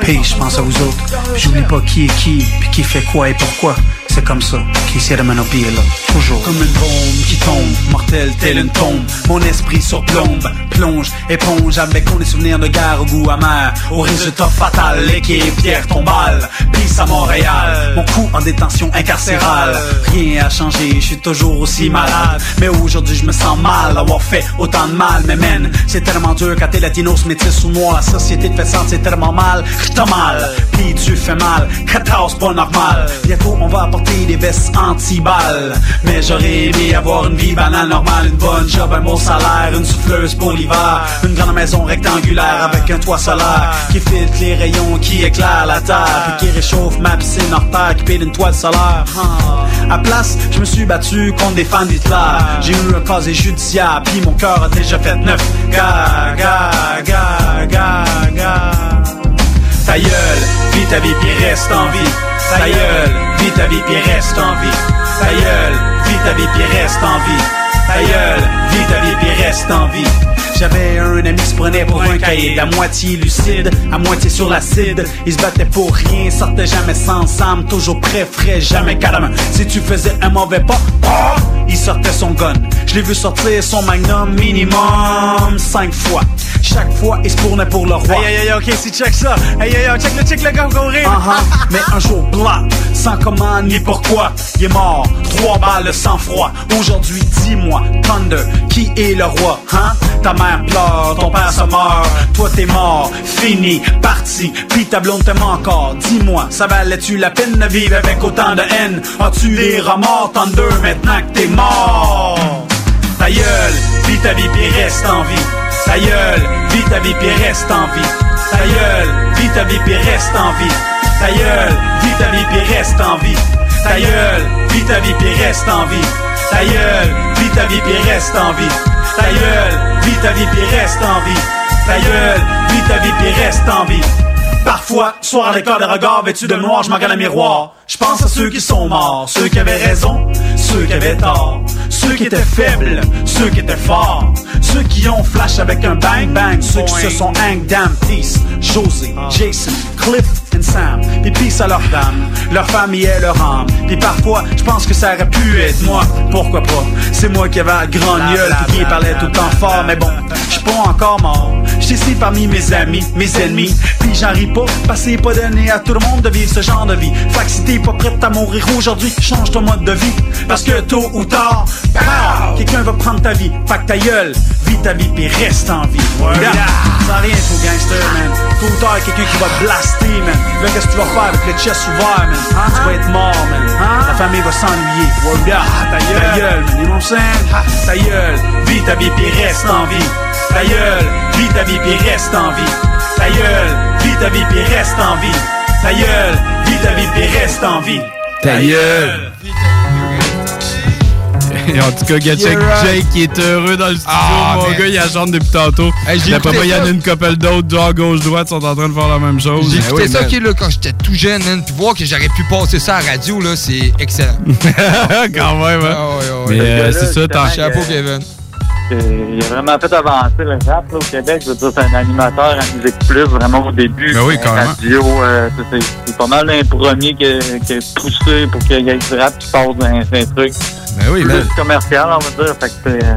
Puis je pense à vous autres. J'oublie pas qui est qui, puis qui fait quoi et pourquoi. C'est comme ça qu'ici la manopie est là. Toujours. Comme une bombe qui tombe, mortelle telle une tombe. Mon esprit surplombe, plonge, éponge avec mes souvenirs de guerre au goût amer. Au résultat fatal, l'équipe pierre tombale. Peace à Montréal, mon coup en détention incarcérale. Rien a changé, je suis toujours aussi malade. Mais aujourd'hui je me sens mal d'avoir fait autant de mal. Mais man, c'est tellement dur quand t'es latinos, métis ou noir. La société te fait sentir tellement mal. T'as mal, puis tu fais mal. 14 pas normal. Bientôt on va apporter des vestes anti-balles. Mais j'aurais aimé avoir une vie banale normale, une bonne job, un bon salaire, une souffleuse pour l'hiver, une grande maison rectangulaire avec un toit solaire qui filtre les rayons, qui éclaire la terre, puis qui réchauffe ma piscine hors terre, qui pile une toile solaire. À place, je me suis battu contre des fans d'Hitler. J'ai eu un casier judiciaire, puis mon cœur a déjà fait neuf. Ga, ga, ga, ga, ga. Ta gueule, vis ta vie puis reste en vie. Ta gueule, vis ta vie puis reste en vie. Ta gueule, vis ta vie puis reste en vie. Ta gueule, vis ta vie puis reste en vie. J'avais un ami qui se prenait pour un caïd, à moitié lucide, à moitié sur l'acide. Il se battait pour rien, sortait jamais sans âme, toujours prêt, frais, jamais calme. Si tu faisais un mauvais pas, ah, il sortait son gun. Je l'ai vu sortir son magnum minimum cinq fois. Chaque fois, il se tournait pour le roi. Aïe, aïe, aïe, ok, si check ça. Aïe, aïe, aïe, check le, check le gars courir. Uh-huh. Mais un jour blanc, sans comment ni pourquoi, il est mort. Trois balles sans froid. Aujourd'hui, dis-moi, Thunder, qui est le roi, hein? Ta mère ton père se meurt, toi t'es mort, fini, parti, puis ta blonde t'aime encore. Dis-moi, ça valait-tu la peine de vivre avec autant de haine? As-tu les remords, Thunder, maintenant que t'es mort? Ta gueule, vis ta vie puis reste en vie. Ta gueule, vis ta vie puis reste en vie. Ta gueule, vis ta vie puis reste en vie. Ta gueule, vis ta vie puis reste en vie. Ta gueule, vis ta vie puis reste en vie. Ta gueule, vis ta vie puis reste en vie. Ta gueule, vis ta vie puis reste en vie. Ta gueule, vis ta vie puis reste en vie. Parfois, soir à l'écart des regards vêtus de noir, je m'en regarde à miroir. Je pense à ceux qui sont morts, ceux qui avaient raison, ceux qui avaient tort, ceux qui étaient faibles, ceux qui étaient forts, ceux qui ont flash avec un bang bang, ceux qui se sont hang damn peace, José, Jason, Cliff and Sam, puis peace à leur dame, leur famille et leur âme. Puis parfois, je pense que ça aurait pu être moi, pourquoi pas? C'est moi qui avais la grande gueule puis qui parlait tout le temps fort, mais bon, je suis pas encore mort. J'étais ici parmi mes amis, mes ennemis, puis j'en ris pas, parce que c'est pas donné à tout le monde de vivre ce genre de vie. Fait que pas prête à mourir aujourd'hui, change ton mode de vie, parce que tôt ou tard, quelqu'un va prendre ta vie. Fait que ta gueule, vis ta vie puis reste en vie. Regarde, sans rien, faut gangster, man. Tôt ou tard, quelqu'un qui va te blaster, man. Là, qu'est-ce que tu vas faire avec le chest ouvert, man? Hein? Tu vas être mort, man. La famille va s'ennuyer. Regarde, ta gueule, ta gueule, man. You know what Ta gueule, vis ta vie puis reste en vie. Ta gueule, vis ta vie puis reste en vie. Ta gueule, vis ta vie puis reste en vie. Ta gueule, vis ta vie puis reste en vie. Ta gueule. Et en tout cas, right. Jake qui est heureux dans le studio. Ah, Mon man. gars, il a chante depuis tantôt. Hey, D'après moi, il y en a une couple d'autres, genre gauche-droite, sont en train de faire la même chose. J'ai Ben écouté oui, ça ok, là, quand j'étais tout jeune, man, puis voir que j'aurais pu passer ça à la radio, là, c'est excellent. Quand même, hein. Ah ouais, ouais, Mais euh, c'est ça, t'en Chapeau, euh, Kevin. Qu'il a vraiment fait avancer le rap là, au Québec. Je veux dire, c'est un animateur à Musique Plus, vraiment au début. Ben oui, Euh, carrément. Radio, euh, c'est- pas mal un premier qui a poussé pour qu'il y ait du rap qui passe dans un truc Ben oui, plus commercial, on va dire. Fait que c'est... euh,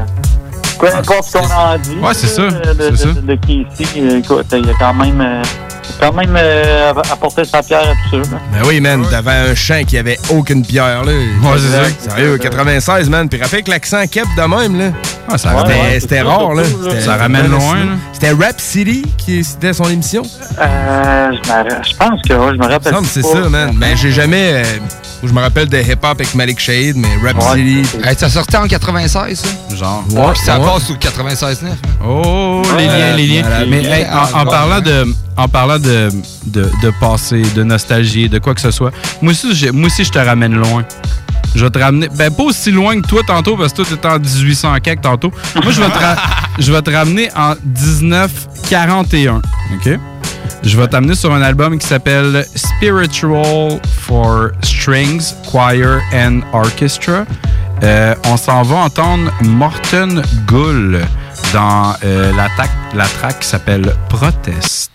Peu importe ce qu'on en dit. Ouais, c'est ça, De, de, c'est ça. de, de euh, écoute, il a quand même, euh, il quand même euh, apporté sa pierre à tout ça. là. Ben oui, man, t'avais un chant qui avait aucune pierre, là. Ouais, c'est ça. Sérieux, 96, man. Puis rappelle que l'accent kep de même, là. Ah, ça C'était- ramène- C'était rare, là. Ça ramène loin, là. C'était Rap City qui c'était son émission. Euh, je pense que ouais, je me rappelle. que c'est pas. ça, man. Mais j'ai jamais. euh, où je me rappelle de hip-hop avec Malik Shade, mais Rap City. Hey, ça sortait en 96, ça? Genre. Ouais, ça passe au 96.9. Oh, les Ouais, liens, les liens. Mais hey, en, en parlant de, en parlant de, de, passé, de nostalgie, de quoi que ce soit, moi aussi, j'ai- moi aussi je te ramène loin. Je vais te ramener, ben pas aussi loin que toi tantôt, parce que toi t'étais en 1800 quelque tantôt. Moi, je vais te, je vais te ramener en 1941, ok? Je vais t'amener sur un album qui s'appelle Spiritual for Strings, Choir and Orchestra. Euh, on s'en va entendre Morton Gull dans euh, la, la qui s'appelle Protest.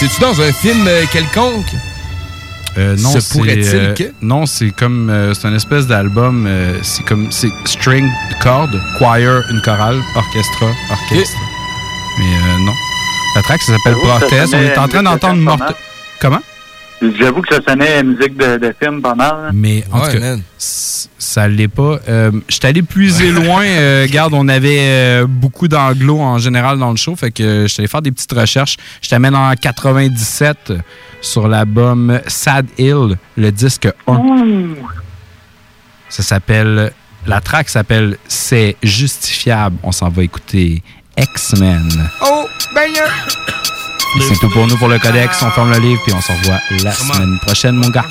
C'est-tu dans un film euh, quelconque? Euh, non, Se c'est, pourrait-il euh, que- Non, c'est comme. euh, c'est une espèce d'album. euh, c'est comme. C'est string, corde, choir, une chorale, orchestra, orchestre. Mais euh, non. La track, ça s'appelle ça Protest. On est en train d'entendre. Comment? J'avoue que ça sonnait musique de, de film pas mal. là. Mais en Ouais, tout cas, ça l'est pas. Euh, je suis allé puiser loin. Euh, regarde, on avait euh, beaucoup d'anglo en général dans le show. Fait que euh, je suis allé faire des petites recherches. Je t'amène en 97 sur l'album Sad Hill, le disque 1. Ça s'appelle. La track s'appelle C'est justifiable. On s'en va écouter X-Men. Oh, banger! C'est tout pour nous pour le codex. On ferme le livre puis on se revoit la semaine prochaine, mon gars.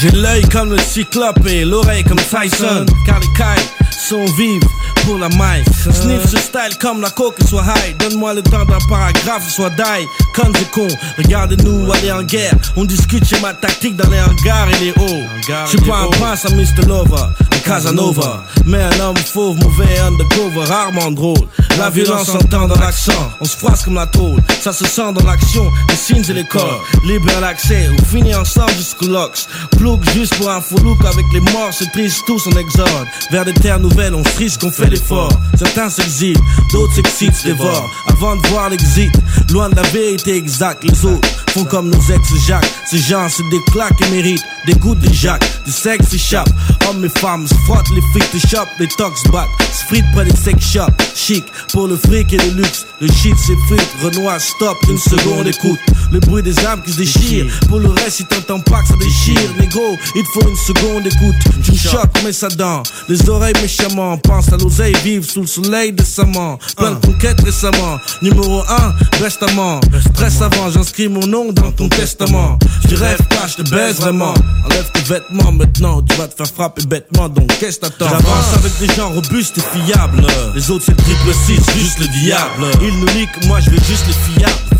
J'ai l'œil comme le cyclope et l'oreille comme Tyson. Car les cailles sont vives pour la maille. Sniff ce style comme la coke soit high. Donne-moi le temps d'un paragraphe, soit die. Con c'est con, regardez-nous aller en guerre. On discute sur ma tactique dans les hangars et les hauts. Je suis pas un prince à Mr. Lover, un Casanova. Mais un homme fauve, mauvais undercover, rarement drôle. La violence s'entend dans l'accent, on se froisse comme la tôle. Ça se sent dans l'action, les signes et les corps. Libre à l'accès, on finit ensemble jusqu'au Lox. Plouc juste pour un faux look avec les morts, se tristent tous en exode. Vers des terres nouvelles, on se risque, on fait l'effort. Certains s'exilent, d'autres s'excitent, se dévorent. Avant de voir l'exit, loin de la vérité exacte, les autres font comme nos ex-Jacques. Ces gens se déclaquent et méritent des gouttes de Jacques. Du sexe s'échappe, hommes et femmes se frottent, les frites te chopent, les tox battent. Se fritent près des sex shops, chic pour le fric et le luxe. Le shit s'effrite, Renoir stop, une seconde écoute. Le bruit des âmes qui se déchirent. Pour le reste, si t'entends pas que ça déchire, négo, il te faut une seconde écoute. Tu me choques, mais ça dent. Les oreilles méchamment, pense à l'oseille, vive sous le soleil décemment. Plein de conquêtes récemment. Numéro 1, restamment. Presse avant, j'inscris mon nom dans ton testament. Je rêve pas, je te baise vraiment. Enlève tes vêtements maintenant, tu vas te faire frapper bêtement, donc qu'est-ce que t'attends? J'avance avec des gens robustes et fiables. Les autres c'est le triple 6, juste le diable. Ils nous niquent, moi je veux juste les fiables.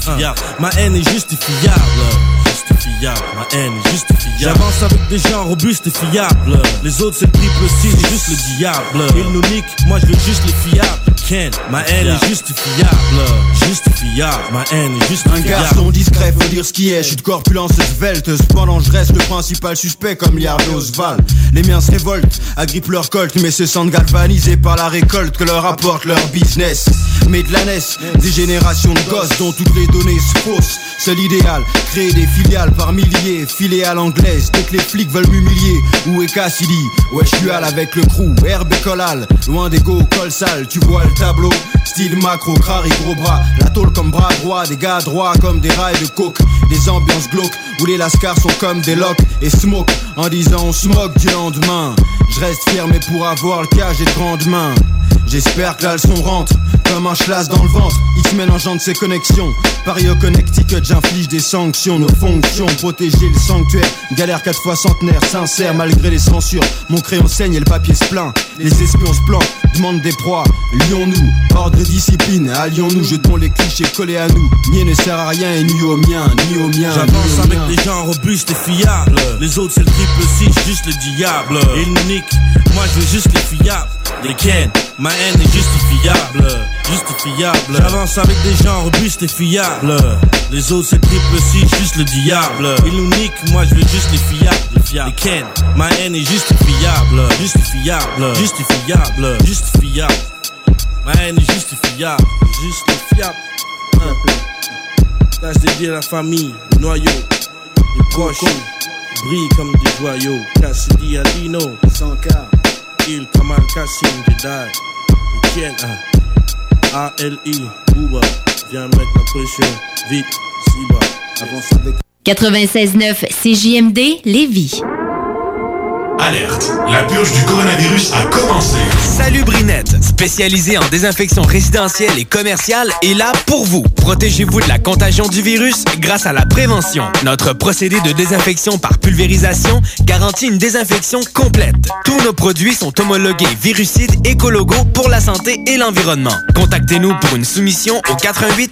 Ma haine est justifiable. Justifiable, ma haine est justifiable. J'avance avec des gens robustes et fiables. Les autres c'est le triple 6, juste le diable. Ils nous niquent, moi je veux juste les fiables. Ken, ma haine est justifiable. Justifiable, ma haine est Un justifiable. garçon discret, faut dire ce qui est. Je suis de corpulence svelte, cependant je reste le principal suspect comme Liard et Oswald. Les miens se révoltent, agrippent leur colte, mais se sentent galvanisés par la récolte que leur apporte leur business. mais de la NES. Des générations de gosses dont toutes les données se faussent. Seul idéal, créer des filiales par milliers, filiales anglaises. Dès que les flics veulent m'humilier, où est Cassidy? Ouais, je suis avec le crew, herbe et collal. Loin des go, col sale, tu vois le tableau. Style macro, crari, gros bras. La tôle comme bras droit, des gars droits comme des rails de coke. Des ambiances glauques où les lascars sont comme des locks et smoke en disant on smoke du lendemain. Je reste fier, mais pour avoir le cas, j'ai de grandes. J'espère que la leçon rentre comme un schlass dans le ventre. X-Men engendre ses connexions. Paris au Connecticut, j'inflige des sanctions. Nos fonctions, protéger le sanctuaire. Galère quatre fois centenaire, sincère malgré les censures. Mon crayon saigne et le papier se plaint. Les espions se plantent, demandent des proies. Lions-nous, ordre de discipline. Allions-nous, jetons les clichés collés à nous. Ni ne sert à rien et ni au mien, ni au mien. J'avance avec des gens robustes et fiables. Les autres, c'est le triple 6, juste le diable. Ils nous niquent, moi je veux juste les fiables. Les ken, ma haine est justifiable. Justifiable. J'avance avec des gens robustes et fiables. Les autres, c'est le triple 6, juste le diable. Ils nous niquent, moi je veux juste les fiables. Les ken, ma haine est justifiable. Justifiable. Justifiable. Justifiable. Ma haine est justifiable. Justifiable. Tâche dédiée à la famille, le noyau, les proches, brillent comme des joyaux. Cassidy Alino, 100K, Il Kamal Kassim, Jedi, ah. A-L-I, Booba, viens mettre la pression, vite, Siba, avance avec 96.9 CJMD Lévis. Alerte, la purge du coronavirus a commencé. Salut Brinette, spécialisée en désinfection résidentielle et commerciale, est là pour vous. Protégez-vous de la contagion du virus grâce à la prévention. Notre procédé de désinfection par pulvérisation garantit une désinfection complète. Tous nos produits sont homologués virucides écologos pour la santé et l'environnement. Contactez-nous pour une soumission au 88